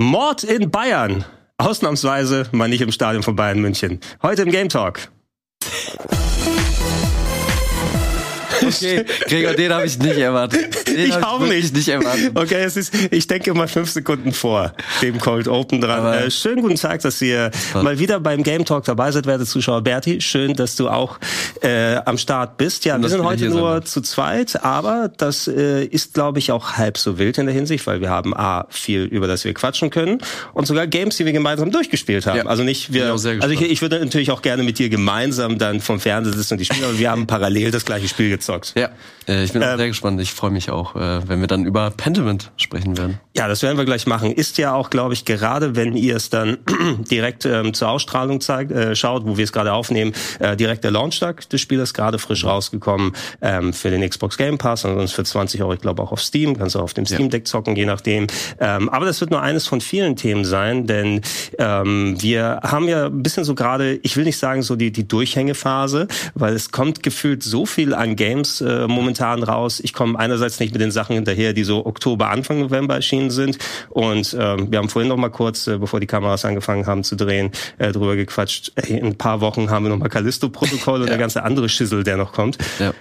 Mord in Bayern. Ausnahmsweise mal nicht im Stadion von Bayern München. Heute im Game Talk. Okay, Gregor, den habe ich nicht erwartet. Den ich auch nicht. nicht erwartet. Okay, es ist, ich denke mal fünf Sekunden vor dem Cold Open dran. Äh, schönen guten Tag, dass ihr was? mal wieder beim Game Talk dabei seid, werte Zuschauer. Berti, schön, dass du auch äh, am Start bist. Ja, wir sind heute nur sein. zu zweit, aber das äh, ist, glaube ich, auch halb so wild in der Hinsicht, weil wir haben A, viel, über das wir quatschen können und sogar Games, die wir gemeinsam durchgespielt haben. Ja, also nicht wir, also ich, ich würde natürlich auch gerne mit dir gemeinsam dann vom Fernseher sitzen und die spielen, aber wir haben parallel das gleiche Spiel gezockt gezockt. Ja, äh, ich bin ähm, sehr gespannt. Ich freue mich auch, äh, wenn wir dann über Pentiment sprechen werden. Ja, das werden wir gleich machen. Ist ja auch, glaube ich, gerade wenn ihr es dann direkt ähm, zur Ausstrahlung zeigt, äh, schaut, wo wir es gerade aufnehmen, äh, direkt der Launchtag des Spiels gerade frisch rausgekommen ähm, für den Xbox Game Pass, ansonsten für 20 Euro, ich glaube auch auf Steam, kannst du auf dem Steam Deck zocken, je nachdem. Ähm, aber das wird nur eines von vielen Themen sein, denn ähm, wir haben ja ein bisschen so gerade, ich will nicht sagen so die die Durchhängephase, weil es kommt gefühlt so viel an Games Games äh, momentan raus. Ich komme einerseits nicht mit den Sachen hinterher, die so Oktober, Anfang November erschienen sind. Und ähm, wir haben vorhin noch mal kurz, äh, bevor die Kameras angefangen haben zu drehen, äh, drüber gequatscht. in ein paar Wochen haben wir noch mal Callisto-Protokoll und der ganze andere Schissel, der noch kommt. Ja.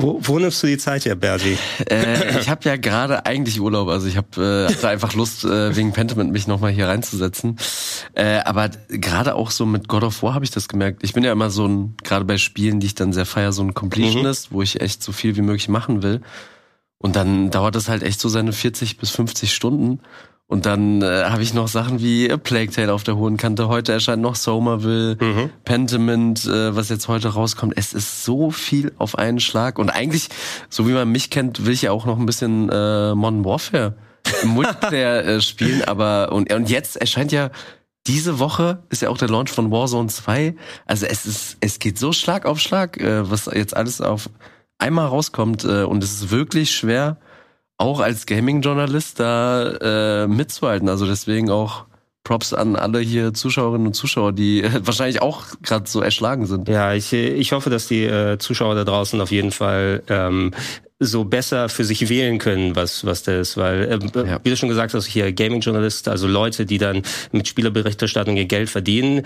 Wo, wo nimmst du die Zeit her, Bergi? Äh, ich habe ja gerade eigentlich Urlaub, also ich habe äh, hatte einfach Lust, äh, wegen Pentiment mich nochmal hier reinzusetzen. Äh, aber gerade auch so mit God of War habe ich das gemerkt. Ich bin ja immer so ein, gerade bei Spielen, die ich dann sehr feier, so ein Completionist, mhm. wo ich echt so viel wie möglich machen will. Und dann dauert das halt echt so seine 40 bis 50 Stunden. Und dann äh, habe ich noch Sachen wie A Plague Tale auf der hohen Kante. Heute erscheint noch Somerville, mhm. Pentiment, äh, was jetzt heute rauskommt. Es ist so viel auf einen Schlag. Und eigentlich, so wie man mich kennt, will ich ja auch noch ein bisschen äh, Modern Warfare im Multiplayer äh, spielen. Aber und, und jetzt erscheint ja diese Woche ist ja auch der Launch von Warzone 2. Also es ist, es geht so Schlag auf Schlag, äh, was jetzt alles auf einmal rauskommt. Äh, und es ist wirklich schwer auch als Gaming-Journalist da äh, mitzuhalten. Also deswegen auch Props an alle hier Zuschauerinnen und Zuschauer, die äh, wahrscheinlich auch gerade so erschlagen sind. Ja, ich, ich hoffe, dass die äh, Zuschauer da draußen auf jeden Fall ähm, so besser für sich wählen können, was was das ist, weil äh, ja. wie du schon gesagt hast, hier Gaming Journalist, also Leute, die dann mit Spielerberichterstattung ihr Geld verdienen,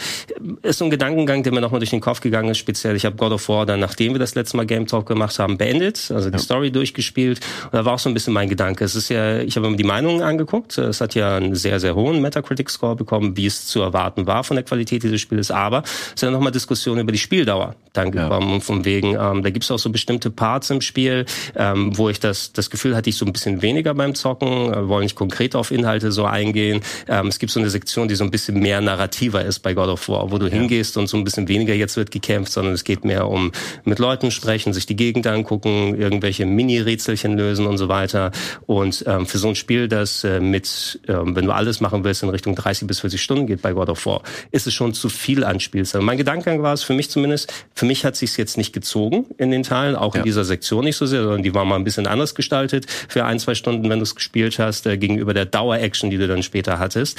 ist so ein Gedankengang, der mir nochmal durch den Kopf gegangen ist. Speziell, ich habe God of War dann, nachdem wir das letzte Mal Game Talk gemacht haben, beendet, also die ja. Story durchgespielt. Und da war auch so ein bisschen mein Gedanke. Es ist ja, ich habe mir die Meinungen angeguckt. Es hat ja einen sehr sehr hohen Metacritic Score bekommen, wie es zu erwarten war von der Qualität dieses Spiels. Aber es sind ja nochmal Diskussionen über die Spieldauer dann gekommen ja. und von wegen, ähm, da gibt es auch so bestimmte Parts im Spiel ähm, wo ich das, das Gefühl hatte, ich so ein bisschen weniger beim Zocken, äh, wollen nicht konkret auf Inhalte so eingehen. Ähm, es gibt so eine Sektion, die so ein bisschen mehr narrativer ist bei God of War, wo du ja. hingehst und so ein bisschen weniger jetzt wird gekämpft, sondern es geht mehr um mit Leuten sprechen, sich die Gegend angucken, irgendwelche Mini-Rätselchen lösen und so weiter. Und ähm, für so ein Spiel, das äh, mit, ähm, wenn du alles machen willst, in Richtung 30 bis 40 Stunden geht bei God of War, ist es schon zu viel an Spielzeit. Mein Gedankengang war es für mich zumindest, für mich hat sich jetzt nicht gezogen in den Teilen, auch ja. in dieser Sektion nicht so sehr, sondern die war mal ein bisschen anders gestaltet für ein, zwei Stunden, wenn du es gespielt hast, äh, gegenüber der Dauer-Action, die du dann später hattest.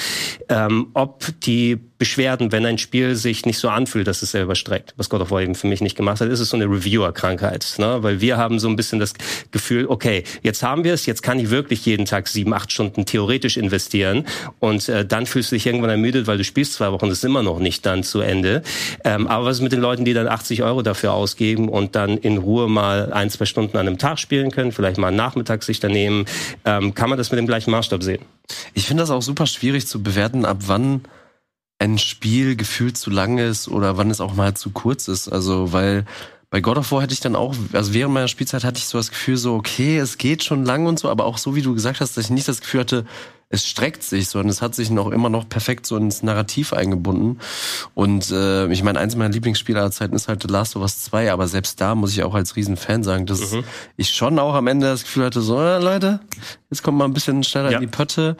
Ähm, ob die Beschwerden, wenn ein Spiel sich nicht so anfühlt, dass es selber streckt, was God of War eben für mich nicht gemacht hat, ist es so eine Reviewer-Krankheit. Ne? Weil wir haben so ein bisschen das Gefühl, okay, jetzt haben wir es, jetzt kann ich wirklich jeden Tag sieben, acht Stunden theoretisch investieren und äh, dann fühlst du dich irgendwann ermüdet, weil du spielst zwei Wochen, das ist immer noch nicht dann zu Ende. Ähm, aber was ist mit den Leuten, die dann 80 Euro dafür ausgeben und dann in Ruhe mal ein, zwei Stunden an einem Tag spielen können, vielleicht mal einen Nachmittag sich da nehmen, ähm, kann man das mit dem gleichen Maßstab sehen? Ich finde das auch super schwierig zu bewerten, ab wann ein Spiel gefühlt zu lang ist oder wann es auch mal zu kurz ist. Also, weil bei God of War hätte ich dann auch, also während meiner Spielzeit hatte ich so das Gefühl so, okay, es geht schon lang und so, aber auch so wie du gesagt hast, dass ich nicht das Gefühl hatte, es streckt sich, sondern es hat sich noch immer noch perfekt so ins Narrativ eingebunden. Und äh, ich meine, eins meiner Lieblingsspiele aller Zeiten ist halt The Last of Us 2, aber selbst da muss ich auch als Riesenfan sagen, dass mhm. ich schon auch am Ende das Gefühl hatte, so, äh, Leute, jetzt kommt mal ein bisschen schneller ja. in die Pötte.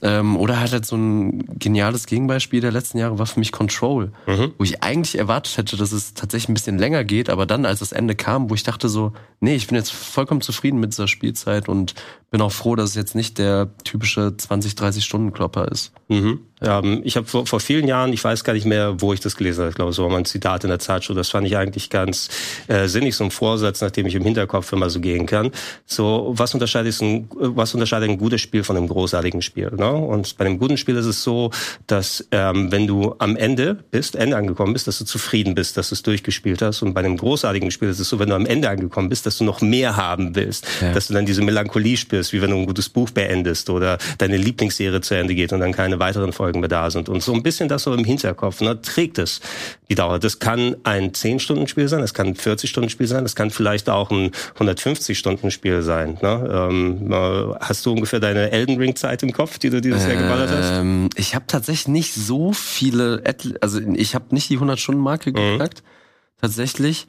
Ähm, oder halt, halt so ein geniales Gegenbeispiel der letzten Jahre war für mich Control, mhm. wo ich eigentlich erwartet hätte, dass es tatsächlich ein bisschen länger geht, aber dann, als das Ende kam, wo ich dachte so, nee, ich bin jetzt vollkommen zufrieden mit dieser Spielzeit und bin auch froh, dass es jetzt nicht der typische 20, 30 Stunden Klopper ist. Mhm. Ähm, ich habe vor, vor vielen Jahren, ich weiß gar nicht mehr, wo ich das gelesen habe, ich glaube, so war mein Zitat in der Zeitschrift, das fand ich eigentlich ganz äh, sinnig, so ein Vorsatz, nachdem ich im Hinterkopf immer so gehen kann. So, was unterscheidet ein, was unterscheidet ein gutes Spiel von einem großartigen Spiel? Ne? Und bei einem guten Spiel ist es so, dass ähm, wenn du am Ende bist, Ende angekommen bist, dass du zufrieden bist, dass du es durchgespielt hast. Und bei einem großartigen Spiel ist es so, wenn du am Ende angekommen bist, dass du noch mehr haben willst, ja. dass du dann diese Melancholie spürst, wie wenn du ein gutes Buch beendest oder deine Lieblingsserie zu Ende geht und dann keine weiteren Folgen Folgen mehr da sind. Und so ein bisschen das so im Hinterkopf, ne, trägt es die Dauer. Das kann ein 10-Stunden-Spiel sein, das kann ein 40-Stunden-Spiel sein, das kann vielleicht auch ein 150-Stunden-Spiel sein. Ne? Ähm, äh, hast du ungefähr deine Elden Ring-Zeit im Kopf, die du dieses Jahr geballert hast? Ähm, ich habe tatsächlich nicht so viele, also ich habe nicht die 100-Stunden-Marke mhm. geknackt, tatsächlich.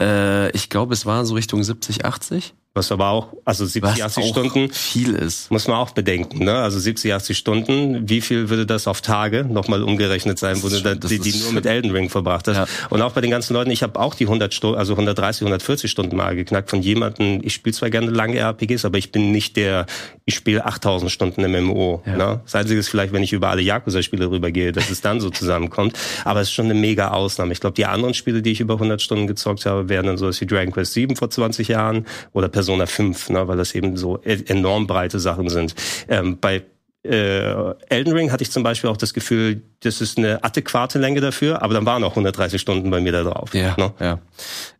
Äh, ich glaube, es war so Richtung 70, 80. Was aber auch, also 70, 80 Stunden. Viel ist. Muss man auch bedenken, ne? Also 70, 80 Stunden, wie viel würde das auf Tage nochmal umgerechnet sein, wo du dann die, die nur mit Elden Ring verbracht hast? Ja. Und auch bei den ganzen Leuten, ich habe auch die 100 Stunden, also 130, 140 Stunden mal geknackt von jemanden, ich spiele zwar gerne lange RPGs, aber ich bin nicht der, ich spiele 8000 Stunden im MMO. Ja. Ne? Das Einzige ist vielleicht, wenn ich über alle Yakuza-Spiele rübergehe, dass es dann so zusammenkommt. Aber es ist schon eine mega Ausnahme. Ich glaube, die anderen Spiele, die ich über 100 Stunden gezockt habe, wären dann so wie Dragon Quest 7 vor 20 Jahren oder Persona 5, ne, weil das eben so e-, enorm breite Sachen sind. Ähm, bei äh, Elden Ring hatte ich zum Beispiel auch das Gefühl, das ist eine adäquate Länge dafür, aber dann waren auch 130 Stunden bei mir da drauf. Ja, ne? ja.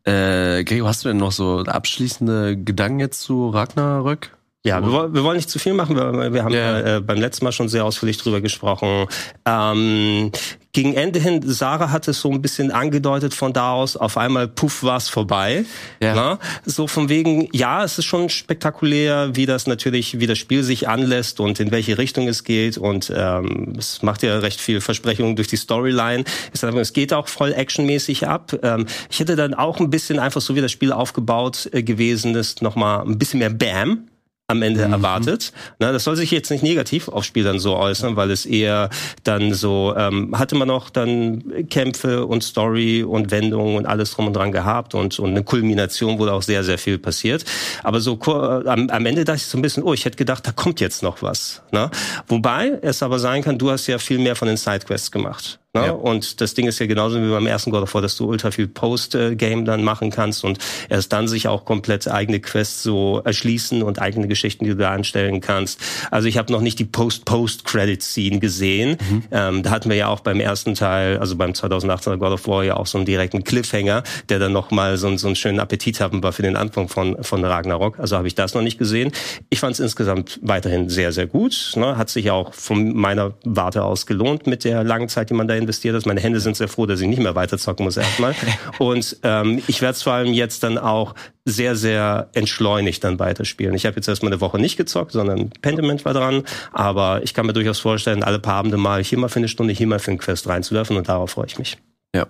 Äh, Gregor, hast du denn noch so abschließende Gedanken jetzt zu Ragnarök? Ja, wir, wir wollen nicht zu viel machen. Wir, wir haben ja. äh, beim letzten Mal schon sehr ausführlich drüber gesprochen. Ähm, gegen Ende hin, Sarah hat es so ein bisschen angedeutet von da aus, auf einmal puff war's vorbei. Ja. Na? So von wegen, ja, es ist schon spektakulär, wie das natürlich, wie das Spiel sich anlässt und in welche Richtung es geht. Und ähm, es macht ja recht viel Versprechungen durch die Storyline. Es geht auch voll actionmäßig ab. Ähm, ich hätte dann auch ein bisschen einfach so wie das Spiel aufgebaut äh, gewesen ist, nochmal ein bisschen mehr Bam am Ende mhm. erwartet. Na, das soll sich jetzt nicht negativ aufs Spiel dann so äußern, weil es eher dann so, ähm, hatte man noch dann Kämpfe und Story und Wendungen und alles drum und dran gehabt und, und eine Kulmination, wo da auch sehr, sehr viel passiert. Aber so äh, am, am Ende dachte ich so ein bisschen, oh, ich hätte gedacht, da kommt jetzt noch was. Na? Wobei es aber sein kann, du hast ja viel mehr von den Sidequests gemacht. Ne? Ja. Und das Ding ist ja genauso wie beim ersten God of War, dass du ultra viel Post-Game dann machen kannst und erst dann sich auch komplett eigene Quests so erschließen und eigene Geschichten, die du da anstellen kannst. Also ich habe noch nicht die Post-Post-Credit-Scene gesehen. Mhm. Ähm, da hatten wir ja auch beim ersten Teil, also beim 2018er God of War ja auch so einen direkten Cliffhanger, der dann nochmal so, so einen schönen Appetit haben war für den Anfang von, von Ragnarok. Also habe ich das noch nicht gesehen. Ich fand es insgesamt weiterhin sehr, sehr gut. Ne? Hat sich auch von meiner Warte aus gelohnt mit der langen Zeit, die man da investiert hast. Meine Hände sind sehr froh, dass ich nicht mehr weiter zocken muss erstmal. Und ähm, ich werde es vor allem jetzt dann auch sehr, sehr entschleunigt dann weiterspielen. Ich habe jetzt erstmal eine Woche nicht gezockt, sondern Pentiment war dran. Aber ich kann mir durchaus vorstellen, alle paar Abende mal hier mal für eine Stunde, hier mal für einen Quest reinzuwerfen und darauf freue ich mich. Ja.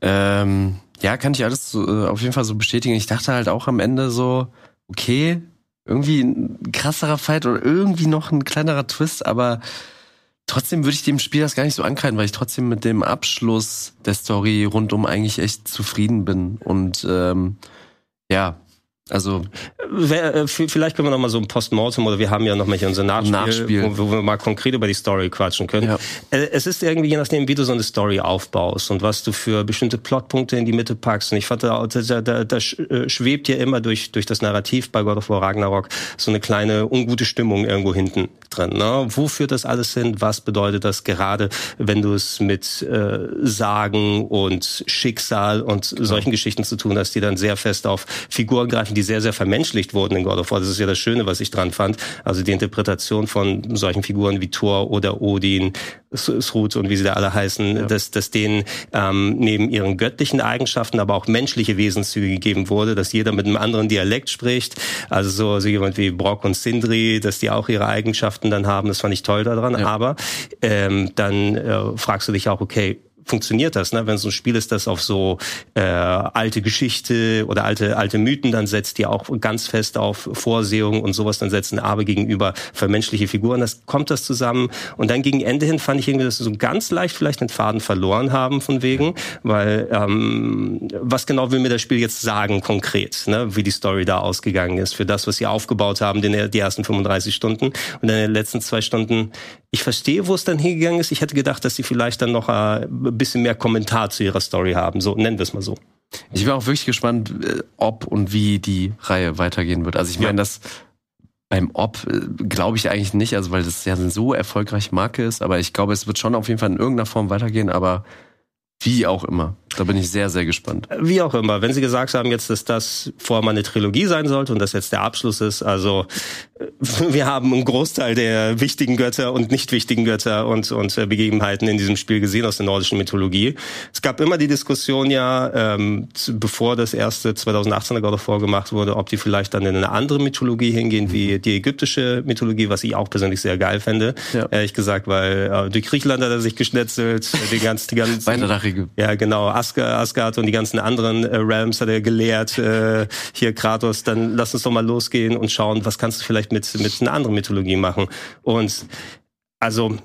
Ähm, ja, kann ich alles so, äh, auf jeden Fall so bestätigen. Ich dachte halt auch am Ende so, okay, irgendwie ein krasserer Fight oder irgendwie noch ein kleinerer Twist, aber Trotzdem würde ich dem Spiel das gar nicht so ankreiden, weil ich trotzdem mit dem Abschluss der Story rundum eigentlich echt zufrieden bin. Und ähm, ja, also äh, vielleicht können wir noch mal so ein Postmortem oder wir haben ja noch mal hier unser Nachspiel, Nachspiel. Wo, wo, wir mal konkret über die Story quatschen können. Ja. Äh, es ist irgendwie je nachdem, wie du so eine Story aufbaust und was du für bestimmte Plotpunkte in die Mitte packst. Und ich fand, da, da, da, da äh, schwebt ja immer durch durch das Narrativ bei God of War Ragnarok so eine kleine ungute Stimmung irgendwo hinten drin. Ne? Wo führt das alles hin? Was bedeutet das gerade, wenn du es mit äh, Sagen und Schicksal und solchen Geschichten zu tun hast, die dann sehr fest auf Figuren greifen, die sehr sehr vermenschlicht vermenschlicht wurden in God of War. Das ist ja das Schöne, was ich dran fand. Also die Interpretation von solchen Figuren wie Thor oder Odin, Srut und wie sie da alle heißen, ja. dass, dass denen ähm, neben ihren göttlichen Eigenschaften aber auch menschliche Wesenszüge gegeben wurde, dass jeder mit einem anderen Dialekt spricht. Also so, so jemand wie Brock und Sindri, dass die auch ihre Eigenschaften dann haben. Das fand ich toll daran. Ja. Aber ähm, dann äh, fragst du dich auch, okay, funktioniert das, ne? wenn so ein Spiel ist, das auf so äh, alte Geschichte oder alte alte Mythen dann setzt, die auch ganz fest auf Vorsehung und sowas dann setzen, aber gegenüber vermenschliche Figuren, das kommt das zusammen und dann gegen Ende hin fand ich irgendwie, dass sie so ganz leicht vielleicht den Faden verloren haben von wegen, weil ähm, was genau will mir das Spiel jetzt sagen konkret, ne? wie die Story da ausgegangen ist für das, was sie aufgebaut haben, den, die ersten 35 Stunden und dann in den letzten zwei Stunden ich verstehe, wo es dann hingegangen ist. Ich hätte gedacht, dass sie vielleicht dann noch äh, ein bisschen mehr Kommentar zu ihrer Story haben. So, nennen wir es mal so. Ich bin auch wirklich gespannt, äh, ob und wie die Reihe weitergehen wird. Also ich meine, ja. das beim Ob äh, glaube ich eigentlich nicht, also weil das ja eine so erfolgreiche Marke ist, aber ich glaube, es wird schon auf jeden Fall in irgendeiner Form weitergehen, aber wie auch immer. Da bin ich sehr, sehr gespannt. Wie auch immer. Wenn Sie gesagt haben jetzt, dass das vorher mal eine Trilogie sein sollte und das jetzt der Abschluss ist, also wir haben einen Großteil der wichtigen Götter und nicht wichtigen Götter und, und äh, Begebenheiten in diesem Spiel gesehen aus der nordischen Mythologie. Es gab immer die Diskussion ja, ähm, bevor das erste 2018er God of War gemacht wurde, ob die vielleicht dann in eine andere Mythologie hingehen, wie die ägyptische Mythologie, was ich auch persönlich sehr geil fände. Ja. Ehrlich gesagt, weil äh, durch Griechenland hat er sich geschnetzelt, die ganzen, die ganzen Weiter nach Ägypten. Ja, genau. Asgard und die ganzen anderen äh, Realms hat er gelehrt. Äh, hier Kratos, dann lass uns doch mal losgehen und schauen, was kannst du vielleicht mit, mit einer anderen Mythologie machen. Und also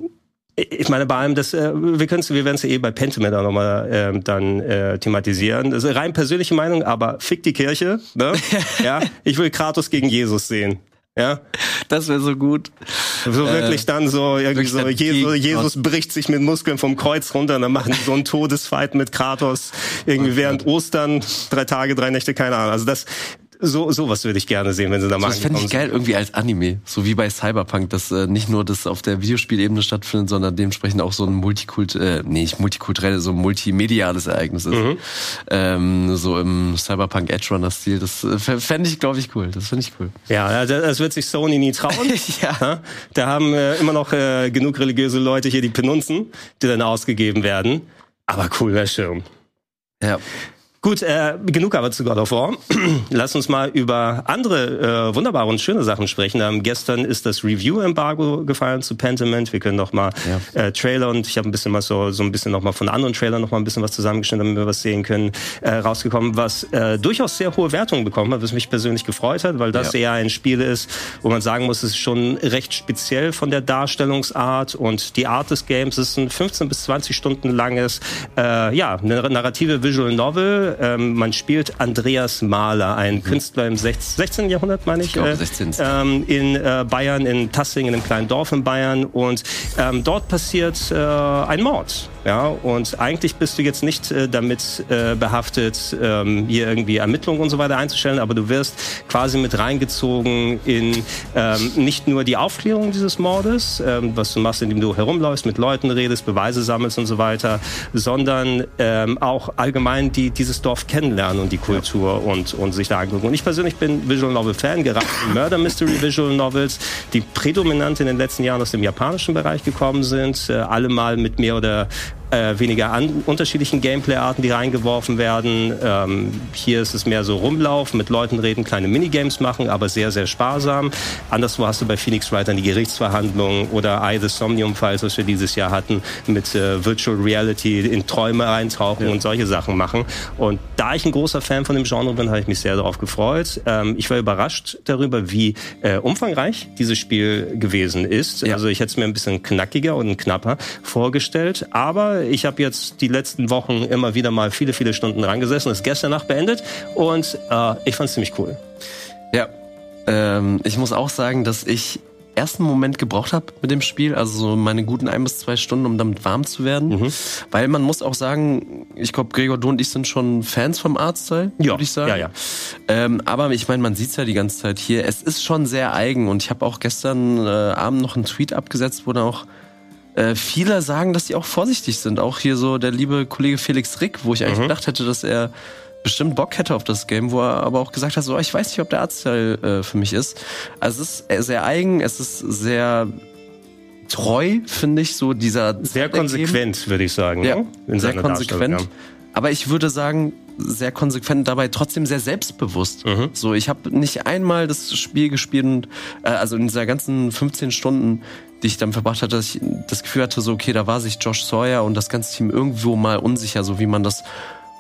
ich meine, bei allem, das, äh, wir können wir werden es eh bei Pentiment auch nochmal äh, dann äh, thematisieren. Das ist rein persönliche Meinung, aber fick die Kirche. Ne? ja, ich will Kratos gegen Jesus sehen. Ja. Das wäre so gut. So wirklich äh, dann so, irgendwie so, Jesus, Jesus bricht sich mit Muskeln vom Kreuz runter und dann machen die so einen Todesfight mit Kratos irgendwie oh, während Ostern, drei Tage, drei Nächte, keine Ahnung. Also das, so sowas würde ich gerne sehen, wenn sie da mal. Das fände ich geil, irgendwie als Anime, so wie bei Cyberpunk, dass äh, nicht nur das auf der Videospielebene stattfindet, sondern dementsprechend auch so ein Multikult, äh, nee, nicht multikulturelles, so ein multimediales Ereignis ist. Mhm. Ähm, so im Cyberpunk Edge Runner Stil. Das äh, fände ich, glaube ich, cool. Das finde ich cool. Ja, das wird sich Sony nie trauen. ja. Da haben äh, immer noch äh, genug religiöse Leute hier die Penunzen, die dann ausgegeben werden. Aber cool wäre Schirm. Ja. Gut, äh, genug aber zu God of War. Lass uns mal über andere äh, wunderbare und schöne Sachen sprechen. Ähm, gestern ist das Review-Embargo gefallen zu Pentiment. Wir können noch mal ja. äh, Trailer und ich habe ein bisschen was so so ein bisschen noch mal von anderen Trailern noch mal ein bisschen was zusammengeschnitten, damit wir was sehen können, äh, rausgekommen, was äh, durchaus sehr hohe Wertungen bekommen hat, was mich persönlich gefreut hat, weil das ja. eher ein Spiel ist, wo man sagen muss, es ist schon recht speziell von der Darstellungsart und die Art des Games. Es ist ein 15 bis 20 Stunden langes, äh, ja, eine narrative Visual Novel ähm, man spielt Andreas Mahler, ein mhm. Künstler im 16. Jahrhundert, meine ich. Ich glaube, 16. Äh, ähm, in äh, Bayern, in Tassing, in einem kleinen Dorf in Bayern. Und ähm, dort passiert äh, ein Mord. Ja, und eigentlich bist du jetzt nicht äh, damit äh, behaftet, ähm, hier irgendwie Ermittlungen und so weiter einzustellen, aber du wirst quasi mit reingezogen in ähm, nicht nur die Aufklärung dieses Mordes, ähm, was du machst, indem du herumläufst, mit Leuten redest, Beweise sammelst und so weiter, sondern ähm, auch allgemein die, dieses Dorf kennenlernen und die Kultur ja. und, und sich da angucken. Und ich persönlich bin Visual Novel Fan, gerade Murder Mystery Visual Novels, die prädominant in den letzten Jahren aus dem japanischen Bereich gekommen sind, äh, alle mal mit mehr oder äh, weniger an, unterschiedlichen Gameplay-Arten, die reingeworfen werden. Ähm, hier ist es mehr so rumlaufen, mit Leuten reden, kleine Minigames machen, aber sehr, sehr sparsam. Anderswo hast du bei Phoenix Wright dann die Gerichtsverhandlungen oder I the Somnium Files, was wir dieses Jahr hatten, mit äh, Virtual Reality in Träume eintauchen ja. und solche Sachen machen. Und da ich ein großer Fan von dem Genre bin, habe ich mich sehr darauf gefreut. Ähm, ich war überrascht darüber, wie äh, umfangreich dieses Spiel gewesen ist. Ja. Also ich hätte es mir ein bisschen knackiger und knapper vorgestellt, aber ich habe jetzt die letzten Wochen immer wieder mal viele, viele Stunden dran gesessen, ist gestern Nacht beendet und äh, ich fand es ziemlich cool. Ja, ähm, ich muss auch sagen, dass ich ersten Moment gebraucht habe mit dem Spiel, also so meine guten ein bis zwei Stunden, um damit warm zu werden. Mhm. Weil man muss auch sagen, ich glaube, Gregor, du und ich sind schon Fans vom Artstyle, würde ich sagen. Ja, ja. Ähm, aber ich meine, man sieht's ja die ganze Zeit hier. Es ist schon sehr eigen und ich habe auch gestern äh, Abend noch einen Tweet abgesetzt, wo da auch äh, viele sagen, dass die auch vorsichtig sind. Auch hier so der liebe Kollege Felix Rick, wo ich eigentlich mhm. gedacht hätte, dass er bestimmt Bock hätte auf das Game, wo er aber auch gesagt hat, so, ich weiß nicht, ob der Artstyle äh, für mich ist. Also es ist sehr eigen, es ist sehr treu, finde ich, so dieser... Sehr konsequent, würde ich sagen. Ja, ne? sehr konsequent. Aber ich würde sagen, sehr konsequent dabei trotzdem sehr selbstbewusst. Mhm. So, ich habe nicht einmal das Spiel gespielt und äh, also in dieser ganzen 15 Stunden die ich dann verbracht hatte, dass ich das Gefühl hatte, so, okay, da war sich Josh Sawyer und das ganze Team irgendwo mal unsicher, so wie man das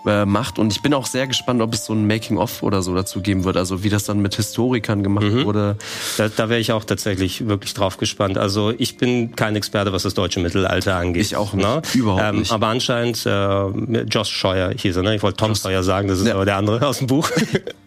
äh, macht. Und ich bin auch sehr gespannt, ob es so ein Making-of oder so dazu geben wird, also wie das dann mit Historikern gemacht mhm. wurde. Da, da wäre ich auch tatsächlich wirklich drauf gespannt. Also ich bin kein Experte, was das deutsche Mittelalter angeht. Ich auch nicht. Ne? Überhaupt ähm, nicht. Aber anscheinend, äh, Josh Scheuer hieß er, ne? Ich wollte Tom Josh. Sawyer sagen, das ist ja. aber der andere aus dem Buch.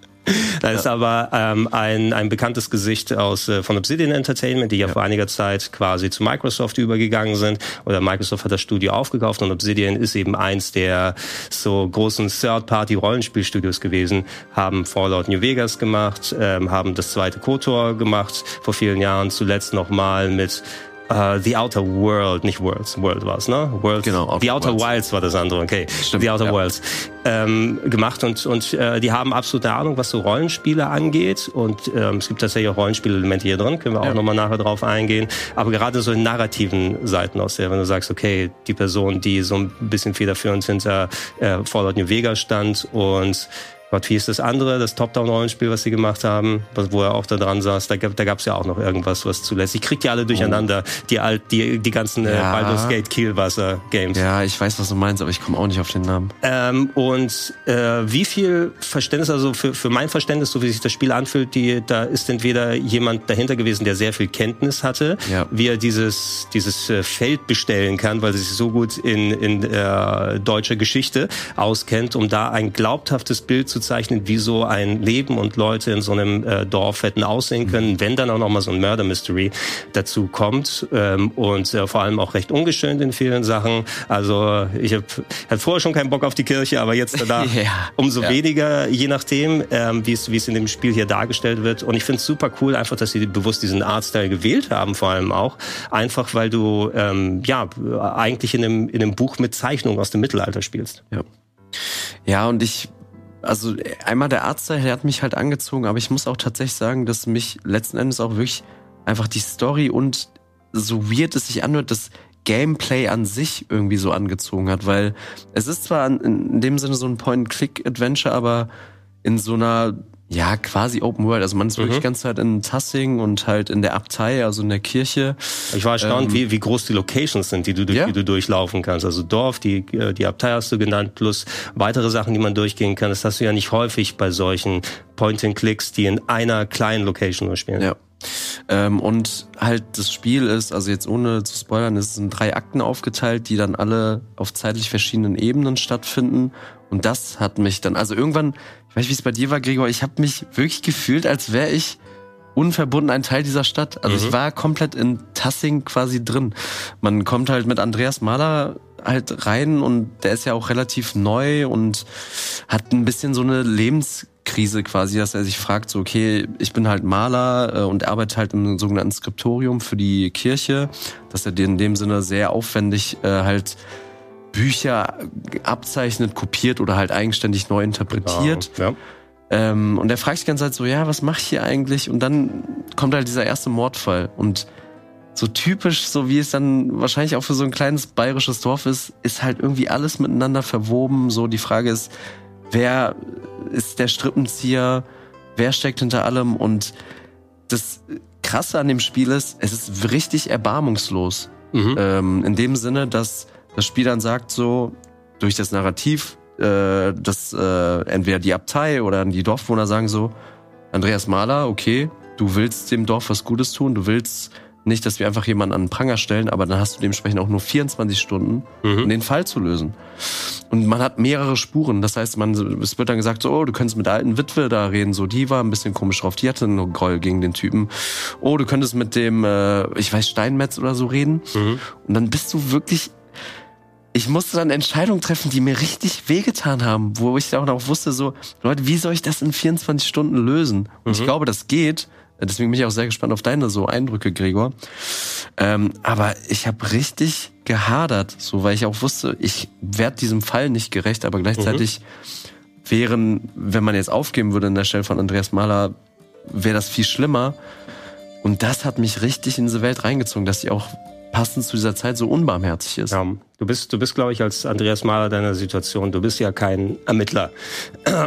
Da ist aber ähm, ein, ein bekanntes Gesicht aus äh, von Obsidian Entertainment, die ja, ja, vor einiger Zeit quasi zu Microsoft übergegangen sind. Oder Microsoft hat das Studio aufgekauft und Obsidian ist eben eins der so großen Third-Party-Rollenspielstudios gewesen, haben Fallout New Vegas gemacht, ähm, haben das zweite KOTOR gemacht vor vielen Jahren, zuletzt nochmal mit Uh, The Outer World, nicht Worlds, World war es, ne? World, genau. Outer The Outer Worlds. Wilds war das andere, okay. Stimmt, The Outer ja. Worlds ähm, gemacht und und äh, die haben absolute Ahnung, was so Rollenspiele angeht und ähm, es gibt tatsächlich auch Rollenspielelemente hier drin, können wir auch ja. nochmal nachher drauf eingehen. Aber gerade so in narrativen Seiten aus der, wenn du sagst, okay, die Person, die so ein bisschen federführend hinter äh, Fallout New Vegas stand und Gott, wie ist das andere, das Top-Down-Rollenspiel, was sie gemacht haben, wo er auch da dran saß, da, da gab es ja auch noch irgendwas, was zulässt. Ich krieg die alle durcheinander, oh. die, alt, die, die ganzen äh, ja. Baldur's Gate Kielwasser-Games. Ja, ich weiß, was du meinst, aber ich komme auch nicht auf den Namen. Ähm, und äh, wie viel Verständnis, also für, für mein Verständnis, so wie sich das Spiel anfühlt, die, da ist entweder jemand dahinter gewesen, der sehr viel Kenntnis hatte, ja. wie er dieses, dieses äh, Feld bestellen kann, weil er sich so gut in, in äh, deutscher Geschichte auskennt, um da ein glaubhaftes Bild zu zeichnen, wie so ein Leben und Leute in so einem äh, Dorf hätten aussehen können, mhm. wenn dann auch noch mal so ein Murder Mystery dazu kommt ähm, und äh, vor allem auch recht ungeschönt in vielen Sachen. Also ich habe hab vorher schon keinen Bock auf die Kirche, aber jetzt danach ja. umso ja. weniger, je nachdem, ähm, wie es wie es in dem Spiel hier dargestellt wird. Und ich finde es super cool, einfach, dass sie bewusst diesen Artstyle gewählt haben, vor allem auch einfach, weil du ähm, ja eigentlich in einem in einem Buch mit Zeichnungen aus dem Mittelalter spielst. Ja. Ja, und ich also einmal der Arzt, der hat mich halt angezogen, aber ich muss auch tatsächlich sagen, dass mich letzten Endes auch wirklich einfach die Story und so weird es sich anhört, das Gameplay an sich irgendwie so angezogen hat, weil es ist zwar in dem Sinne so ein Point-Click-Adventure, aber in so einer ja, quasi Open World. Also man ist mhm. wirklich die ganze Zeit in Tassing und halt in der Abtei, also in der Kirche. Ich war erstaunt, ähm, wie, wie groß die Locations sind, die du, durch, ja. die du durchlaufen kannst. Also Dorf, die, die Abtei hast du genannt, plus weitere Sachen, die man durchgehen kann. Das hast du ja nicht häufig bei solchen Point-and-Clicks, die in einer kleinen Location nur spielen. Ja. Ähm, und halt das Spiel ist, also jetzt ohne zu spoilern, es sind drei Akten aufgeteilt, die dann alle auf zeitlich verschiedenen Ebenen stattfinden. Und das hat mich dann, also irgendwann, ich weiß nicht, wie es bei dir war, Gregor, ich habe mich wirklich gefühlt, als wäre ich unverbunden ein Teil dieser Stadt. Also mhm. ich war komplett in Tassing quasi drin. Man kommt halt mit Andreas Mahler halt rein und der ist ja auch relativ neu und hat ein bisschen so eine Lebenskrise quasi, dass er sich fragt, so okay, ich bin halt Maler äh, und arbeite halt im sogenannten Skriptorium für die Kirche, dass er dir in dem Sinne sehr aufwendig äh, halt Bücher abzeichnet, kopiert oder halt eigenständig neu interpretiert. Genau, ja. Ähm, und er fragt sich die ganze Zeit so, ja, was mache ich hier eigentlich? Und dann kommt halt dieser erste Mordfall. Und so typisch, so wie es dann wahrscheinlich auch für so ein kleines bayerisches Dorf ist, ist halt irgendwie alles miteinander verwoben. So die Frage ist, wer ist der Strippenzieher? Wer steckt hinter allem? Und das Krasse an dem Spiel ist, es ist richtig erbarmungslos. Mhm. Ähm, in dem Sinne, dass das Spiel dann sagt so, durch das Narrativ, äh, dass äh, entweder die Abtei oder die Dorfwohner sagen so, Andreas Mahler, okay, du willst dem Dorf was Gutes tun, du willst nicht, dass wir einfach jemanden an den Pranger stellen, aber dann hast du dementsprechend auch nur 24 Stunden, mhm. um den Fall zu lösen. Und man hat mehrere Spuren. Das heißt, man, es wird dann gesagt, so, oh, du könntest mit der alten Witwe da reden, so, die war ein bisschen komisch drauf, die hatte einen Groll gegen den Typen. Oh, du könntest mit dem, äh, ich weiß, Steinmetz oder so reden. Mhm. Und dann bist du wirklich ich musste dann Entscheidungen treffen, die mir richtig wehgetan haben, wo ich auch noch wusste, so, Leute, wie soll ich das in 24 Stunden lösen? Und mhm. ich glaube, das geht. Deswegen bin ich auch sehr gespannt auf deine so Eindrücke, Gregor. Ähm, aber ich habe richtig gehadert, so weil ich auch wusste, ich werde diesem Fall nicht gerecht, aber gleichzeitig mhm. wären, wenn man jetzt aufgeben würde an der Stelle von Andreas Mahler, wäre das viel schlimmer. Und das hat mich richtig in diese Welt reingezogen, dass ich auch passend zu dieser Zeit so unbarmherzig ist. Ja, Du bist, du bist, glaube ich, als Andreas Mahler deiner Situation, du bist ja kein Ermittler.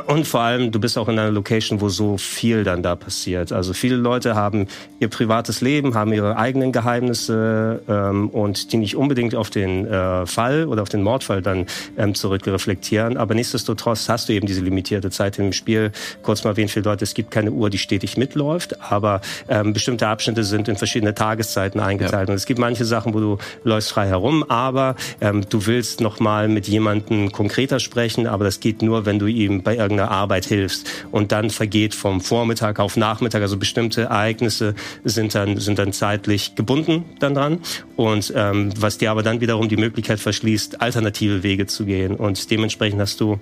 Und vor allem, du bist auch in einer Location, wo so viel dann da passiert. Also viele Leute haben ihr privates Leben, haben ihre eigenen Geheimnisse ähm, und die nicht unbedingt auf den äh, Fall oder auf den Mordfall dann ähm, zurückreflektieren. Aber nichtsdestotrotz hast du eben diese limitierte Zeit im Spiel. Kurz mal erwähnt, viele Leute, es gibt keine Uhr, die stetig mitläuft, aber ähm, bestimmte Abschnitte sind in verschiedene Tageszeiten eingeteilt. Ja. Und es gibt manche Sachen, wo du läufst frei herum, aber ähm, du willst noch mal mit jemandem konkreter sprechen, aber das geht nur, wenn du ihm bei irgendeiner Arbeit hilfst. Und dann vergeht vom Vormittag auf Nachmittag, also bestimmte Ereignisse sind dann, sind dann zeitlich gebunden dann dran. Und ähm, was dir aber dann wiederum die Möglichkeit verschließt, alternative Wege zu gehen. Und dementsprechend hast du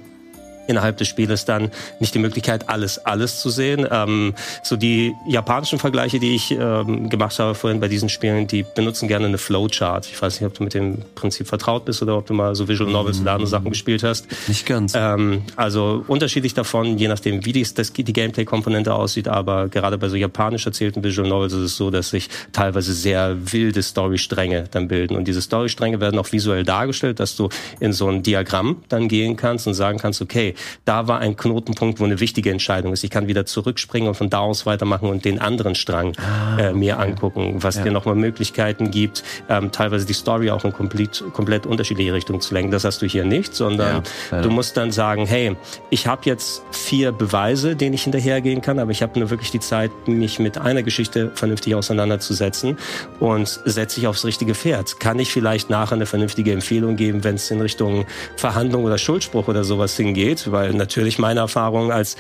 innerhalb des Spieles dann nicht die Möglichkeit, alles, alles zu sehen. Ähm, so die japanischen Vergleiche, die ich ähm, gemacht habe vorhin bei diesen Spielen, die benutzen gerne eine Flowchart. Ich weiß nicht, ob du mit dem Prinzip vertraut bist oder ob du mal so Visual Novels oder andere Sachen gespielt hast. Nicht ganz. Ähm, also unterschiedlich davon, je nachdem, wie die, das, die Gameplay-Komponente aussieht, aber gerade bei so japanisch erzählten Visual Novels ist es so, dass sich teilweise sehr wilde Storystränge dann bilden. Und diese Storystränge werden auch visuell dargestellt, dass du in so ein Diagramm dann gehen kannst und sagen kannst, okay, da war ein Knotenpunkt, wo eine wichtige Entscheidung ist. Ich kann wieder zurückspringen und von da aus weitermachen und den anderen Strang ah, äh, mir okay. angucken, was ja. dir nochmal Möglichkeiten gibt, ähm, teilweise die Story auch in komplett, komplett unterschiedliche Richtungen zu lenken. Das hast du hier nicht, sondern ja, du musst dann sagen, hey, ich habe jetzt vier Beweise, denen ich hinterhergehen kann, aber ich habe nur wirklich die Zeit, mich mit einer Geschichte vernünftig auseinanderzusetzen und setze ich aufs richtige Pferd. Kann ich vielleicht nachher eine vernünftige Empfehlung geben, wenn es in Richtung Verhandlung oder Schuldspruch oder sowas hingeht, weil natürlich meine Erfahrungen als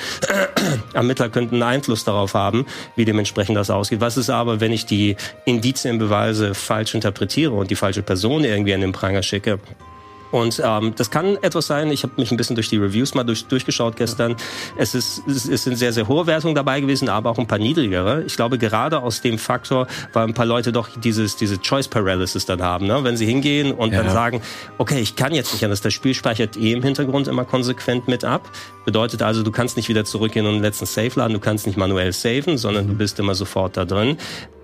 Ermittler könnten einen Einfluss darauf haben, wie dementsprechend das ausgeht. Was ist aber, wenn ich die Indizienbeweise falsch interpretiere und die falsche Person irgendwie an den Pranger schicke? Und ähm, das kann etwas sein. Ich habe mich ein bisschen durch die Reviews mal durch, durchgeschaut gestern. Es, ist, es, es sind sehr, sehr hohe Wertungen dabei gewesen, aber auch ein paar niedrigere. Ich glaube, gerade aus dem Faktor, weil ein paar Leute doch dieses, diese Choice Paralysis dann haben. Ne? Wenn sie hingehen und ja. dann sagen, okay, ich kann jetzt nicht anders. Das Spiel speichert eh im Hintergrund immer konsequent mit ab. Bedeutet also, du kannst nicht wieder zurückgehen und einen letzten Save laden. Du kannst nicht manuell saven, sondern du bist immer sofort da drin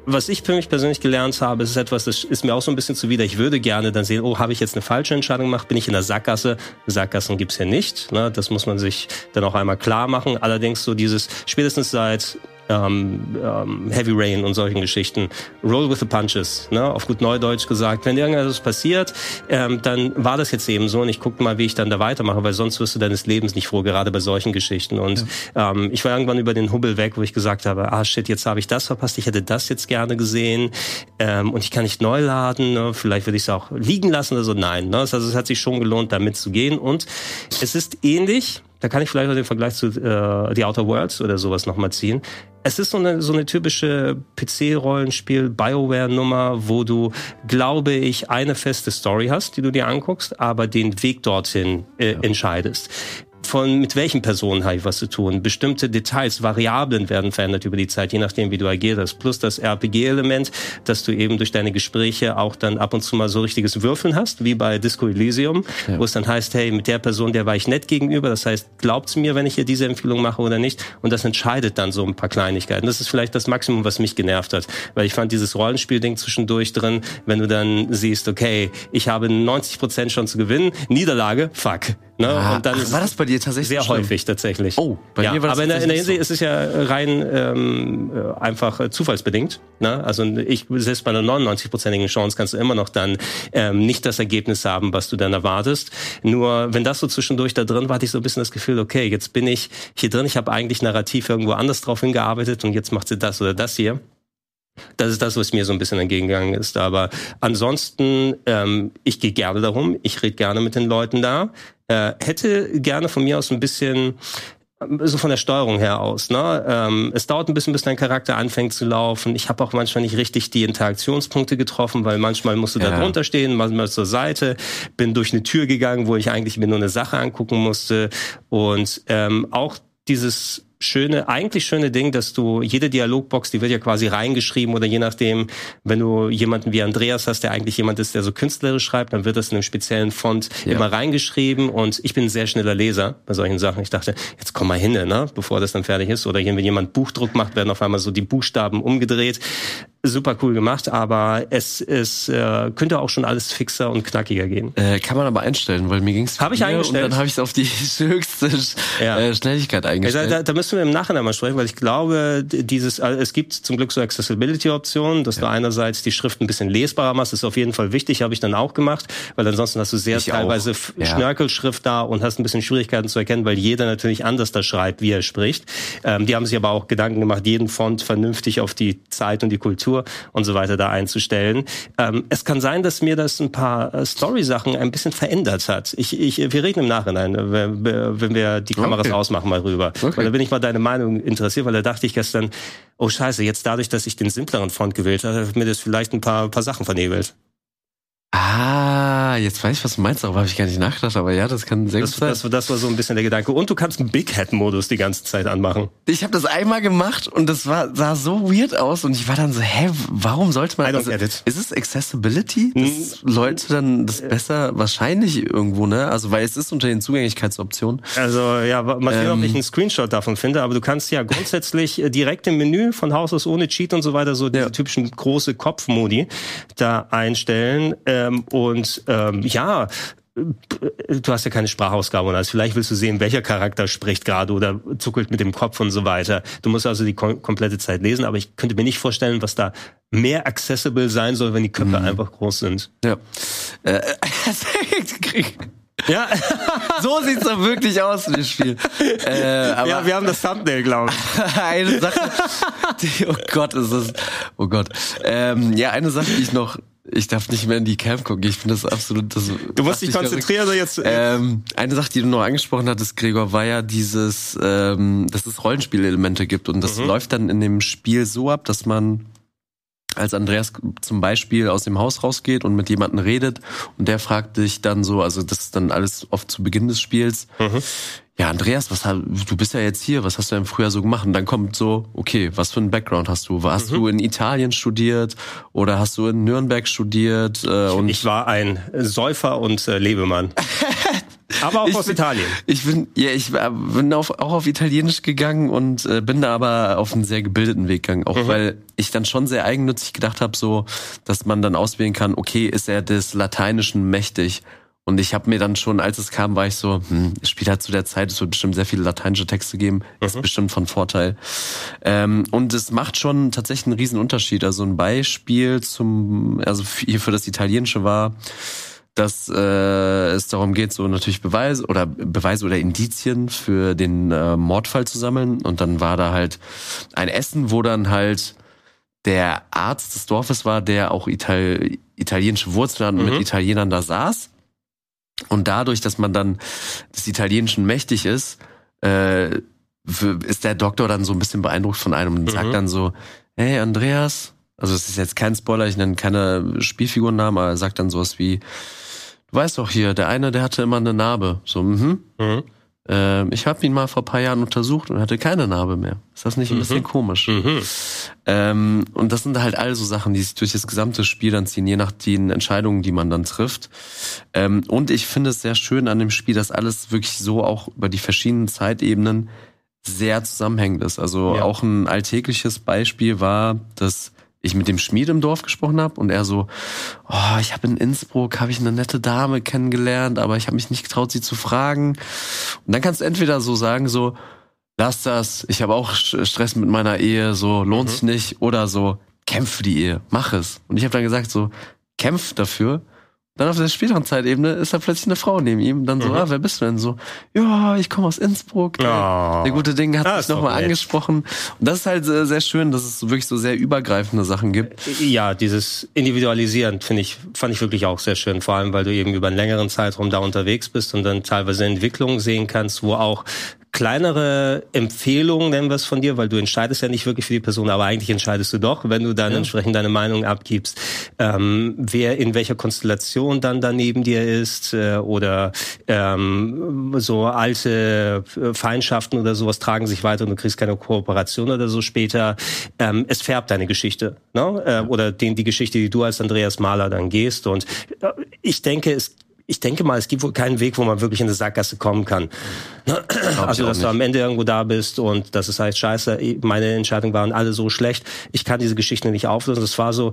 was ich für mich persönlich gelernt habe, ist etwas, das ist mir auch so ein bisschen zuwider. Ich würde gerne dann sehen, oh, habe ich jetzt eine falsche Entscheidung gemacht? Bin ich in der Sackgasse? Sackgassen gibt's ja nicht. Ne? Das muss man sich dann auch einmal klar machen. Allerdings so dieses, spätestens seit ähm, ähm, Heavy Rain und solchen Geschichten. Roll with the punches, ne? auf gut Neudeutsch gesagt. Wenn irgendwas passiert, ähm, dann war das jetzt eben so und ich gucke mal, wie ich dann da weitermache, weil sonst wirst du deines Lebens nicht froh, gerade bei solchen Geschichten. Und ja. ähm, ich war irgendwann über den Hubbel weg, wo ich gesagt habe, ah shit, jetzt habe ich das verpasst, ich hätte das jetzt gerne gesehen ähm, und ich kann nicht neu laden, ne? vielleicht würde ich es auch liegen lassen oder so. Nein, ne? also es hat sich schon gelohnt, damit zu gehen und es ist ähnlich, da kann ich vielleicht auch den Vergleich zu äh, The Outer Worlds oder sowas nochmal ziehen. Es ist so eine, so eine typische PC-Rollenspiel-Bioware-Nummer, wo du, glaube ich, eine feste Story hast, die du dir anguckst, aber den Weg dorthin äh, ja. entscheidest von mit welchen Personen habe ich was zu tun. Bestimmte Details, Variablen werden verändert über die Zeit, je nachdem, wie du agierst. Plus das RPG-Element, dass du eben durch deine Gespräche auch dann ab und zu mal so richtiges Würfeln hast, wie bei Disco Elysium, ja. wo es dann heißt, hey, mit der Person, der war ich nett gegenüber. Das heißt, glaubt's mir, wenn ich hier diese Empfehlung mache oder nicht? Und das entscheidet dann so ein paar Kleinigkeiten. Das ist vielleicht das Maximum, was mich genervt hat, weil ich fand dieses Rollenspiel-Ding zwischendurch drin, wenn du dann siehst, okay, ich habe 90 Prozent schon zu gewinnen, Niederlage, fuck. Ne? Ah, und dann ach, war das bei dir tatsächlich sehr schlimm? häufig tatsächlich. Oh, bei ja, mir war das Aber in der, in der Hinsicht so. ist es ja rein ähm, äh, einfach äh, zufallsbedingt. Ne? Also ich selbst bei einer 99-prozentigen Chance kannst du immer noch dann ähm, nicht das Ergebnis haben, was du dann erwartest. Nur wenn das so zwischendurch da drin war, hatte ich so ein bisschen das Gefühl, okay, jetzt bin ich hier drin, ich habe eigentlich narrativ irgendwo anders drauf hingearbeitet und jetzt macht sie das oder das hier. Das ist das, was mir so ein bisschen entgegengegangen ist. Aber ansonsten, ähm, ich gehe gerne darum, ich rede gerne mit den Leuten da. Äh, hätte gerne von mir aus ein bisschen so von der Steuerung her aus. Ne? Ähm, es dauert ein bisschen, bis dein Charakter anfängt zu laufen. Ich habe auch manchmal nicht richtig die Interaktionspunkte getroffen, weil manchmal musst du ja. da drunter stehen, manchmal zur Seite. Bin durch eine Tür gegangen, wo ich eigentlich mir nur eine Sache angucken musste. Und ähm, auch dieses schöne, eigentlich schöne Ding, dass du jede Dialogbox, die wird ja quasi reingeschrieben oder je nachdem, wenn du jemanden wie Andreas hast, der eigentlich jemand ist, der so künstlerisch schreibt, dann wird das in einem speziellen Font ja. immer reingeschrieben und ich bin ein sehr schneller Leser bei solchen Sachen. Ich dachte, jetzt komm mal hin, ne, bevor das dann fertig ist oder wenn jemand Buchdruck macht, werden auf einmal so die Buchstaben umgedreht super cool gemacht, aber es, es äh, könnte auch schon alles fixer und knackiger gehen. Äh, kann man aber einstellen, weil mir ging's Habe ich eingestellt. Und dann habe ich es auf die höchste ja. äh, Schnelligkeit eingestellt. Da, da, da müssen wir im Nachhinein mal sprechen, weil ich glaube, dieses, also es gibt zum Glück so Accessibility-Optionen, dass ja. du einerseits die Schrift ein bisschen lesbarer machst, das ist auf jeden Fall wichtig, habe ich dann auch gemacht, weil ansonsten hast du sehr ich teilweise ja. Schnörkelschrift da und hast ein bisschen Schwierigkeiten zu erkennen, weil jeder natürlich anders da schreibt, wie er spricht. Ähm, die haben sich aber auch Gedanken gemacht, jeden Font vernünftig auf die Zeit und die Kultur Temperatur und so weiter da einzustellen. Ähm, es kann sein, dass mir das ein paar äh, Story-Sachen ein bisschen verändert hat. Ich, ich, wir reden im Nachhinein, äh, wenn, wenn wir die Kameras okay. ausmachen, mal rüber. Okay. Weil da bin ich mal deine Meinung interessiert, weil da dachte ich gestern, oh scheiße, jetzt dadurch, dass ich den simpleren Font gewählt habe, hat mir das vielleicht ein paar, paar Sachen vernebelt. Ah, jetzt weiß ich, was du meinst, darüber habe ich gar nicht nachgedacht, aber ja, das kann sehr das, gut sein. Das, das, war so ein bisschen der Gedanke. Und du kannst einen Big Head-Modus die ganze Zeit anmachen. Ich habe das einmal gemacht und das war, sah so weird aus und ich war dann so, hä, warum sollte man... I don't also, Ist es Accessibility? Das hm. Leute dann das besser? Wahrscheinlich irgendwo, ne? Also, weil es ist unter den Zugänglichkeitsoptionen. Also, ja, mal sehen, ähm, ob ich einen Screenshot davon finde, aber du kannst ja grundsätzlich äh, direkt im Menü von Haus aus ohne Cheat und so weiter so diese ja. typischen große Kopfmodi da einstellen. Äh, ähm, und ähm, ja, du hast ja keine Sprachausgabe und alles. Vielleicht willst du sehen, welcher Charakter spricht gerade oder zuckelt mit dem Kopf und so weiter. Du musst also die kom komplette Zeit lesen, aber ich könnte mir nicht vorstellen, was da mehr accessible sein soll, wenn die Köpfe mhm. einfach groß sind. Ja. Äh, ja, so sieht's doch wirklich aus in dem Spiel. Äh, aber ja, wir haben das Thumbnail, glaube ich. eine Sache, die, oh Gott, ist das, oh Gott. Ähm, ja, eine Sache, die ich noch ich darf nicht mehr in die Cam gucken. Ich finde das absolut. Das du musst dich konzentrieren, oder jetzt. Ähm, eine Sache, die du noch angesprochen hattest, Gregor, war ja dieses, ähm, dass es Rollenspielelemente gibt und das mhm. läuft dann in dem Spiel so ab, dass man als Andreas zum Beispiel aus dem Haus rausgeht und mit jemandem redet und der fragt dich dann so, also das ist dann alles oft zu Beginn des Spiels, mhm. Ja Andreas, was du bist ja jetzt hier, was hast du denn früher so gemacht? Und dann kommt so, okay, was für einen Background hast du? Hast mhm. du in Italien studiert oder hast du in Nürnberg studiert? Äh, und ich war ein Säufer und äh, Lebemann. Aber auch ich aus bin, Italien. Ich bin, ja, ich bin auf, auch auf Italienisch gegangen und äh, bin da aber auf einen sehr gebildeten Weg gegangen. Auch mhm. weil ich dann schon sehr eigennützig gedacht habe, so, dass man dann auswählen kann, okay, ist er des Lateinischen mächtig? Und ich habe mir dann schon, als es kam, war ich so, hm, es spielt halt zu der Zeit, es wird bestimmt sehr viele lateinische Texte geben, mhm. ist bestimmt von Vorteil. Ähm, und es macht schon tatsächlich einen riesen Unterschied. Also ein Beispiel zum, also hier für das Italienische war, dass äh, es darum geht, so natürlich Beweise oder Beweise oder Indizien für den äh, Mordfall zu sammeln. Und dann war da halt ein Essen, wo dann halt der Arzt des Dorfes war, der auch Ital italienische Wurzeln hat und mhm. mit Italienern da saß. Und dadurch, dass man dann des Italienischen mächtig ist, äh, ist der Doktor dann so ein bisschen beeindruckt von einem und mhm. sagt dann so, hey Andreas, also es ist jetzt kein Spoiler, ich nenne keine Spielfigurennamen, aber er sagt dann sowas wie, du weißt doch hier, der eine, der hatte immer eine Narbe. So, mhm. mhm. Äh, ich habe ihn mal vor paar Jahren untersucht und hatte keine Narbe mehr. Ist das nicht ein mhm. bisschen komisch? Mhm. Ähm, und das sind halt all so Sachen, die sich durch das gesamte Spiel dann ziehen, je nach den Entscheidungen, die man dann trifft. Ähm, und ich finde es sehr schön an dem Spiel, dass alles wirklich so auch über die verschiedenen Zeitebenen sehr zusammenhängend ist. Also ja. auch ein alltägliches Beispiel war, dass ich mit dem Schmied im Dorf gesprochen habe und er so, oh, ich habe in Innsbruck habe ich eine nette Dame kennengelernt, aber ich habe mich nicht getraut, sie zu fragen. Und dann kannst du entweder so sagen, so, lass das, ich habe auch Stress mit meiner Ehe, so lohnt mhm. sich nicht, oder so, kämpf für die Ehe, mach es. Und ich habe dann gesagt, so, kämpf dafür dann auf der späteren Zeitebene ist da plötzlich eine Frau neben ihm. Dann so, mhm. ah, wer bist du denn so? Ja, ich komme aus Innsbruck. Oh. Der gute Ding hat ah, mich nochmal angesprochen. Und das ist halt sehr, sehr schön, dass es wirklich so sehr übergreifende Sachen gibt. Ja, dieses Individualisieren finde ich, fand ich wirklich auch sehr schön. Vor allem, weil du eben über einen längeren Zeitraum da unterwegs bist und dann teilweise Entwicklungen sehen kannst, wo auch kleinere Empfehlungen, nennen wir es von dir, weil du entscheidest ja nicht wirklich für die Person, aber eigentlich entscheidest du doch, wenn du dann ja. entsprechend deine Meinung abgibst, ähm, wer in welcher Konstellation dann daneben dir ist äh, oder ähm, so alte äh, Feindschaften oder sowas tragen sich weiter und du kriegst keine Kooperation oder so später. Ähm, es färbt deine Geschichte ne? äh, oder den, die Geschichte, die du als Andreas Mahler dann gehst und äh, ich denke, es ich denke mal, es gibt wohl keinen Weg, wo man wirklich in eine Sackgasse kommen kann. Also, dass du am Ende irgendwo da bist und dass es heißt, scheiße, meine Entscheidungen waren alle so schlecht, ich kann diese Geschichte nicht auflösen. Das war so,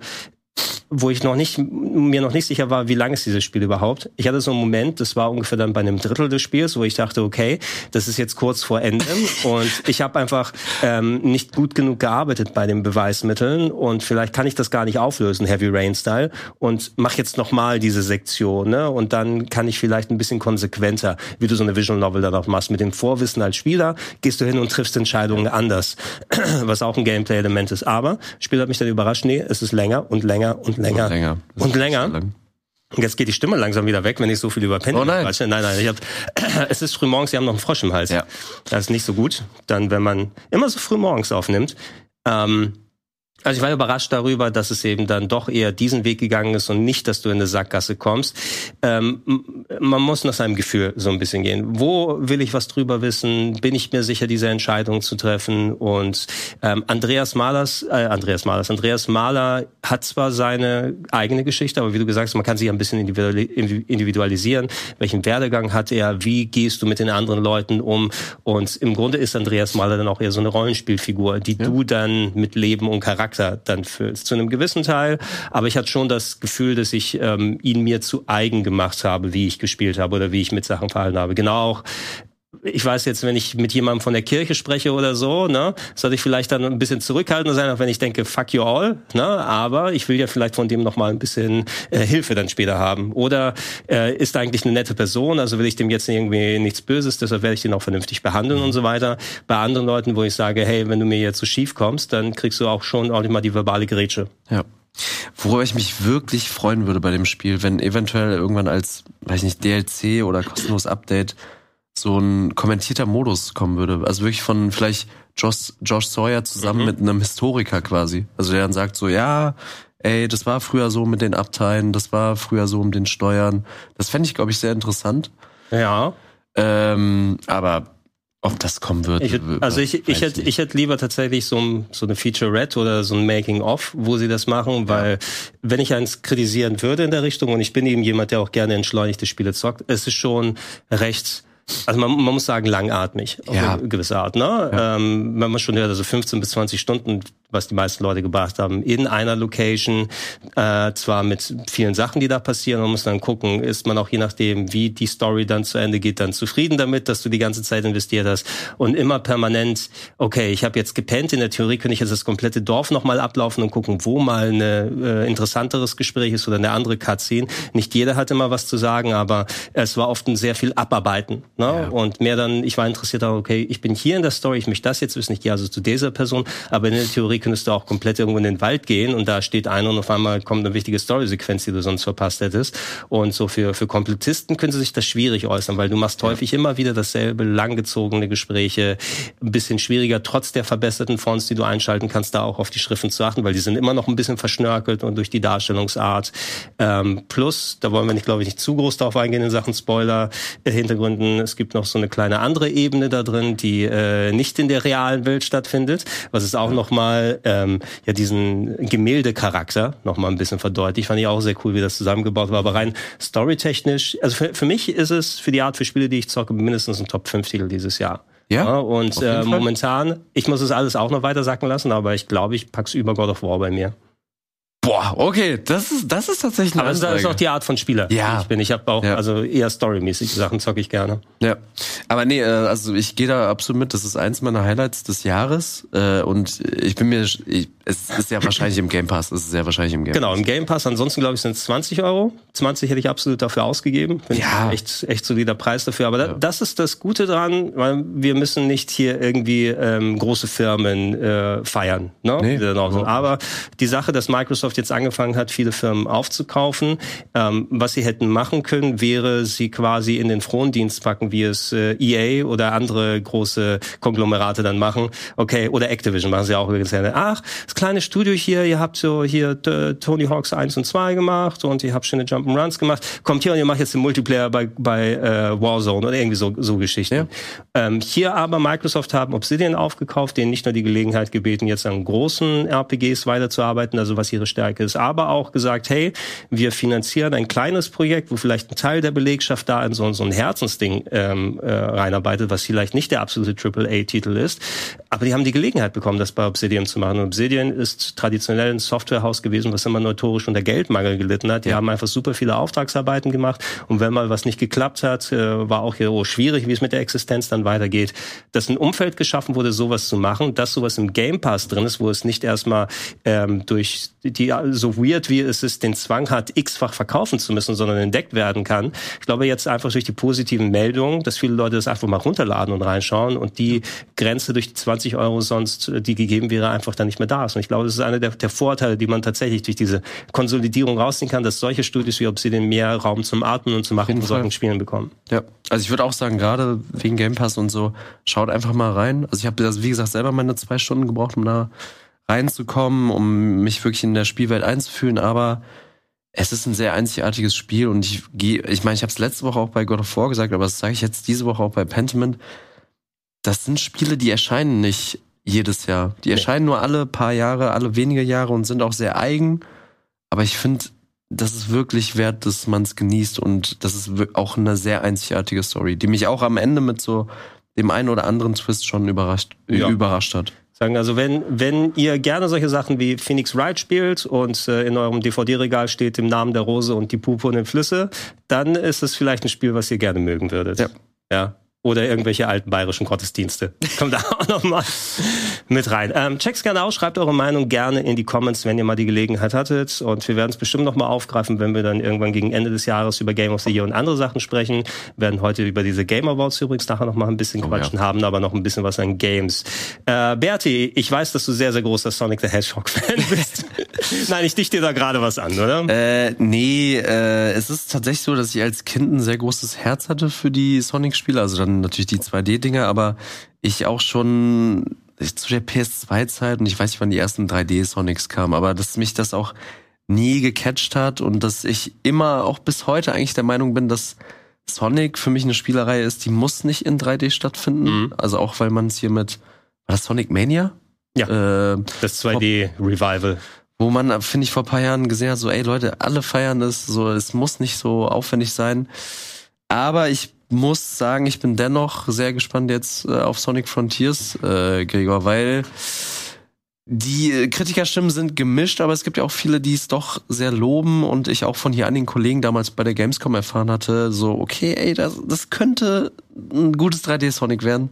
wo ich noch nicht, mir noch nicht sicher war, wie lang ist dieses Spiel überhaupt. Ich hatte so einen Moment, das war ungefähr dann bei einem Drittel des Spiels, wo ich dachte, okay, das ist jetzt kurz vor Ende und ich habe einfach ähm, nicht gut genug gearbeitet bei den Beweismitteln und vielleicht kann ich das gar nicht auflösen, Heavy Rain Style und mach jetzt nochmal diese Sektion, ne? Und dann kann ich vielleicht ein bisschen konsequenter, wie du so eine Visual Novel dann auch machst, mit dem Vorwissen als Spieler gehst du hin und triffst Entscheidungen anders, was auch ein Gameplay-Element ist. Aber Spiel hat mich dann überrascht, nee, es ist länger und länger und länger und länger. Und länger. Und jetzt geht die Stimme langsam wieder weg, wenn ich so viel über Pendel oh nein. quatsche. Nein, nein, ich hab, es ist früh morgens, Sie haben noch einen Frosch im Hals. Ja. Das ist nicht so gut. Dann, wenn man immer so früh morgens aufnimmt. Ähm, also ich war überrascht darüber, dass es eben dann doch eher diesen Weg gegangen ist und nicht, dass du in eine Sackgasse kommst. Ähm, man muss nach seinem Gefühl so ein bisschen gehen. Wo will ich was drüber wissen? Bin ich mir sicher, diese Entscheidung zu treffen? Und ähm, Andreas Malers, äh, Andreas Malers, Andreas Mahler hat zwar seine eigene Geschichte, aber wie du gesagt hast, man kann sich ein bisschen individualisieren. Welchen Werdegang hat er? Wie gehst du mit den anderen Leuten um? Und im Grunde ist Andreas Mahler dann auch eher so eine Rollenspielfigur, die ja. du dann mit Leben und Charakter Charakter dann füllst. Zu einem gewissen Teil. Aber ich hatte schon das Gefühl, dass ich ähm, ihn mir zu eigen gemacht habe, wie ich gespielt habe oder wie ich mit Sachen verhalten habe. Genau auch ich weiß jetzt, wenn ich mit jemandem von der Kirche spreche oder so, ne, sollte ich vielleicht dann ein bisschen zurückhaltender sein, auch wenn ich denke, fuck you all, ne, aber ich will ja vielleicht von dem noch mal ein bisschen äh, Hilfe dann später haben. Oder äh, ist eigentlich eine nette Person, also will ich dem jetzt irgendwie nichts Böses, deshalb werde ich den auch vernünftig behandeln und so weiter. Bei anderen Leuten, wo ich sage, hey, wenn du mir jetzt so schief kommst, dann kriegst du auch schon ordentlich mal die verbale Grätsche. Ja. Worüber ich mich wirklich freuen würde bei dem Spiel, wenn eventuell irgendwann als, weiß nicht, DLC oder kostenlos Update so ein kommentierter Modus kommen würde. Also wirklich von vielleicht Josh, Josh Sawyer zusammen mhm. mit einem Historiker quasi. Also der dann sagt so, ja, ey, das war früher so mit den Abteilen, das war früher so mit den Steuern. Das fände ich, glaube ich, sehr interessant. Ja. Ähm, aber ob das kommen wird. Ich, also ich, ich hätte ich hätte lieber tatsächlich so, ein, so eine Featurette oder so ein Making-of, wo sie das machen, weil ja. wenn ich eins kritisieren würde in der Richtung und ich bin eben jemand, der auch gerne entschleunigte Spiele zockt, es ist schon recht also man, man muss sagen, langatmig auf ja. eine gewisse Art. Ne? Ja. Ähm, wenn man schon hört, also 15 bis 20 Stunden was die meisten Leute gebracht haben, in einer Location, äh, zwar mit vielen Sachen, die da passieren. Man muss dann gucken, ist man auch je nachdem, wie die Story dann zu Ende geht, dann zufrieden damit, dass du die ganze Zeit investiert hast und immer permanent, okay, ich habe jetzt gepennt, in der Theorie könnte ich jetzt das komplette Dorf nochmal ablaufen und gucken, wo mal ein äh, interessanteres Gespräch ist oder eine andere Cutscene. Nicht jeder hat immer was zu sagen, aber es war oft ein sehr viel Abarbeiten. Ne? Ja. Und mehr dann, ich war interessiert, okay, ich bin hier in der Story, ich möchte das jetzt wissen, ich gehe also zu dieser Person, aber in der Theorie könntest du auch komplett irgendwo in den Wald gehen und da steht einer und auf einmal kommt eine wichtige Story-Sequenz, die du sonst verpasst hättest. Und so für, für Komplettisten könnte sich das schwierig äußern, weil du machst häufig ja. immer wieder dasselbe, langgezogene Gespräche, ein bisschen schwieriger, trotz der verbesserten Fonts, die du einschalten kannst, da auch auf die Schriften zu achten, weil die sind immer noch ein bisschen verschnörkelt und durch die Darstellungsart. Ähm, plus, da wollen wir nicht, glaube ich, nicht zu groß darauf eingehen in Sachen Spoiler-Hintergründen. Es gibt noch so eine kleine andere Ebene da drin, die äh, nicht in der realen Welt stattfindet, was es auch ja. noch mal ähm, ja diesen Gemäldecharakter noch mal ein bisschen verdeutlicht. Fand ich auch sehr cool, wie das zusammengebaut war. Aber rein storytechnisch, also für, für mich ist es für die Art für Spiele, die ich zocke, mindestens ein Top 5 Titel dieses Jahr. Ja, ja und äh, momentan, ich muss es alles auch noch weiter sacken lassen, aber ich glaube, ich pack's über God of War bei mir. Boah, okay, das ist das ist tatsächlich eine Aber das ist auch die Art von Spieler, ja. die ich bin. Ich habe auch ja. also eher storymäßige Sachen zocke ich gerne. Ja, aber nee, äh, also ich gehe da absolut mit. Das ist eins meiner Highlights des Jahres äh, und ich bin mir, ich, es ist ja wahrscheinlich im Game Pass. Es ist sehr wahrscheinlich im Game. Genau, im Game Pass. Ansonsten glaube ich sind es 20 Euro. 20 hätte ich absolut dafür ausgegeben. Bin ja, echt echt solider Preis dafür. Aber ja. das ist das Gute dran, weil wir müssen nicht hier irgendwie ähm, große Firmen äh, feiern. Ne? Nee, aber die Sache, dass Microsoft Microsoft jetzt angefangen hat, viele Firmen aufzukaufen. Ähm, was sie hätten machen können, wäre sie quasi in den Frondienst packen, wie es äh, EA oder andere große Konglomerate dann machen. Okay, oder Activision machen sie auch übrigens gerne. Ach, das kleine Studio hier, ihr habt so hier äh, Tony Hawks 1 und 2 gemacht und ihr habt schöne Jump'n'Runs gemacht. Kommt hier und ihr macht jetzt den Multiplayer bei, bei äh, Warzone oder irgendwie so, so Geschichten. Ja. Ähm, hier aber Microsoft haben Obsidian aufgekauft, denen nicht nur die Gelegenheit gebeten, jetzt an großen RPGs weiterzuarbeiten, also was ihre Stärke Stärke ist, aber auch gesagt, hey, wir finanzieren ein kleines Projekt, wo vielleicht ein Teil der Belegschaft da in so, so ein Herzensding ähm, äh, reinarbeitet, was vielleicht nicht der absolute AAA-Titel ist, aber die haben die Gelegenheit bekommen, das bei Obsidian zu machen. Und Obsidian ist traditionell ein Softwarehaus gewesen, was immer notorisch unter Geldmangel gelitten hat. Die ja. haben einfach super viele Auftragsarbeiten gemacht und wenn mal was nicht geklappt hat, äh, war auch hier oh, schwierig, wie es mit der Existenz dann weitergeht. Dass ein Umfeld geschaffen wurde, sowas zu machen, dass sowas im Game Pass drin ist, wo es nicht erstmal ähm, durch die so weird wie es ist, den Zwang hat, x-fach verkaufen zu müssen, sondern entdeckt werden kann. Ich glaube jetzt einfach durch die positiven Meldungen, dass viele Leute das einfach mal runterladen und reinschauen und die Grenze durch die 20 Euro sonst, die gegeben wäre, einfach dann nicht mehr da ist. Und ich glaube, das ist einer der, der Vorteile, die man tatsächlich durch diese Konsolidierung rausziehen kann, dass solche Studios wie Obsidian mehr Raum zum Atmen und zum Machen von solchen Spielen bekommen. Ja, also ich würde auch sagen, gerade wegen Game Pass und so, schaut einfach mal rein. Also ich habe, also wie gesagt, selber meine zwei Stunden gebraucht, um da reinzukommen, um mich wirklich in der Spielwelt einzufühlen, aber es ist ein sehr einzigartiges Spiel und ich gehe, ich meine, ich habe es letzte Woche auch bei God of War gesagt, aber das sage ich jetzt diese Woche auch bei Pentiment. Das sind Spiele, die erscheinen nicht jedes Jahr. Die erscheinen nur alle paar Jahre, alle wenige Jahre und sind auch sehr eigen. Aber ich finde, das ist wirklich wert, dass man es genießt und das ist auch eine sehr einzigartige Story, die mich auch am Ende mit so dem einen oder anderen Twist schon überrascht, ja. überrascht hat. Sagen also, wenn, wenn ihr gerne solche Sachen wie Phoenix Wright spielt und äh, in eurem DVD-Regal steht im Namen der Rose und die Puppe und den Flüsse, dann ist es vielleicht ein Spiel, was ihr gerne mögen würdet. Ja. Ja oder irgendwelche alten bayerischen Gottesdienste. Kommt da auch nochmal mit rein. Ähm, checkt's gerne aus, schreibt eure Meinung gerne in die Comments, wenn ihr mal die Gelegenheit hattet. Und wir werden es bestimmt nochmal aufgreifen, wenn wir dann irgendwann gegen Ende des Jahres über Game of the Year und andere Sachen sprechen. Wir werden heute über diese Game Awards übrigens nachher nochmal ein bisschen oh, quatschen, ja. haben aber noch ein bisschen was an Games. Äh, Berti, ich weiß, dass du sehr, sehr großer Sonic the Hedgehog-Fan bist. Nein, ich dichte dir da gerade was an, oder? Äh, nee, äh, es ist tatsächlich so, dass ich als Kind ein sehr großes Herz hatte für die Sonic-Spiele. Also dann natürlich die 2D-Dinger, aber ich auch schon zu der PS2-Zeit und ich weiß nicht, wann die ersten 3D-Sonics kamen, aber dass mich das auch nie gecatcht hat und dass ich immer auch bis heute eigentlich der Meinung bin, dass Sonic für mich eine Spielerei ist, die muss nicht in 3D stattfinden. Mhm. Also auch weil man es hier mit war das Sonic Mania? Ja. Äh, das 2D Revival wo man, finde ich, vor paar Jahren gesehen hat, so, ey Leute, alle feiern es, so, es muss nicht so aufwendig sein. Aber ich muss sagen, ich bin dennoch sehr gespannt jetzt äh, auf Sonic Frontiers, äh, Gregor, weil die Kritikerstimmen sind gemischt, aber es gibt ja auch viele, die es doch sehr loben und ich auch von hier an den Kollegen damals bei der Gamescom erfahren hatte, so, okay, ey, das, das könnte ein gutes 3D-Sonic werden.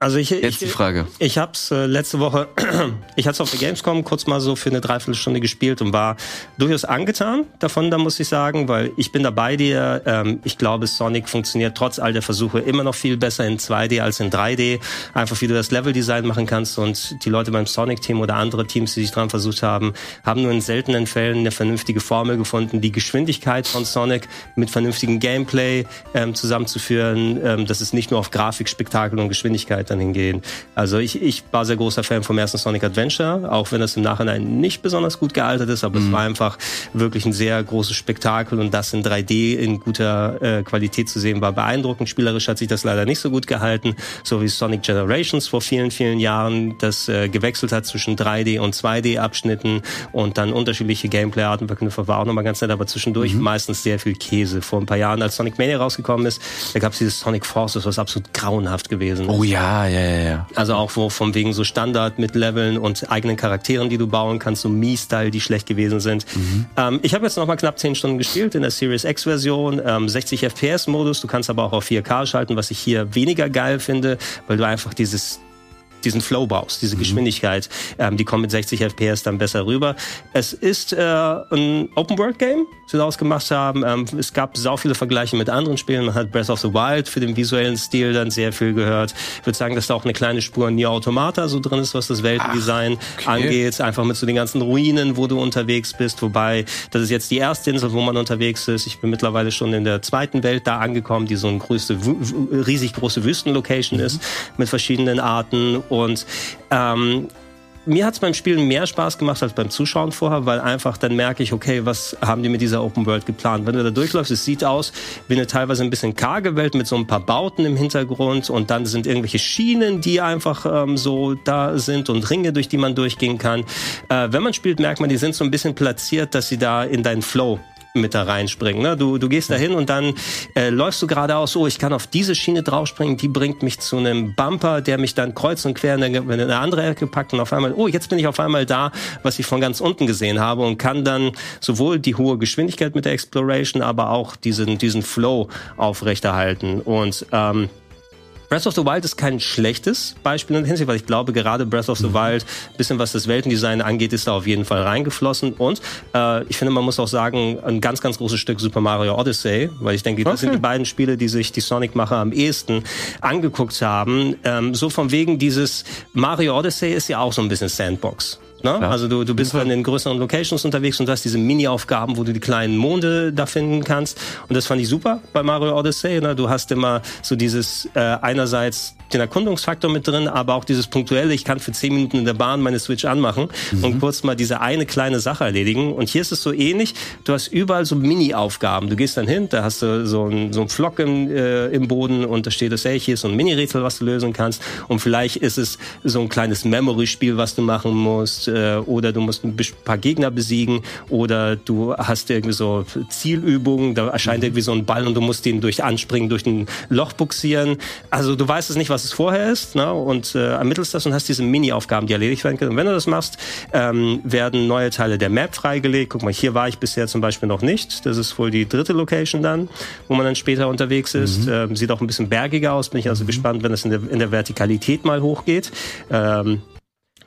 Also ich, Jetzt ich, die Frage. Ich habe es äh, letzte Woche, ich hatte es auf der Gamescom kurz mal so für eine Dreiviertelstunde gespielt und war durchaus angetan davon, da muss ich sagen, weil ich bin da bei dir. Ähm, ich glaube, Sonic funktioniert trotz all der Versuche immer noch viel besser in 2D als in 3D. Einfach wie du das Leveldesign machen kannst und die Leute beim Sonic-Team oder andere Teams, die sich dran versucht haben, haben nur in seltenen Fällen eine vernünftige Formel gefunden, die Geschwindigkeit von Sonic mit vernünftigem Gameplay ähm, zusammenzuführen, ähm, dass es nicht nur auf Grafik, Spektakel und Geschwindigkeit dann hingehen. Also ich, ich war sehr großer Fan vom ersten Sonic Adventure, auch wenn das im Nachhinein nicht besonders gut gealtert ist, aber mhm. es war einfach wirklich ein sehr großes Spektakel und das in 3D in guter äh, Qualität zu sehen war beeindruckend. Spielerisch hat sich das leider nicht so gut gehalten, so wie Sonic Generations vor vielen, vielen Jahren, das äh, gewechselt hat zwischen 3D und 2D Abschnitten und dann unterschiedliche Gameplay-Arten verknüpft, war auch nochmal ganz nett, aber zwischendurch mhm. meistens sehr viel Käse. Vor ein paar Jahren, als Sonic Mania rausgekommen ist, da gab es dieses Sonic Forces, was absolut grauenhaft gewesen ist. Oh ja, ja, ja, ja. Also auch wo von wegen so Standard mit Leveln und eigenen Charakteren, die du bauen kannst, so Me-Style, die schlecht gewesen sind. Mhm. Ähm, ich habe jetzt noch mal knapp 10 Stunden gespielt in der Series X-Version, ähm, 60 FPS-Modus. Du kannst aber auch auf 4K schalten, was ich hier weniger geil finde, weil du einfach dieses diesen Flow brauchst, diese mhm. Geschwindigkeit, ähm, die kommt mit 60 FPS dann besser rüber. Es ist äh, ein Open-World-Game, das wir daraus gemacht haben. Ähm, es gab sau viele Vergleiche mit anderen Spielen. Man hat Breath of the Wild für den visuellen Stil dann sehr viel gehört. Ich würde sagen, dass da auch eine kleine Spur Nier Automata so drin ist, was das Weltendesign Ach, okay. angeht. Einfach mit so den ganzen Ruinen, wo du unterwegs bist. Wobei, das ist jetzt die erste Insel, wo man unterwegs ist. Ich bin mittlerweile schon in der zweiten Welt da angekommen, die so eine größte, riesig große Wüstenlocation mhm. ist, mit verschiedenen Arten und ähm, mir hat es beim Spielen mehr Spaß gemacht als beim Zuschauen vorher, weil einfach dann merke ich, okay, was haben die mit dieser Open World geplant? Wenn du da durchläufst, es sieht aus wie eine teilweise ein bisschen karge Welt mit so ein paar Bauten im Hintergrund und dann sind irgendwelche Schienen, die einfach ähm, so da sind und Ringe, durch die man durchgehen kann. Äh, wenn man spielt, merkt man, die sind so ein bisschen platziert, dass sie da in deinen Flow mit da reinspringen. Ne? Du, du gehst da hin und dann äh, läufst du geradeaus, oh, ich kann auf diese Schiene draufspringen, die bringt mich zu einem Bumper, der mich dann kreuz und quer in eine, in eine andere Ecke packt und auf einmal, oh, jetzt bin ich auf einmal da, was ich von ganz unten gesehen habe und kann dann sowohl die hohe Geschwindigkeit mit der Exploration, aber auch diesen, diesen Flow aufrechterhalten. Und ähm, Breath of the Wild ist kein schlechtes Beispiel in der Hinsicht, weil ich glaube, gerade Breath of the mhm. Wild, bisschen was das Weltendesign angeht, ist da auf jeden Fall reingeflossen. Und äh, ich finde, man muss auch sagen, ein ganz, ganz großes Stück Super Mario Odyssey, weil ich denke, das okay. sind die beiden Spiele, die sich die Sonic-Macher am ehesten angeguckt haben. Ähm, so von wegen dieses Mario Odyssey ist ja auch so ein bisschen Sandbox. Ne? Ja. Also du, du bist dann in größeren Locations unterwegs und hast diese Mini-Aufgaben, wo du die kleinen Monde da finden kannst. Und das fand ich super bei Mario Odyssey. Ne? Du hast immer so dieses äh, einerseits den Erkundungsfaktor mit drin, aber auch dieses punktuelle, ich kann für zehn Minuten in der Bahn meine Switch anmachen mhm. und kurz mal diese eine kleine Sache erledigen. Und hier ist es so ähnlich. Du hast überall so Mini-Aufgaben. Du gehst dann hin, da hast du so ein, so ein Flock im, äh, im Boden und da steht es, hey, hier ist so ein Mini-Rätsel, was du lösen kannst. Und vielleicht ist es so ein kleines Memory-Spiel, was du machen musst äh, oder du musst ein paar Gegner besiegen oder du hast irgendwie so Zielübungen, da erscheint mhm. irgendwie so ein Ball und du musst den durch Anspringen durch ein Loch buxieren. Also du weißt es nicht, was es vorher ist ne? und äh, ermittelst das und hast diese Mini-Aufgaben, die erledigt werden können. Und wenn du das machst, ähm, werden neue Teile der Map freigelegt. Guck mal, hier war ich bisher zum Beispiel noch nicht. Das ist wohl die dritte Location dann, wo man dann später unterwegs ist. Mhm. Ähm, sieht auch ein bisschen bergiger aus. Bin ich also mhm. gespannt, wenn es in der, in der Vertikalität mal hochgeht. Ähm,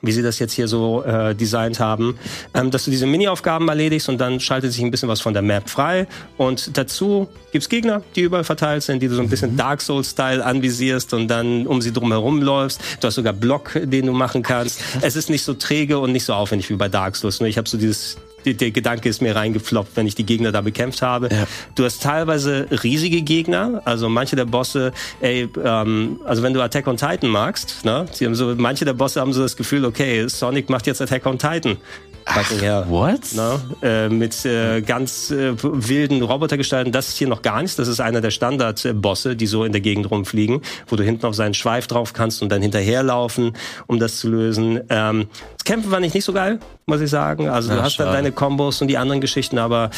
wie sie das jetzt hier so äh, designt haben, ähm, dass du diese Mini-Aufgaben erledigst und dann schaltet sich ein bisschen was von der Map frei. Und dazu gibt's Gegner, die überall verteilt sind, die du so ein bisschen mhm. Dark Souls-Style anvisierst und dann um sie drum herum läufst. Du hast sogar Block, den du machen kannst. Es ist nicht so träge und nicht so aufwendig wie bei Dark Souls. Nur ich habe so dieses der Gedanke ist mir reingefloppt, wenn ich die Gegner da bekämpft habe. Ja. Du hast teilweise riesige Gegner, also manche der Bosse, ey, ähm, also wenn du Attack on Titan magst, ne, sie haben so, manche der Bosse haben so das Gefühl, okay, Sonic macht jetzt Attack on Titan. Ach, what? Na, äh, mit äh, ganz äh, wilden Robotergestalten. Das ist hier noch gar nichts. Das ist einer der Standard-Bosse, die so in der Gegend rumfliegen, wo du hinten auf seinen Schweif drauf kannst und dann hinterherlaufen, um das zu lösen. Ähm, das Kämpfen war nicht, nicht so geil, muss ich sagen. Also ja, du hast schade. dann deine Kombos und die anderen Geschichten, aber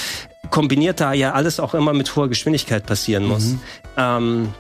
kombiniert da ja alles auch immer mit hoher Geschwindigkeit passieren muss. Mhm. Ähm,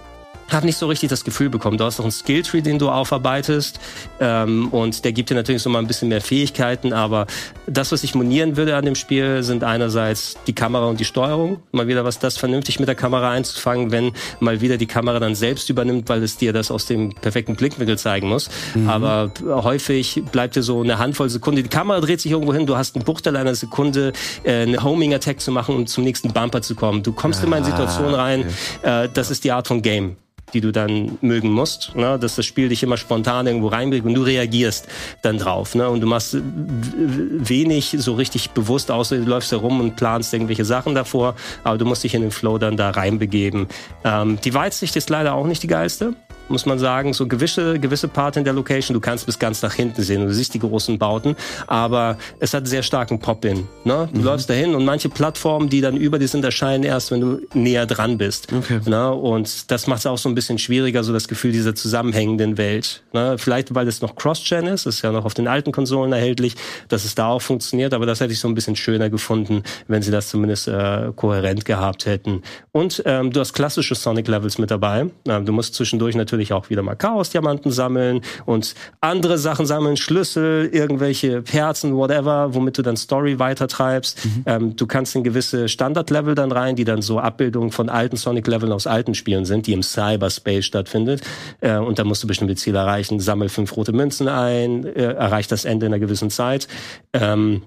habe nicht so richtig das Gefühl bekommen. Du hast noch einen Skilltree, den du aufarbeitest ähm, und der gibt dir natürlich so mal ein bisschen mehr Fähigkeiten, aber das, was ich monieren würde an dem Spiel, sind einerseits die Kamera und die Steuerung. Mal wieder was das vernünftig mit der Kamera einzufangen, wenn mal wieder die Kamera dann selbst übernimmt, weil es dir das aus dem perfekten Blickwinkel zeigen muss. Mhm. Aber häufig bleibt dir so eine Handvoll Sekunde. Die Kamera dreht sich irgendwo hin, du hast einen Bruchteil einer Sekunde, äh, eine Homing-Attack zu machen, um zum nächsten Bumper zu kommen. Du kommst ah, in eine Situation rein, okay. äh, das ist die Art von Game die du dann mögen musst, ne? dass das Spiel dich immer spontan irgendwo reinbringt und du reagierst dann drauf. Ne? Und du machst wenig so richtig bewusst, außer du läufst herum und planst irgendwelche Sachen davor, aber du musst dich in den Flow dann da reinbegeben. Ähm, die Weitsicht ist leider auch nicht die geilste muss man sagen, so gewisse, gewisse Part in der Location. Du kannst bis ganz nach hinten sehen. Du siehst die großen Bauten, aber es hat sehr starken Pop-In. Ne? Du mhm. läufst dahin und manche Plattformen, die dann über dir sind, erscheinen erst, wenn du näher dran bist. Okay. Ne? Und das macht es auch so ein bisschen schwieriger, so das Gefühl dieser zusammenhängenden Welt. Ne? Vielleicht, weil es noch Cross-Gen ist, ist ja noch auf den alten Konsolen erhältlich, dass es da auch funktioniert, aber das hätte ich so ein bisschen schöner gefunden, wenn sie das zumindest äh, kohärent gehabt hätten. Und ähm, du hast klassische Sonic-Levels mit dabei. Ähm, du musst zwischendurch natürlich natürlich auch wieder mal Chaos-Diamanten sammeln und andere Sachen sammeln, Schlüssel, irgendwelche Herzen, whatever, womit du dann Story weitertreibst. Mhm. Ähm, du kannst in gewisse Standard-Level dann rein, die dann so Abbildungen von alten Sonic-Leveln aus alten Spielen sind, die im Cyberspace stattfindet. Äh, und da musst du bestimmte Ziele erreichen. Sammel fünf rote Münzen ein, äh, erreich das Ende in einer gewissen Zeit. Ähm,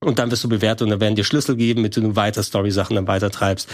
und dann wirst du bewertet und dann werden dir Schlüssel geben, mit denen du weiter Story-Sachen dann weitertreibst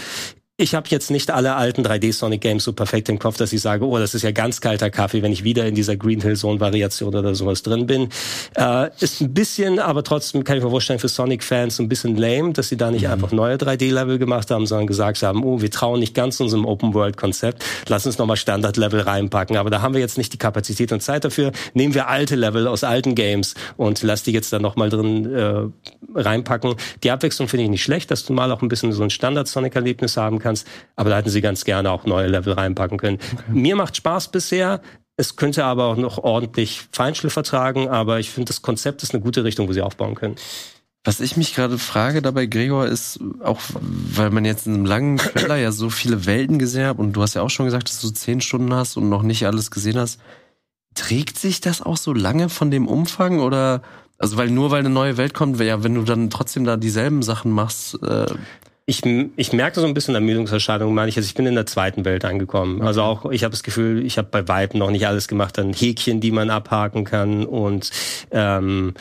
ich habe jetzt nicht alle alten 3D Sonic Games so perfekt im Kopf, dass ich sage, oh, das ist ja ganz kalter Kaffee, wenn ich wieder in dieser Green Hill Zone Variation oder sowas drin bin. Äh, ist ein bisschen, aber trotzdem kann ich mir vorstellen, für Sonic Fans ein bisschen lame, dass sie da nicht mhm. einfach neue 3D Level gemacht haben, sondern gesagt haben, oh, wir trauen nicht ganz unserem Open World Konzept, lass uns nochmal Standard Level reinpacken. Aber da haben wir jetzt nicht die Kapazität und Zeit dafür. Nehmen wir alte Level aus alten Games und lass die jetzt da nochmal drin äh, reinpacken. Die Abwechslung finde ich nicht schlecht, dass du mal auch ein bisschen so ein Standard Sonic Erlebnis haben kannst, aber da hätten sie ganz gerne auch neue Level reinpacken können. Okay. Mir macht Spaß bisher. Es könnte aber auch noch ordentlich Feinschliff vertragen, aber ich finde, das Konzept ist eine gute Richtung, wo sie aufbauen können. Was ich mich gerade frage dabei, Gregor, ist auch, weil man jetzt in einem langen Trailer ja so viele Welten gesehen hat und du hast ja auch schon gesagt, dass du zehn Stunden hast und noch nicht alles gesehen hast. Trägt sich das auch so lange von dem Umfang oder also weil nur weil eine neue Welt kommt, ja, wenn du dann trotzdem da dieselben Sachen machst. Äh ich, ich merke so ein bisschen Ermüdungserscheinungen, meine ich. Also ich bin in der zweiten Welt angekommen. Okay. Also auch, ich habe das Gefühl, ich habe bei Weitem noch nicht alles gemacht. Dann Häkchen, die man abhaken kann und ähm,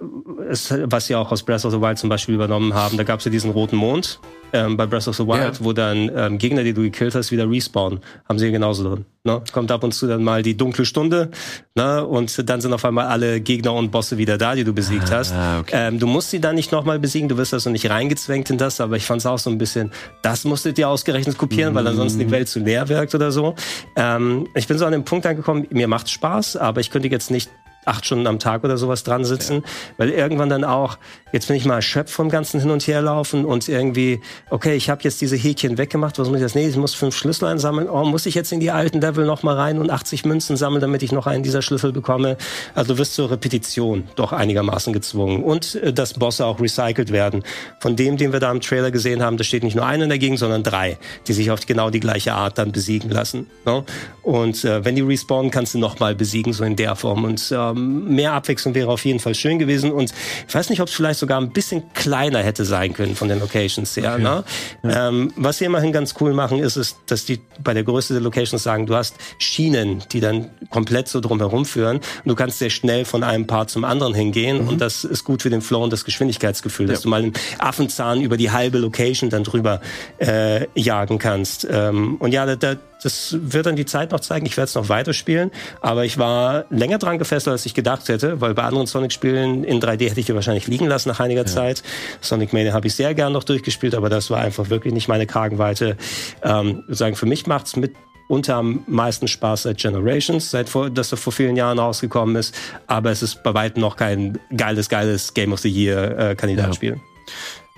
was sie auch aus Breath of the Wild zum Beispiel übernommen haben. Da gab es ja diesen roten Mond ähm, bei Breath of the Wild, ja. wo dann ähm, Gegner, die du gekillt hast, wieder respawnen. Haben sie genauso drin. Ne? Kommt ab und zu dann mal die dunkle Stunde ne? und dann sind auf einmal alle Gegner und Bosse wieder da, die du besiegt ah, hast. Okay. Ähm, du musst sie dann nicht nochmal besiegen, du wirst also nicht reingezwängt in das, aber ich fand es auch so ein bisschen, das musstet ihr ausgerechnet kopieren, mm. weil ansonsten die Welt zu leer wirkt oder so. Ähm, ich bin so an dem Punkt angekommen, mir macht Spaß, aber ich könnte jetzt nicht acht Stunden am Tag oder sowas dran sitzen, ja. weil irgendwann dann auch, jetzt bin ich mal erschöpft vom ganzen Hin und Her laufen und irgendwie, okay, ich habe jetzt diese Häkchen weggemacht, was muss ich jetzt? Nee, ich muss fünf Schlüssel einsammeln. Oh, muss ich jetzt in die alten Level noch mal rein und 80 Münzen sammeln, damit ich noch einen dieser Schlüssel bekomme? Also du wirst zur Repetition doch einigermaßen gezwungen und äh, dass Bosse auch recycelt werden. Von dem, den wir da im Trailer gesehen haben, da steht nicht nur einer dagegen, sondern drei, die sich auf genau die gleiche Art dann besiegen lassen. Ne? Und äh, wenn die respawnen, kannst du noch mal besiegen, so in der Form und äh, mehr Abwechslung wäre auf jeden Fall schön gewesen. Und ich weiß nicht, ob es vielleicht sogar ein bisschen kleiner hätte sein können von den Locations her. Okay. Ne? Ja. Ähm, was sie immerhin ganz cool machen, ist es, dass die bei der Größe der Locations sagen, du hast Schienen, die dann komplett so drumherum führen. Und du kannst sehr schnell von einem Part zum anderen hingehen. Mhm. Und das ist gut für den Flow und das Geschwindigkeitsgefühl, ja. dass du mal einen Affenzahn über die halbe Location dann drüber äh, jagen kannst. Ähm, und ja, da, da das wird dann die Zeit noch zeigen. Ich werde es noch weiterspielen. Aber ich war länger dran gefesselt, als ich gedacht hätte, weil bei anderen Sonic-Spielen in 3D hätte ich die wahrscheinlich liegen lassen nach einiger ja. Zeit. Sonic Mania habe ich sehr gern noch durchgespielt, aber das war einfach wirklich nicht meine Kragenweite. Ähm, sagen, für mich macht's mit unter am meisten Spaß seit Generations, seit vor, dass er vor vielen Jahren rausgekommen ist. Aber es ist bei weitem noch kein geiles, geiles Game of the Year äh, Kandidatspiel. Ja.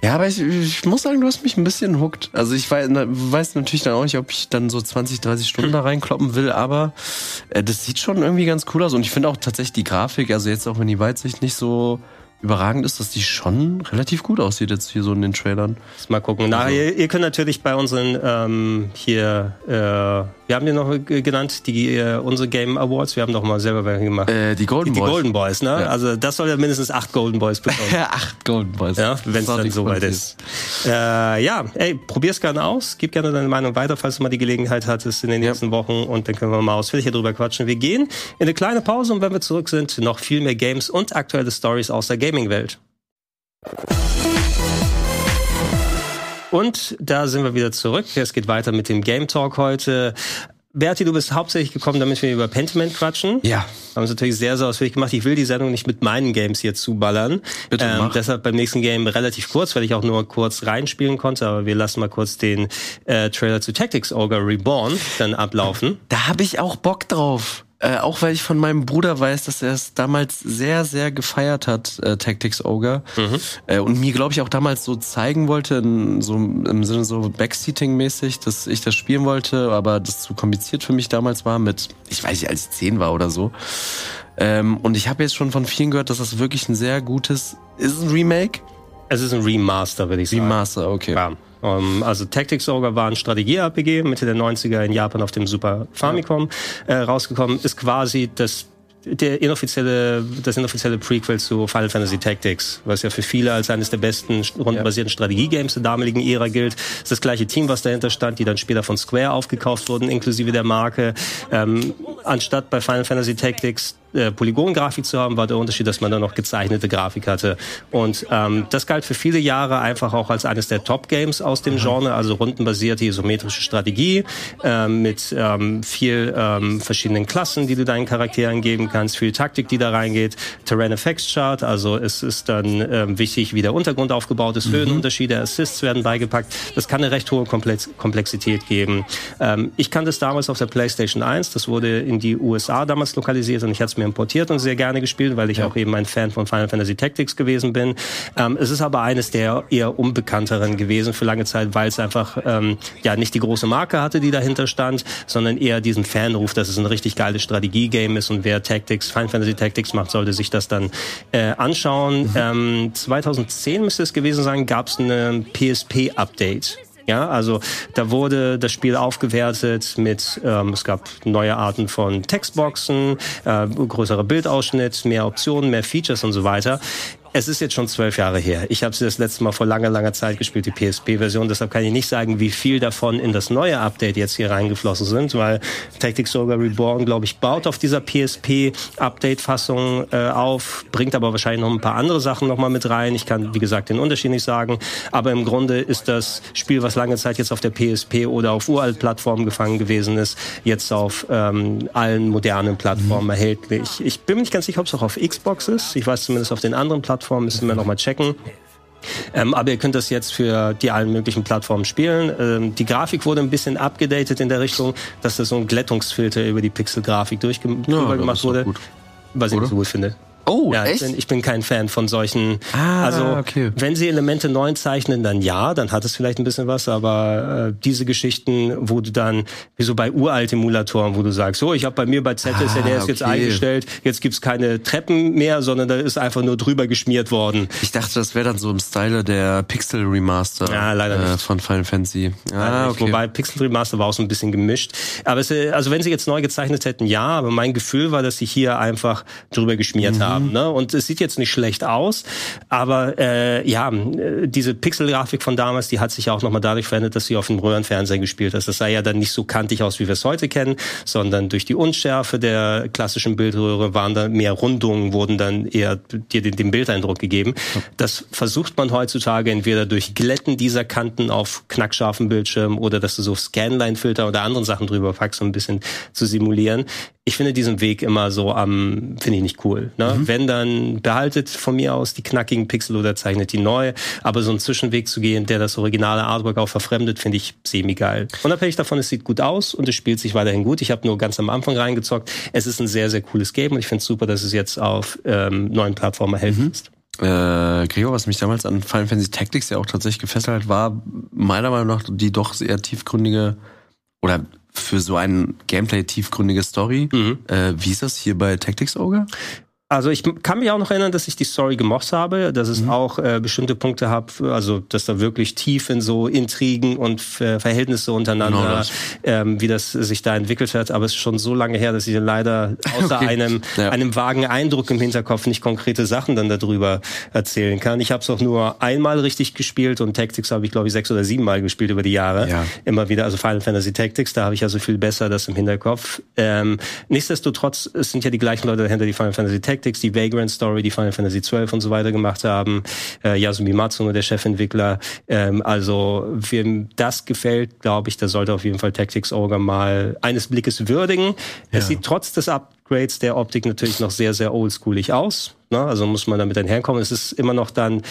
Ja, aber ich, ich muss sagen, du hast mich ein bisschen hooked. Also ich weiß, weiß natürlich dann auch nicht, ob ich dann so 20, 30 Stunden da reinkloppen will, aber äh, das sieht schon irgendwie ganz cool aus. Und ich finde auch tatsächlich die Grafik, also jetzt auch wenn die Weitsicht nicht so überragend ist, dass die schon relativ gut aussieht jetzt hier so in den Trailern. Mal gucken. Na, also. ihr, ihr, könnt natürlich bei unseren ähm, hier, äh, wir haben die noch genannt, die äh, unsere Game Awards. Wir haben doch mal selber welche gemacht. Äh, die Golden die, Boys. Die Golden Boys, ne? Ja. Also das soll ja mindestens acht Golden Boys bekommen. ja, acht Golden Boys. Ja, wenn es dann soweit ist. Äh, ja, ey, probier's gerne aus. Gib gerne deine Meinung weiter, falls du mal die Gelegenheit hattest in den nächsten ja. Wochen und dann können wir mal ausführlicher drüber quatschen. Wir gehen in eine kleine Pause und wenn wir zurück sind, noch viel mehr Games und aktuelle Stories aus der Gaming-Welt. Und da sind wir wieder zurück. Es geht weiter mit dem Game Talk heute. Berti, du bist hauptsächlich gekommen, damit wir über Pentiment quatschen. Ja. Haben es natürlich sehr, sehr ausführlich gemacht. Ich will die Sendung nicht mit meinen Games hier zuballern. Bitte ähm, mach. Deshalb beim nächsten Game relativ kurz, weil ich auch nur kurz reinspielen konnte. Aber wir lassen mal kurz den äh, Trailer zu Tactics Ogre Reborn dann ablaufen. Da habe ich auch Bock drauf. Äh, auch weil ich von meinem Bruder weiß, dass er es damals sehr, sehr gefeiert hat, äh, Tactics Ogre. Mhm. Äh, und mir, glaube ich, auch damals so zeigen wollte, in, so im Sinne so Backseating-mäßig, dass ich das spielen wollte, aber das zu kompliziert für mich damals war mit, ich weiß nicht, als ich zehn war oder so. Ähm, und ich habe jetzt schon von vielen gehört, dass das wirklich ein sehr gutes, ist es ein Remake? Es ist ein Remaster, würde ich sagen. Remaster, okay. Ja. Ähm, also Tactics Ogre war ein Strategie-RPG, Mitte der 90er in Japan auf dem Super Famicom äh, rausgekommen, ist quasi das der inoffizielle, das inoffizielle Prequel zu Final Fantasy Tactics, was ja für viele als eines der besten rundenbasierten Strategie-Games der damaligen Ära gilt. Das ist das gleiche Team, was dahinter stand, die dann später von Square aufgekauft wurden, inklusive der Marke. Ähm, anstatt bei Final Fantasy Tactics äh, Polygongrafik zu haben, war der Unterschied, dass man dann noch gezeichnete Grafik hatte. Und ähm, das galt für viele Jahre einfach auch als eines der Top-Games aus dem Genre, also rundenbasierte isometrische Strategie äh, mit ähm, viel ähm, verschiedenen Klassen, die du deinen Charakteren geben kannst, viel Taktik, die da reingeht, Terrain Effects Chart, also es ist dann ähm, wichtig, wie der Untergrund aufgebaut ist, mhm. Höhenunterschiede, Assists werden beigepackt. Das kann eine recht hohe Komplex Komplexität geben. Ähm, ich kannte es damals auf der PlayStation 1, das wurde in die USA damals lokalisiert und ich hatte es mir importiert und sehr gerne gespielt, weil ich ja. auch eben ein Fan von Final Fantasy Tactics gewesen bin. Ähm, es ist aber eines der eher unbekannteren gewesen für lange Zeit, weil es einfach ähm, ja nicht die große Marke hatte, die dahinter stand, sondern eher diesen Fanruf, dass es ein richtig geiles Strategiegame ist und wer Tactics, Final Fantasy Tactics macht, sollte sich das dann äh, anschauen. Mhm. Ähm, 2010 müsste es gewesen sein, gab es ein PSP-Update. Ja, also da wurde das Spiel aufgewertet mit, ähm, es gab neue Arten von Textboxen, äh, größerer Bildausschnitt, mehr Optionen, mehr Features und so weiter. Es ist jetzt schon zwölf Jahre her. Ich habe sie das letzte Mal vor langer, langer Zeit gespielt, die PSP-Version. Deshalb kann ich nicht sagen, wie viel davon in das neue Update jetzt hier reingeflossen sind, weil Tactics Ogre Reborn, glaube ich, baut auf dieser PSP-Update-Fassung äh, auf, bringt aber wahrscheinlich noch ein paar andere Sachen nochmal mit rein. Ich kann, wie gesagt, den Unterschied nicht sagen. Aber im Grunde ist das Spiel, was lange Zeit jetzt auf der PSP oder auf uralt-Plattformen gefangen gewesen ist, jetzt auf ähm, allen modernen Plattformen mhm. erhältlich. Ich bin mir nicht ganz sicher, ob es auch auf Xbox ist. Ich weiß zumindest auf den anderen Plattformen Plattform, müssen wir nochmal checken. Ähm, aber ihr könnt das jetzt für die allen möglichen Plattformen spielen. Ähm, die Grafik wurde ein bisschen abgedatet in der Richtung, dass da so ein Glättungsfilter über die Pixelgrafik durchgemacht ja, wurde. Was ich so gut finde. Oh, ja, echt? Ich bin, ich bin kein Fan von solchen. Ah, also okay. wenn sie Elemente neu zeichnen, dann ja, dann hat es vielleicht ein bisschen was. Aber äh, diese Geschichten, wo du dann wie so bei uralt Emulatoren, wo du sagst, so, ich habe bei mir bei ZSL, ah, okay. jetzt eingestellt, jetzt gibt's keine Treppen mehr, sondern da ist einfach nur drüber geschmiert worden. Ich dachte, das wäre dann so im Style der Pixel Remaster. Ja, leider äh, nicht. Von Final Fantasy. Ah, okay. Wobei Pixel Remaster war auch so ein bisschen gemischt. Aber es, äh, also wenn sie jetzt neu gezeichnet hätten, ja. Aber mein Gefühl war, dass sie hier einfach drüber geschmiert mhm. haben. Ne? Und es sieht jetzt nicht schlecht aus, aber äh, ja, diese Pixelgrafik von damals, die hat sich ja auch nochmal dadurch verändert, dass sie auf dem Röhrenfernseher gespielt ist. Das sah ja dann nicht so kantig aus, wie wir es heute kennen, sondern durch die Unschärfe der klassischen Bildröhre waren da mehr Rundungen, wurden dann eher dir den, den Bildeindruck gegeben. Das versucht man heutzutage entweder durch Glätten dieser Kanten auf knackscharfen Bildschirmen oder dass du so Scanline-Filter oder anderen Sachen drüber packst, um ein bisschen zu simulieren ich finde diesen Weg immer so am, finde ich nicht cool. Ne? Mhm. Wenn dann behaltet von mir aus die knackigen Pixel oder zeichnet die neu, aber so einen Zwischenweg zu gehen, der das originale Artwork auch verfremdet, finde ich semi geil. Unabhängig davon, es sieht gut aus und es spielt sich weiterhin gut. Ich habe nur ganz am Anfang reingezockt. Es ist ein sehr, sehr cooles Game und ich finde es super, dass es jetzt auf ähm, neuen Plattformen erhältlich mhm. ist. Äh, Gregor, was mich damals an Final Fantasy Tactics ja auch tatsächlich gefesselt hat, war meiner Meinung nach die doch sehr tiefgründige oder für so ein Gameplay tiefgründige Story. Mhm. Äh, wie ist das hier bei Tactics Ogre? Also ich kann mich auch noch erinnern, dass ich die Story gemocht habe, dass es mhm. auch äh, bestimmte Punkte hat, also dass da wirklich tief in so Intrigen und Ver Verhältnisse untereinander, genau das. Ähm, wie das sich da entwickelt hat. Aber es ist schon so lange her, dass ich leider außer okay. einem ja. einem vagen Eindruck im Hinterkopf nicht konkrete Sachen dann darüber erzählen kann. Ich habe es auch nur einmal richtig gespielt und Tactics habe ich glaube ich sechs oder sieben Mal gespielt über die Jahre. Ja. Immer wieder, also Final Fantasy Tactics, da habe ich also viel besser das im Hinterkopf. Ähm, nichtsdestotrotz, es sind ja die gleichen Leute dahinter, die Final Fantasy Tactics Tactics, die Vagrant Story, die Final Fantasy XII und so weiter gemacht haben. Äh, Yasumi Matsuno, der Chefentwickler. Ähm, also wem das gefällt, glaube ich, der sollte auf jeden Fall Tactics Ogre mal eines Blickes würdigen. Ja. Es sieht trotz des Upgrades der Optik natürlich noch sehr, sehr oldschoolig aus. Ne? Also muss man damit einherkommen. Es ist immer noch dann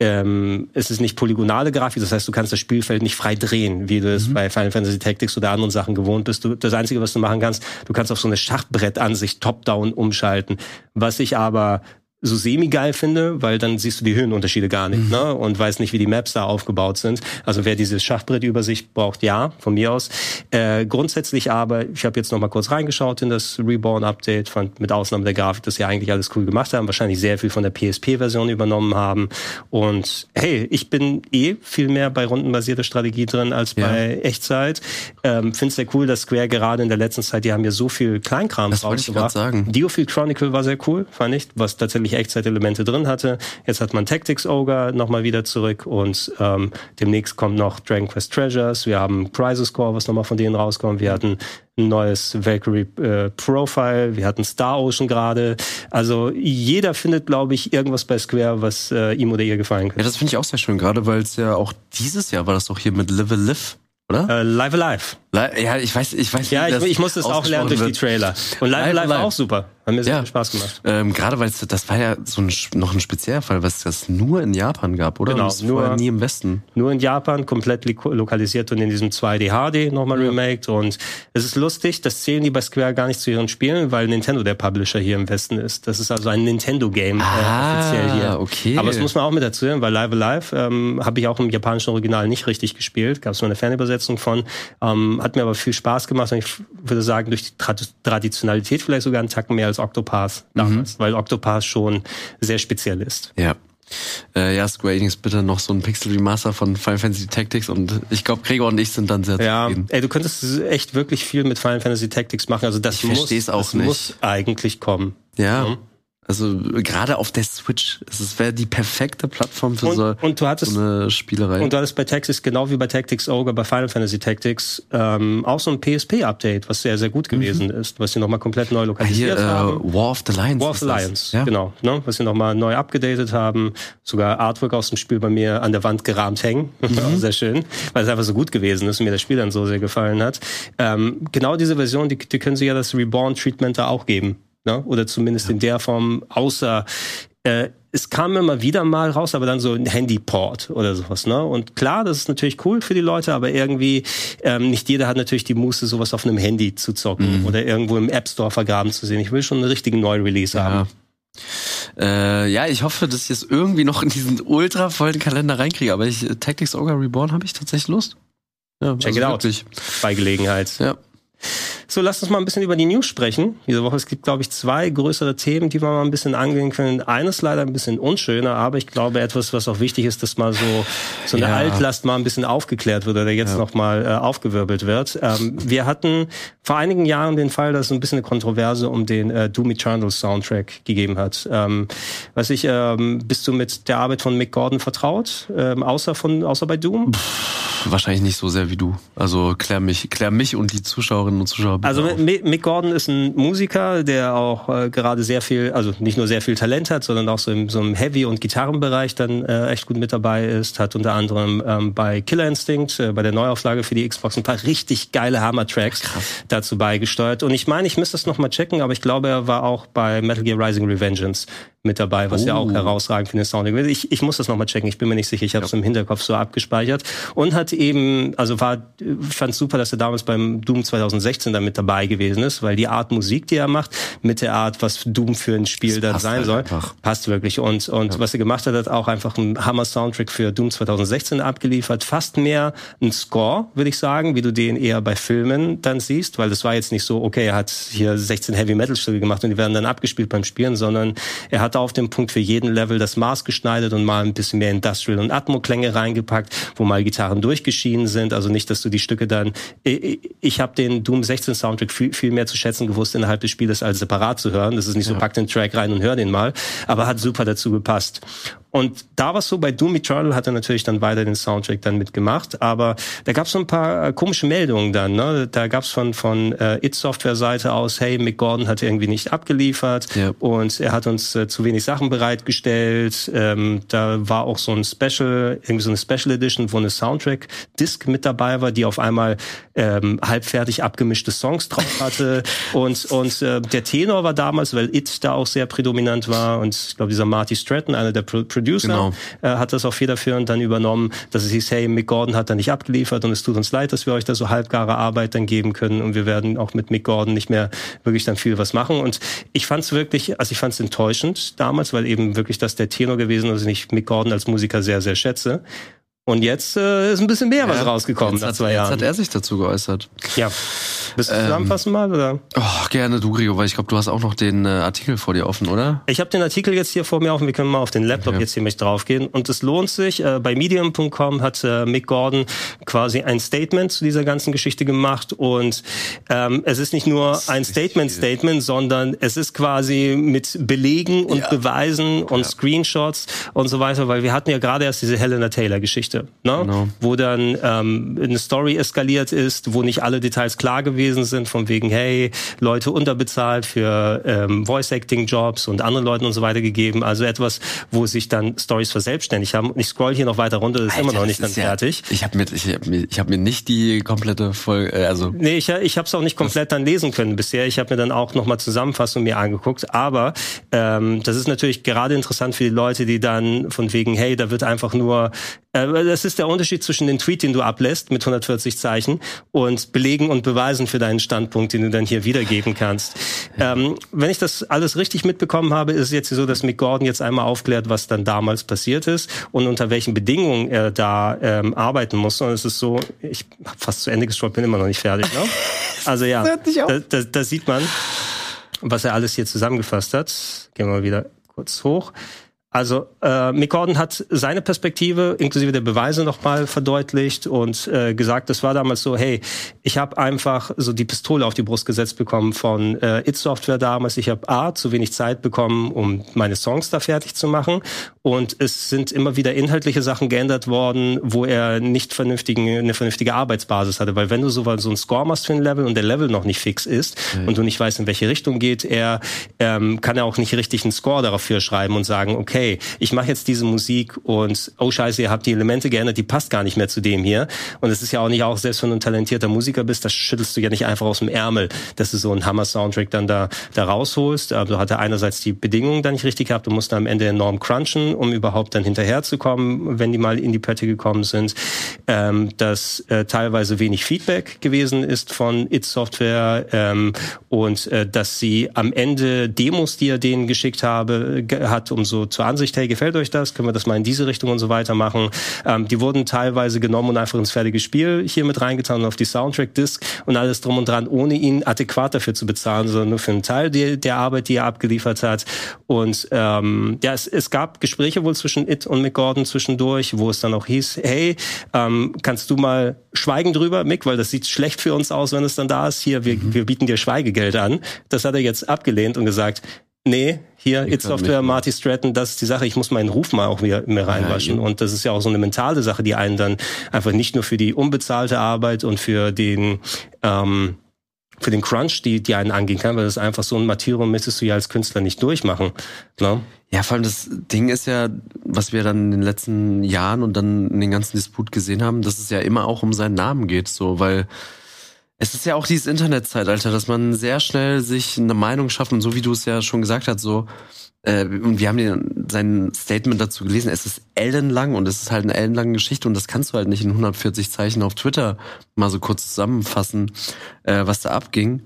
ähm, es ist nicht polygonale Grafik, das heißt, du kannst das Spielfeld nicht frei drehen, wie du es mhm. bei Final Fantasy Tactics oder anderen Sachen gewohnt bist. Du, das Einzige, was du machen kannst, du kannst auf so eine Schachbrettansicht top-down umschalten. Was ich aber so semi-geil finde, weil dann siehst du die Höhenunterschiede gar nicht mhm. ne? und weißt nicht, wie die Maps da aufgebaut sind. Also wer diese Schachbrettübersicht braucht, ja, von mir aus. Äh, grundsätzlich aber, ich habe jetzt noch mal kurz reingeschaut in das Reborn-Update, fand mit Ausnahme der Grafik, dass sie eigentlich alles cool gemacht haben, wahrscheinlich sehr viel von der PSP-Version übernommen haben. Und hey, ich bin eh viel mehr bei rundenbasierter Strategie drin als ja. bei Echtzeit. Ähm, Finde sehr cool, dass Square gerade in der letzten Zeit, die haben ja so viel Kleinkram das rausgebracht. Diofield Chronicle war sehr cool, fand ich, was tatsächlich wirklich Echtzeitelemente drin hatte. Jetzt hat man Tactics Ogre nochmal wieder zurück und ähm, demnächst kommt noch Dragon Quest Treasures. Wir haben Crisis Core, was nochmal von denen rauskommt. Wir hatten ein neues Valkyrie äh, Profile, wir hatten Star Ocean gerade. Also jeder findet, glaube ich, irgendwas bei Square, was äh, ihm oder ihr gefallen könnte. Ja, das finde ich auch sehr schön, gerade weil es ja auch dieses Jahr war das doch hier mit Live a Live oder? Äh, Live Alive. Ja, ich weiß, ich weiß. Ja, ich, ich musste es auch lernen durch die Trailer. Und Live Alive war auch super. Hat mir sehr ja. viel Spaß gemacht. Ähm, Gerade weil das war ja so ein, noch ein Spezialfall, was das nur in Japan gab, oder? Genau, nur nie im Westen. Nur in Japan, komplett lokalisiert und in diesem 2D HD nochmal ja. remaked. Und es ist lustig, das zählen die bei Square gar nicht zu ihren Spielen, weil Nintendo der Publisher hier im Westen ist. Das ist also ein Nintendo-Game ah, äh, offiziell hier. okay. Aber das muss man auch mit erzählen, weil Live Alive ähm, habe ich auch im japanischen Original nicht richtig gespielt. Gab es mal eine Fernübersetzung von. Ähm, hat mir aber viel Spaß gemacht und ich würde sagen, durch die Traditionalität vielleicht sogar einen Tacken mehr als Octopath damals, mhm. weil Octopath schon sehr speziell ist. Ja. Äh, ja, Square Enix bitte noch so ein Pixel Remaster von Final Fantasy Tactics und ich glaube, Gregor und ich sind dann sehr ja, zufrieden. Ey, du könntest echt wirklich viel mit Final Fantasy Tactics machen. Also das, ich muss, auch das nicht. muss eigentlich kommen. Ja. Mhm. Also gerade auf der Switch, es wäre die perfekte Plattform für und, so, und hattest, so eine Spielerei. Und du hattest bei Tactics, genau wie bei Tactics Ogre, bei Final Fantasy Tactics, ähm, auch so ein PSP-Update, was sehr, sehr gut mhm. gewesen mhm. ist, was sie nochmal komplett neu lokalisiert Hier, äh, haben. War of the Lions. War of the Lions, ja? genau. Ne, was sie nochmal neu abgedatet haben. Sogar Artwork aus dem Spiel bei mir an der Wand gerahmt hängen. Mhm. sehr schön, weil es einfach so gut gewesen ist und mir das Spiel dann so sehr gefallen hat. Ähm, genau diese Version, die, die können sie ja das Reborn-Treatment da auch geben ne? oder zumindest ja. in der Form, außer äh, es kam immer wieder mal raus, aber dann so ein Handyport oder sowas, ne? Und klar, das ist natürlich cool für die Leute, aber irgendwie ähm, nicht jeder hat natürlich die Muße, sowas auf einem Handy zu zocken mhm. oder irgendwo im App Store vergraben zu sehen. Ich will schon einen richtigen Neu-Release ja. haben. Äh, ja, ich hoffe, dass ich es irgendwie noch in diesen ultra vollen Kalender reinkriege, aber ich, Tactics Ogre Reborn habe ich tatsächlich Lust. Ja, Check also it out. Wirklich. Bei Gelegenheit. Ja. So, lasst uns mal ein bisschen über die News sprechen. Diese Woche, es gibt, glaube ich, zwei größere Themen, die wir mal ein bisschen angehen können. Eines leider ein bisschen unschöner, aber ich glaube etwas, was auch wichtig ist, dass mal so, so eine ja. Altlast mal ein bisschen aufgeklärt wird oder jetzt ja. noch mal äh, aufgewirbelt wird. Ähm, wir hatten vor einigen Jahren den Fall, dass es ein bisschen eine Kontroverse um den äh, Doom Eternal Soundtrack gegeben hat. Ähm, weiß ich, ähm, bist du mit der Arbeit von Mick Gordon vertraut? Ähm, außer von, außer bei Doom? Pff, wahrscheinlich nicht so sehr wie du. Also klär mich, klär mich und die Zuschauerinnen und Zuschauer also Mick Gordon ist ein Musiker, der auch äh, gerade sehr viel, also nicht nur sehr viel Talent hat, sondern auch so im, so im Heavy- und Gitarrenbereich dann äh, echt gut mit dabei ist. Hat unter anderem ähm, bei Killer Instinct, äh, bei der Neuauflage für die Xbox, ein paar richtig geile Hammer-Tracks dazu beigesteuert. Und ich meine, ich müsste das nochmal checken, aber ich glaube, er war auch bei Metal Gear Rising Revengeance mit dabei, was oh. ja auch oh. herausragend für den Sounding ist. Ich, ich muss das nochmal checken, ich bin mir nicht sicher, ich habe es ja. im Hinterkopf so abgespeichert. Und hat eben, also war, fand super, dass er damals beim Doom 2016 da mit dabei gewesen ist, weil die Art Musik, die er macht, mit der Art, was Doom für ein Spiel das dann sein halt soll, einfach. passt wirklich. Und, und ja. was er gemacht hat, hat auch einfach einen Hammer-Soundtrack für Doom 2016 abgeliefert. Fast mehr ein Score, würde ich sagen, wie du den eher bei Filmen dann siehst, weil das war jetzt nicht so, okay, er hat hier 16 Heavy-Metal-Stücke gemacht und die werden dann abgespielt beim Spielen, sondern er hat hat auf dem Punkt für jeden Level das Maß geschneidert und mal ein bisschen mehr Industrial und Atmo-Klänge reingepackt, wo mal Gitarren durchgeschieden sind. Also nicht, dass du die Stücke dann. Ich, habe den Doom 16 Soundtrack viel, viel mehr zu schätzen gewusst innerhalb des Spieles als separat zu hören. Das ist nicht so, ja. pack den Track rein und hör den mal, aber hat super dazu gepasst. Und da war so, bei Doom Eternal hat er natürlich dann weiter den Soundtrack dann mitgemacht, aber da gab es so ein paar äh, komische Meldungen dann. Ne? Da gab es von, von äh, It-Software-Seite aus, hey, Mick Gordon hat irgendwie nicht abgeliefert ja. und er hat uns äh, zu wenig Sachen bereitgestellt. Ähm, da war auch so ein Special, irgendwie so eine Special Edition, wo eine Soundtrack-Disc mit dabei war, die auf einmal ähm, halbfertig abgemischte Songs drauf hatte. und und äh, der Tenor war damals, weil It da auch sehr prädominant war und ich glaube, dieser Marty Stratton, einer der Pro Producer, genau. äh, hat das auch federführend dann übernommen, dass es hieß, hey, Mick Gordon hat da nicht abgeliefert und es tut uns leid, dass wir euch da so halbgare Arbeit dann geben können und wir werden auch mit Mick Gordon nicht mehr wirklich dann viel was machen. Und ich fand es wirklich, also ich fand es enttäuschend damals, weil eben wirklich das der Tenor gewesen ist und ich Mick Gordon als Musiker sehr, sehr schätze. Und jetzt äh, ist ein bisschen mehr ja, was rausgekommen nach zwei Jahren. Jetzt hat er sich dazu geäußert. Ja. Willst du ähm, zusammenfassen mal, oder? Oh, gerne du, Gregor, weil ich glaube, du hast auch noch den äh, Artikel vor dir offen, oder? Ich habe den Artikel jetzt hier vor mir offen. Wir können mal auf den Laptop okay. jetzt hier mit draufgehen. Und es lohnt sich. Äh, bei Medium.com hat äh, Mick Gordon quasi ein Statement zu dieser ganzen Geschichte gemacht. Und ähm, es ist nicht nur ein Statement-Statement, sondern es ist quasi mit Belegen und ja. Beweisen und ja. Screenshots und so weiter, weil wir hatten ja gerade erst diese Helena Taylor-Geschichte, ne? Genau. wo dann ähm, eine Story eskaliert ist, wo nicht alle Details klar gewesen sind, von wegen, hey, Leute unterbezahlt für ähm, Voice-Acting-Jobs und anderen Leuten und so weiter gegeben. Also etwas, wo sich dann Stories verselbstständigt haben. Und ich scroll hier noch weiter runter, das ist Alter, immer noch nicht ganz ja, fertig. Ich habe mir, ich hab mir, ich hab mir nicht die komplette Folge, äh, also... Nee, ich, ich habe es auch nicht komplett dann lesen können bisher. Ich habe mir dann auch nochmal Zusammenfassung mir angeguckt. Aber ähm, das ist natürlich gerade interessant für die Leute, die dann von wegen, hey, da wird einfach nur das ist der Unterschied zwischen den Tweet, den du ablässt mit 140 Zeichen und Belegen und Beweisen für deinen Standpunkt, den du dann hier wiedergeben kannst. Ähm, wenn ich das alles richtig mitbekommen habe, ist es jetzt so, dass Mick Gordon jetzt einmal aufklärt, was dann damals passiert ist und unter welchen Bedingungen er da ähm, arbeiten muss. Und es ist so, ich habe fast zu Ende gescrollt, bin immer noch nicht fertig. Ne? Also ja, da, da, da sieht man, was er alles hier zusammengefasst hat. Gehen wir mal wieder kurz hoch. Also äh, Mick Gordon hat seine Perspektive inklusive der Beweise nochmal verdeutlicht und äh, gesagt, das war damals so, hey, ich habe einfach so die Pistole auf die Brust gesetzt bekommen von äh, It Software damals. Ich habe A, zu wenig Zeit bekommen, um meine Songs da fertig zu machen und es sind immer wieder inhaltliche Sachen geändert worden, wo er nicht vernünftigen, eine vernünftige Arbeitsbasis hatte. Weil wenn du so, so einen Score machst für ein Level und der Level noch nicht fix ist mhm. und du nicht weißt, in welche Richtung geht er, ähm, kann er auch nicht richtig einen Score dafür schreiben und sagen, okay, okay, ich mache jetzt diese Musik und oh scheiße, ihr habt die Elemente geändert, die passt gar nicht mehr zu dem hier. Und es ist ja auch nicht auch, selbst wenn du ein talentierter Musiker bist, das schüttelst du ja nicht einfach aus dem Ärmel, dass du so einen Hammer-Soundtrack dann da, da rausholst. Aber du hatte einerseits die Bedingungen da nicht richtig gehabt, du musst am Ende enorm crunchen, um überhaupt dann hinterherzukommen, wenn die mal in die Pötte gekommen sind. Ähm, dass äh, teilweise wenig Feedback gewesen ist von It Software ähm, und äh, dass sie am Ende Demos, die er denen geschickt habe, hat, um so zu Ansicht, hey, gefällt euch das? Können wir das mal in diese Richtung und so weiter machen? Ähm, die wurden teilweise genommen und einfach ins fertige Spiel hier mit reingetan und auf die Soundtrack-Disc und alles drum und dran, ohne ihn adäquat dafür zu bezahlen, sondern nur für einen Teil der, der Arbeit, die er abgeliefert hat. Und ähm, ja, es, es gab Gespräche wohl zwischen It und Mick Gordon zwischendurch, wo es dann auch hieß, hey, ähm, kannst du mal schweigen drüber, Mick, weil das sieht schlecht für uns aus, wenn es dann da ist. Hier, wir, mhm. wir bieten dir Schweigegeld an. Das hat er jetzt abgelehnt und gesagt, nee, hier, It Software, Marty Stratton, das ist die Sache, ich muss meinen Ruf mal auch wieder mehr reinwaschen. Ja, und das ist ja auch so eine mentale Sache, die einen dann einfach nicht nur für die unbezahlte Arbeit und für den, ähm, für den Crunch, die, die einen angehen kann, weil das ist einfach so ein Martyrium müsstest du ja als Künstler nicht durchmachen. Ne? Ja, vor allem das Ding ist ja, was wir dann in den letzten Jahren und dann in den ganzen Disput gesehen haben, dass es ja immer auch um seinen Namen geht, so, weil es ist ja auch dieses Internetzeitalter, dass man sehr schnell sich eine Meinung schafft und so wie du es ja schon gesagt hast, so äh, und wir haben den, sein Statement dazu gelesen, es ist ellenlang und es ist halt eine ellenlange Geschichte und das kannst du halt nicht in 140 Zeichen auf Twitter mal so kurz zusammenfassen, äh, was da abging.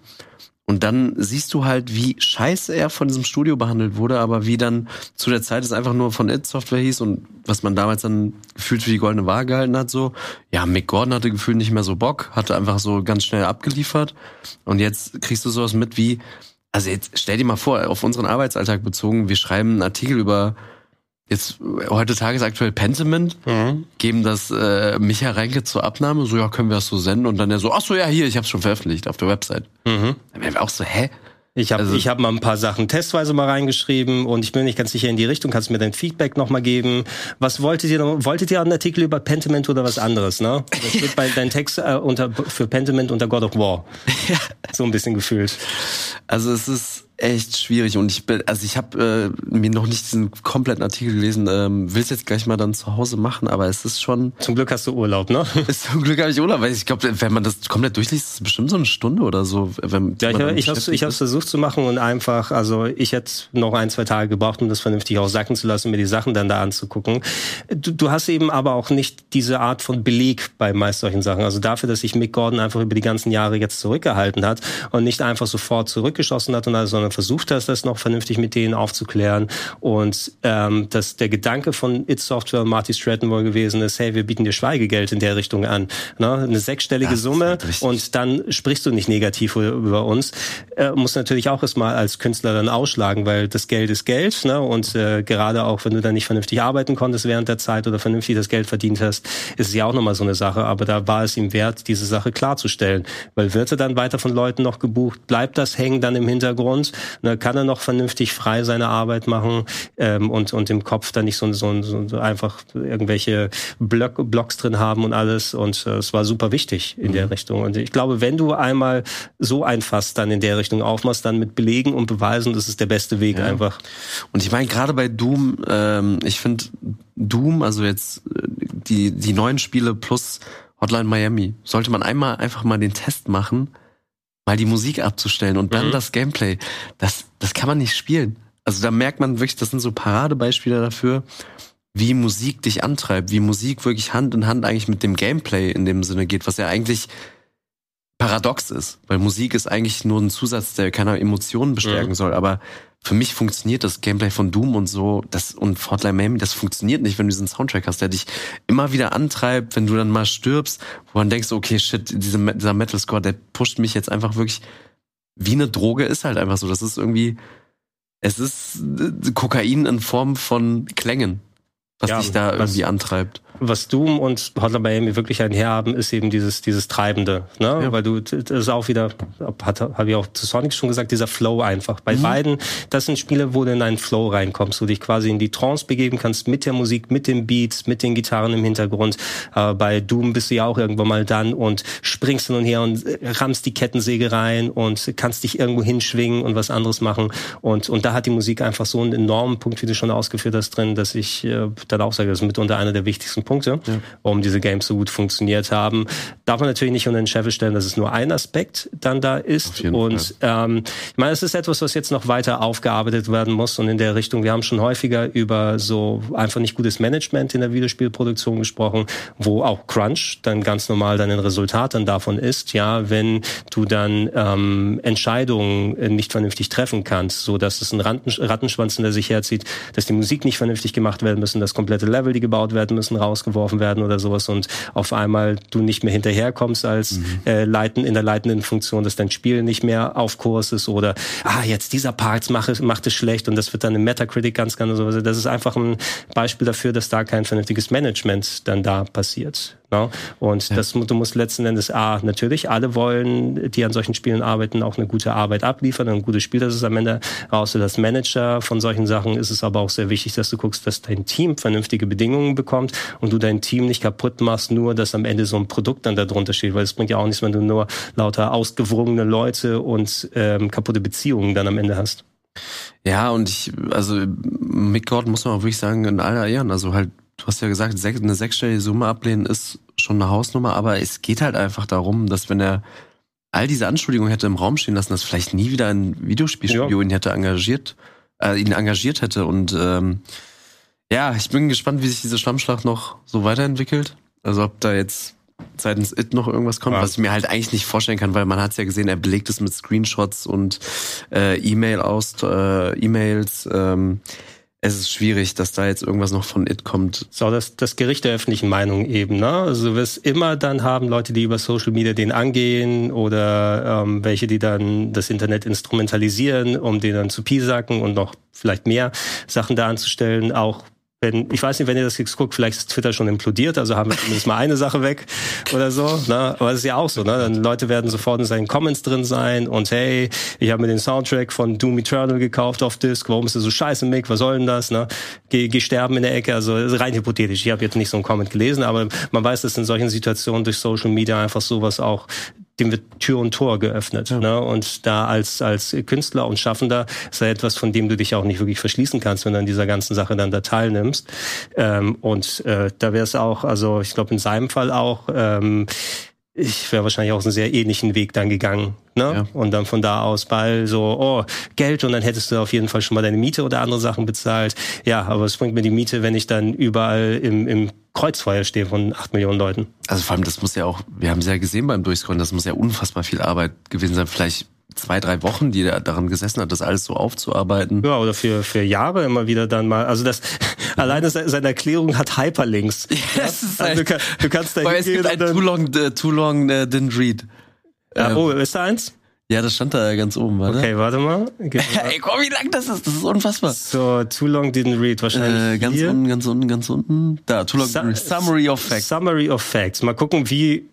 Und dann siehst du halt, wie scheiße er von diesem Studio behandelt wurde, aber wie dann zu der Zeit es einfach nur von It Software hieß und was man damals dann gefühlt für die goldene Waage gehalten hat, so. Ja, Mick Gordon hatte gefühlt nicht mehr so Bock, hatte einfach so ganz schnell abgeliefert. Und jetzt kriegst du sowas mit wie, also jetzt stell dir mal vor, auf unseren Arbeitsalltag bezogen, wir schreiben einen Artikel über jetzt heute tagesaktuell Pentiment, mhm. geben das äh, Micha Reinke zur Abnahme, so ja, können wir das so senden und dann der so, ach so, ja, hier, ich hab's schon veröffentlicht auf der Website. Mhm. Dann wären wir auch so, hä? Ich habe also, ich hab mal ein paar Sachen testweise mal reingeschrieben und ich bin nicht ganz sicher in die Richtung. Kannst du mir dein Feedback nochmal geben? Was wolltet ihr? Noch, wolltet ihr einen Artikel über Pentiment oder was anderes? Ne? Das steht bei deinem Text äh, unter für Pentiment unter God of War. Ja. So ein bisschen gefühlt. Also es ist echt schwierig und ich bin, also ich habe äh, mir noch nicht diesen kompletten Artikel gelesen, ähm, will es jetzt gleich mal dann zu Hause machen, aber es ist schon. Zum Glück hast du Urlaub, ne? Zum Glück habe ich Urlaub, weil ich glaube, wenn man das komplett durchliest, ist es bestimmt so eine Stunde oder so. Wenn, ja, ich, ich habe ich hab's versucht zu machen und einfach, also ich hätte noch ein, zwei Tage gebraucht, um das vernünftig auch sacken zu lassen, mir die Sachen dann da anzugucken. Du, du hast eben aber auch nicht diese Art von Beleg bei meist solchen Sachen. Also dafür, dass sich Mick Gordon einfach über die ganzen Jahre jetzt zurückgehalten hat und nicht einfach sofort zurückgeschossen hat und also sondern versucht hast, das noch vernünftig mit denen aufzuklären. Und ähm, dass der Gedanke von It Software Marty Stratton wohl gewesen ist, hey, wir bieten dir Schweigegeld in der Richtung an. Ne? Eine sechsstellige das Summe und dann sprichst du nicht negativ über uns. Äh, muss natürlich auch erstmal als Künstler dann ausschlagen, weil das Geld ist Geld. Ne? Und äh, gerade auch, wenn du dann nicht vernünftig arbeiten konntest während der Zeit oder vernünftig das Geld verdient hast, ist es ja auch nochmal so eine Sache. Aber da war es ihm wert, diese Sache klarzustellen. Weil wird er dann weiter von Leuten noch gebucht? Bleibt das hängen dann im Hintergrund? Na, kann er noch vernünftig frei seine Arbeit machen ähm, und, und im Kopf dann nicht so, so, so einfach irgendwelche Block, Blocks drin haben und alles. Und äh, es war super wichtig in mhm. der Richtung. Und ich glaube, wenn du einmal so ein Fass dann in der Richtung aufmachst, dann mit Belegen und Beweisen, das ist der beste Weg ja. einfach. Und ich meine, gerade bei Doom, ähm, ich finde Doom, also jetzt äh, die, die neuen Spiele plus Hotline Miami, sollte man einmal einfach mal den Test machen, mal die Musik abzustellen und dann mhm. das Gameplay. Das, das kann man nicht spielen. Also da merkt man wirklich, das sind so Paradebeispiele dafür, wie Musik dich antreibt, wie Musik wirklich Hand in Hand eigentlich mit dem Gameplay in dem Sinne geht, was ja eigentlich paradox ist, weil Musik ist eigentlich nur ein Zusatz, der keine Emotionen bestärken mhm. soll, aber für mich funktioniert das Gameplay von Doom und so, das und Hotline Miami, das funktioniert nicht, wenn du diesen Soundtrack hast, der dich immer wieder antreibt, wenn du dann mal stirbst, wo man denkst, okay, shit, diese, dieser Metal Score, der pusht mich jetzt einfach wirklich wie eine Droge ist halt einfach so. Das ist irgendwie, es ist äh, Kokain in Form von Klängen, was ja, dich da irgendwie antreibt was Doom und Hotline Miami wirklich einherhaben, ist eben dieses, dieses Treibende. Ne? Ja. Weil du, das ist auch wieder, hat, habe ich auch zu Sonic schon gesagt, dieser Flow einfach. Bei mhm. beiden, das sind Spiele, wo du in einen Flow reinkommst, wo du dich quasi in die Trance begeben kannst mit der Musik, mit den Beats, mit den Gitarren im Hintergrund. Äh, bei Doom bist du ja auch irgendwann mal dann und springst hin und her und rammst die Kettensäge rein und kannst dich irgendwo hinschwingen und was anderes machen. Und, und da hat die Musik einfach so einen enormen Punkt, wie du schon ausgeführt hast, drin, dass ich äh, dann auch sage, das ist mitunter einer der wichtigsten Punkte, ja. warum diese Games so gut funktioniert haben. Darf man natürlich nicht unter den Scheffel stellen, dass es nur ein Aspekt dann da ist. Und ähm, ich meine, es ist etwas, was jetzt noch weiter aufgearbeitet werden muss und in der Richtung, wir haben schon häufiger über so einfach nicht gutes Management in der Videospielproduktion gesprochen, wo auch Crunch dann ganz normal dann ein Resultat dann davon ist, ja, wenn du dann ähm, Entscheidungen nicht vernünftig treffen kannst, so dass es ein Rattenschwanz in der sich herzieht, dass die Musik nicht vernünftig gemacht werden müssen, dass komplette Level, die gebaut werden müssen, raus rausgeworfen werden oder sowas und auf einmal du nicht mehr hinterherkommst als mhm. äh, leiten, in der leitenden Funktion, dass dein Spiel nicht mehr auf Kurs ist oder ah, jetzt dieser Part macht, macht es schlecht und das wird dann im Metacritic ganz, ganz so. Das ist einfach ein Beispiel dafür, dass da kein vernünftiges Management dann da passiert. Ne? Und ja. das, du musst letzten Endes, A, natürlich, alle wollen, die an solchen Spielen arbeiten, auch eine gute Arbeit abliefern, ein gutes Spiel, das ist am Ende raus. Das Manager von solchen Sachen ist es aber auch sehr wichtig, dass du guckst, dass dein Team vernünftige Bedingungen bekommt und du dein Team nicht kaputt machst, nur dass am Ende so ein Produkt dann darunter steht, weil es bringt ja auch nichts, wenn du nur lauter ausgewogene Leute und ähm, kaputte Beziehungen dann am Ende hast. Ja, und ich, also Mick Gordon muss man auch wirklich sagen, in aller Ehren, also halt du hast ja gesagt, eine sechsstellige Summe ablehnen ist schon eine Hausnummer, aber es geht halt einfach darum, dass wenn er all diese Anschuldigungen hätte im Raum stehen lassen, dass vielleicht nie wieder ein Videospielstudio ja. ihn hätte engagiert, äh, ihn engagiert hätte. Und ähm, ja, ich bin gespannt, wie sich diese Schlammschlacht noch so weiterentwickelt. Also ob da jetzt seitens It noch irgendwas kommt, ja. was ich mir halt eigentlich nicht vorstellen kann, weil man hat es ja gesehen, er belegt es mit Screenshots und äh, E-Mail aus, äh, E-Mails. Ähm, es ist schwierig, dass da jetzt irgendwas noch von It kommt. So, das, das Gericht der öffentlichen Meinung eben, ne? Also du wirst immer dann haben Leute, die über Social Media den angehen oder ähm, welche, die dann das Internet instrumentalisieren, um den dann zu piesacken und noch vielleicht mehr Sachen da anzustellen, auch wenn, ich weiß nicht, wenn ihr das jetzt guckt, vielleicht ist Twitter schon implodiert, also haben wir zumindest mal eine Sache weg oder so. Ne? Aber es ist ja auch so, ne? Dann Leute werden sofort in seinen Comments drin sein und hey, ich habe mir den Soundtrack von Doom Eternal gekauft auf Disc, warum ist das so scheiße, Mick, was soll denn das? Ne? Geh, geh sterben in der Ecke, also rein hypothetisch. Ich habe jetzt nicht so einen Comment gelesen, aber man weiß, dass in solchen Situationen durch Social Media einfach sowas auch dem wird Tür und Tor geöffnet. Ja. Ne? Und da als, als Künstler und Schaffender ist ja etwas, von dem du dich auch nicht wirklich verschließen kannst, wenn du an dieser ganzen Sache dann da teilnimmst. Ähm, und äh, da wäre es auch, also ich glaube in seinem Fall auch, ähm, ich wäre wahrscheinlich auch einen sehr ähnlichen Weg dann gegangen. Ne? Ja. Und dann von da aus bald so, oh, Geld und dann hättest du auf jeden Fall schon mal deine Miete oder andere Sachen bezahlt. Ja, aber es bringt mir die Miete, wenn ich dann überall im, im Kreuzfeuer stehe von acht Millionen Leuten. Also vor allem, das muss ja auch, wir haben es ja gesehen beim Durchscrollen, das muss ja unfassbar viel Arbeit gewesen sein. Vielleicht zwei, drei Wochen, die er daran gesessen hat, das alles so aufzuarbeiten. Ja, oder für, für Jahre immer wieder dann mal. Also das alleine seine Erklärung hat Hyperlinks. Ja, das ist also du, du kannst da hingehen. Es gibt ein Too Long, uh, too long uh, Didn't Read. Ja, ähm, oh, ist da eins? Ja, das stand da ganz oben, warte. Okay, warte mal. Ey, komm, wie lang das ist, das ist unfassbar. So, too long didn't read, wahrscheinlich. Äh, ganz hier. unten, ganz unten, ganz unten. Da, too long Su Summary of Facts. Summary of Facts. Mal gucken, wie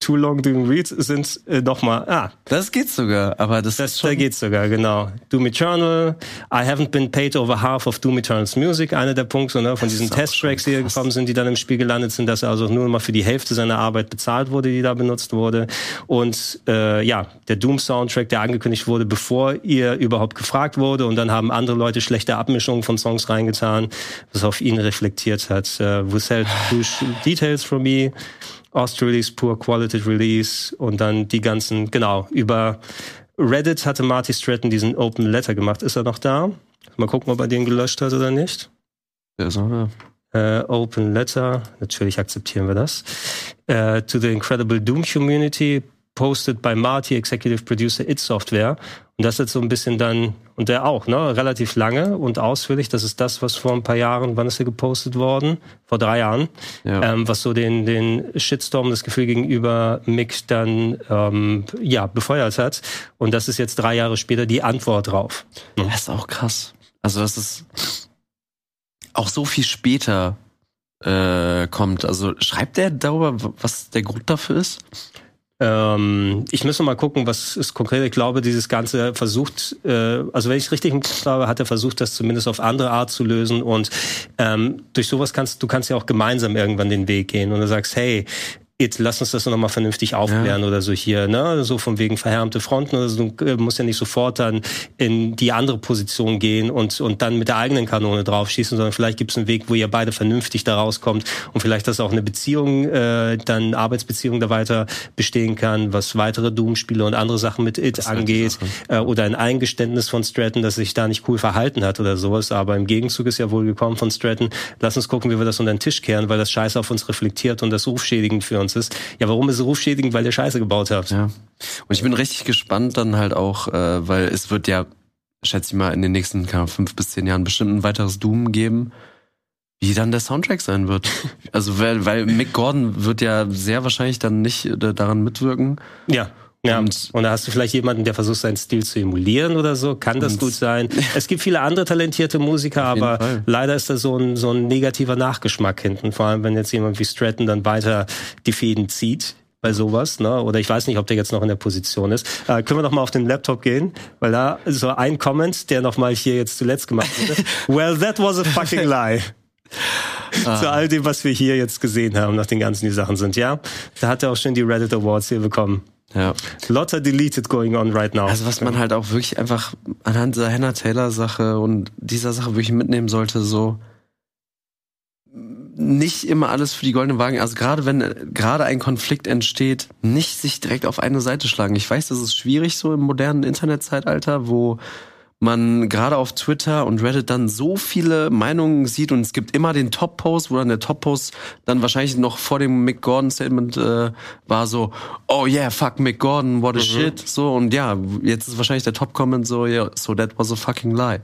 Too Long Didn't Read sind äh, nochmal, ah. Das geht sogar, aber das, das ist schon... Da geht sogar, genau. Doom Eternal, I haven't been paid over half of Doom Eternal's Music, einer der Punkte ne, von diesen Test-Tracks, die hier gekommen sind, die dann im Spiel gelandet sind, dass er also nur mal für die Hälfte seiner Arbeit bezahlt wurde, die da benutzt wurde. Und äh, ja, der Doom-Soundtrack, der angekündigt wurde, bevor ihr überhaupt gefragt wurde und dann haben andere Leute schlechte Abmischungen von Songs reingetan, was auf ihn reflektiert hat. Uh, withheld details from me. Ost-Release, Poor Quality Release und dann die ganzen, genau, über Reddit hatte Marty Stratton diesen Open Letter gemacht. Ist er noch da? Mal gucken, ob er den gelöscht hat oder nicht. Ja, so, ja. Uh, open Letter, natürlich akzeptieren wir das. Uh, to the Incredible Doom Community, posted by Marty, Executive Producer It Software. Und das ist so ein bisschen dann, und der auch, ne, relativ lange und ausführlich. Das ist das, was vor ein paar Jahren, wann ist er gepostet worden? Vor drei Jahren. Ja. Ähm, was so den, den Shitstorm, das Gefühl gegenüber Mick dann, ähm, ja, befeuert hat. Und das ist jetzt drei Jahre später die Antwort drauf. Ja, ist auch krass. Also das ist auch so viel später äh, kommt. Also schreibt er darüber, was der Grund dafür ist? Ähm, ich muss noch mal gucken, was ist konkret. Ich glaube, dieses Ganze versucht, äh, also wenn ich es richtig habe, hat er versucht, das zumindest auf andere Art zu lösen. Und ähm, durch sowas kannst du kannst ja auch gemeinsam irgendwann den Weg gehen und du sagst, hey, jetzt lass uns das nochmal vernünftig aufklären ja. oder so hier, ne? So von wegen verhärmte Fronten oder so. Du äh, musst ja nicht sofort dann in die andere Position gehen und, und dann mit der eigenen Kanone draufschießen, sondern vielleicht gibt es einen Weg, wo ihr beide vernünftig da rauskommt und vielleicht, dass auch eine Beziehung, äh, dann Arbeitsbeziehung da weiter bestehen kann, was weitere Doom-Spiele und andere Sachen mit It das angeht. Äh, oder ein Eingeständnis von Stratton, dass sich da nicht cool verhalten hat oder sowas. Aber im Gegenzug ist ja wohl gekommen von Stratton, lass uns gucken, wie wir das unter den Tisch kehren, weil das Scheiße auf uns reflektiert und das rufschädigend für uns ist. Ja, warum ist es rufschädigend? Weil ihr Scheiße gebaut habt. Ja. Und ich bin richtig gespannt dann halt auch, äh, weil es wird ja, schätze ich mal, in den nächsten kann, fünf bis zehn Jahren bestimmt ein weiteres Doom geben wie dann der Soundtrack sein wird. Also weil, weil Mick Gordon wird ja sehr wahrscheinlich dann nicht äh, daran mitwirken. Ja. Ja, und, und da hast du vielleicht jemanden, der versucht, seinen Stil zu emulieren oder so. Kann das gut sein. Es gibt viele andere talentierte Musiker, aber Fall. leider ist da so ein, so ein negativer Nachgeschmack hinten. Vor allem, wenn jetzt jemand wie Stratton dann weiter die Fäden zieht bei sowas, ne? Oder ich weiß nicht, ob der jetzt noch in der Position ist. Äh, können wir noch mal auf den Laptop gehen, weil da so ein Comment, der noch mal hier jetzt zuletzt gemacht wurde. well, that was a fucking lie. Ah. Zu all dem, was wir hier jetzt gesehen haben, nach den ganzen die Sachen sind, ja. Da hat er auch schon die Reddit Awards hier bekommen. Ja. Lots of deleted going on right now. Also was man halt auch wirklich einfach anhand dieser Hannah Taylor Sache und dieser Sache wirklich mitnehmen sollte, so nicht immer alles für die goldenen Wagen. Also gerade wenn gerade ein Konflikt entsteht, nicht sich direkt auf eine Seite schlagen. Ich weiß, das ist schwierig so im modernen Internetzeitalter, wo man gerade auf Twitter und Reddit dann so viele Meinungen sieht und es gibt immer den Top-Post, wo dann der Top-Post dann wahrscheinlich noch vor dem Mick Gordon-Statement äh, war so, oh yeah, fuck Mick Gordon, what a mhm. shit. So, und ja, jetzt ist wahrscheinlich der Top-Comment so, yeah, so that was a fucking lie.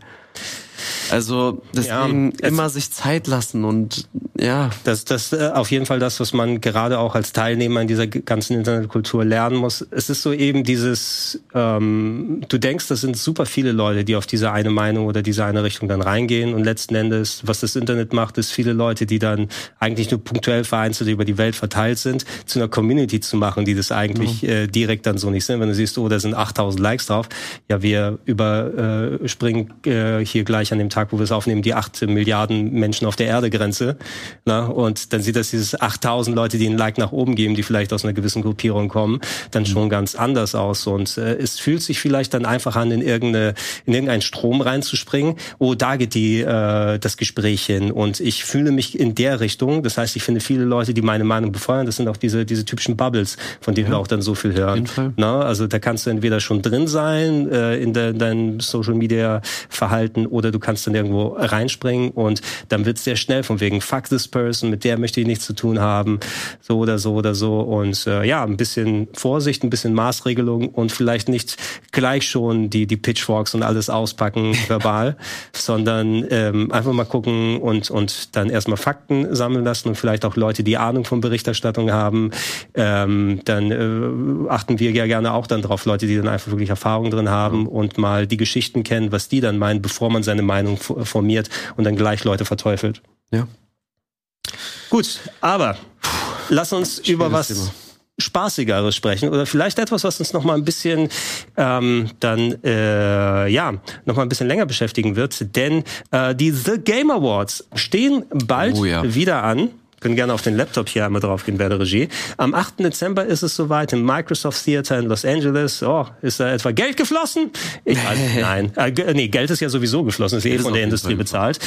Also deswegen ja, immer sich Zeit lassen und ja. Das das äh, auf jeden Fall das, was man gerade auch als Teilnehmer in dieser ganzen Internetkultur lernen muss. Es ist so eben dieses, ähm, du denkst, das sind super viele Leute, die auf diese eine Meinung oder diese eine Richtung dann reingehen und letzten Endes, was das Internet macht, ist viele Leute, die dann eigentlich nur punktuell vereinzelt über die Welt verteilt sind, zu einer Community zu machen, die das eigentlich mhm. äh, direkt dann so nicht sind. Wenn du siehst, oh, da sind 8000 Likes drauf, ja, wir überspringen äh, hier gleich an dem Tag, wo wir es aufnehmen, die 8 Milliarden Menschen auf der Erde Grenze. Na, und dann sieht das dieses 8000 Leute, die einen Like nach oben geben, die vielleicht aus einer gewissen Gruppierung kommen, dann schon mhm. ganz anders aus. Und äh, es fühlt sich vielleicht dann einfach an, in, irgendeine, in irgendeinen Strom reinzuspringen. Oh, da geht die, äh, das Gespräch hin. Und ich fühle mich in der Richtung. Das heißt, ich finde viele Leute, die meine Meinung befeuern, das sind auch diese, diese typischen Bubbles, von denen ja. wir auch dann so viel hören. Na, also da kannst du entweder schon drin sein äh, in de, deinem Social Media Verhalten oder du kannst dann irgendwo reinspringen und dann wird es sehr schnell von wegen fuck this person, mit der möchte ich nichts zu tun haben, so oder so oder so. Und äh, ja, ein bisschen Vorsicht, ein bisschen Maßregelung und vielleicht nicht gleich schon die die Pitchforks und alles auspacken verbal, sondern ähm, einfach mal gucken und und dann erstmal Fakten sammeln lassen und vielleicht auch Leute, die Ahnung von Berichterstattung haben, ähm, dann äh, achten wir ja gerne auch dann drauf, Leute, die dann einfach wirklich Erfahrung drin haben und mal die Geschichten kennen, was die dann meinen, bevor man seine Meinung formiert und dann gleich Leute verteufelt. Ja. Gut, aber lass uns über was Thema. Spaßigeres sprechen oder vielleicht etwas, was uns noch mal ein bisschen ähm, dann äh, ja noch mal ein bisschen länger beschäftigen wird, denn äh, die The Game Awards stehen bald oh ja. wieder an können gerne auf den Laptop hier einmal drauf gehen bei der Regie. Am 8. Dezember ist es soweit im Microsoft Theater in Los Angeles. Oh, ist da etwa Geld geflossen? Ich nein. Äh, nee, Geld ist ja sowieso geflossen, ist eh von der Industrie bezahlt.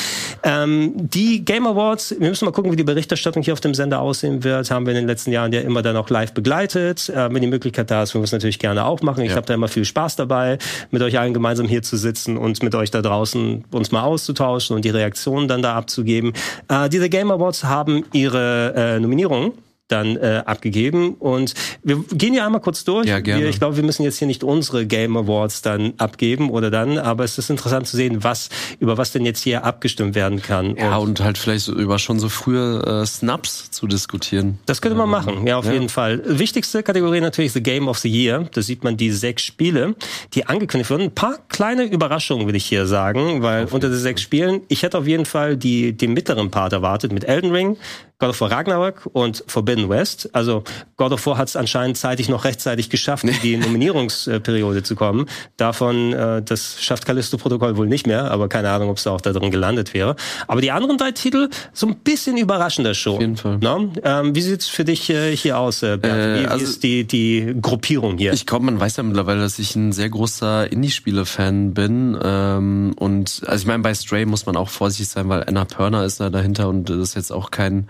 Ähm, die Game Awards, wir müssen mal gucken, wie die Berichterstattung hier auf dem Sender aussehen wird. Haben wir in den letzten Jahren ja immer dann auch live begleitet. Äh, wenn die Möglichkeit da ist, wir es natürlich gerne auch machen. Ich ja. habe da immer viel Spaß dabei, mit euch allen gemeinsam hier zu sitzen und mit euch da draußen uns mal auszutauschen und die Reaktionen dann da abzugeben. Äh, diese Game Awards haben ihre äh, Nominierungen dann äh, abgegeben. Und wir gehen ja einmal kurz durch. Ja, gerne. Wir, ich glaube, wir müssen jetzt hier nicht unsere Game Awards dann abgeben oder dann, aber es ist interessant zu sehen, was über was denn jetzt hier abgestimmt werden kann. Ja, und, und halt vielleicht über schon so frühe äh, Snaps zu diskutieren. Das könnte man machen, ja, auf ja. jeden Fall. Wichtigste Kategorie natürlich The Game of the Year. Da sieht man die sechs Spiele, die angekündigt wurden. Ein paar kleine Überraschungen, will ich hier sagen, weil unter den sechs Spielen, ich hätte auf jeden Fall die, den mittleren Part erwartet mit Elden Ring, God of War Ragnarok und Forbidden West. Also God of War hat es anscheinend zeitig noch rechtzeitig geschafft, in die Nominierungsperiode zu kommen. Davon, äh, das schafft Callisto-Protokoll wohl nicht mehr, aber keine Ahnung, ob es da auch da drin gelandet wäre. Aber die anderen drei Titel, so ein bisschen überraschender schon. Auf jeden Fall. No? Ähm, wie sieht's für dich äh, hier aus, äh, Bernd? Wie, äh, also, wie ist die, die Gruppierung hier? Ich glaube, man weiß ja mittlerweile, dass ich ein sehr großer Indie-Spiele-Fan bin. Ähm, und also ich meine, bei Stray muss man auch vorsichtig sein, weil Anna Pörner ist da dahinter und das ist jetzt auch kein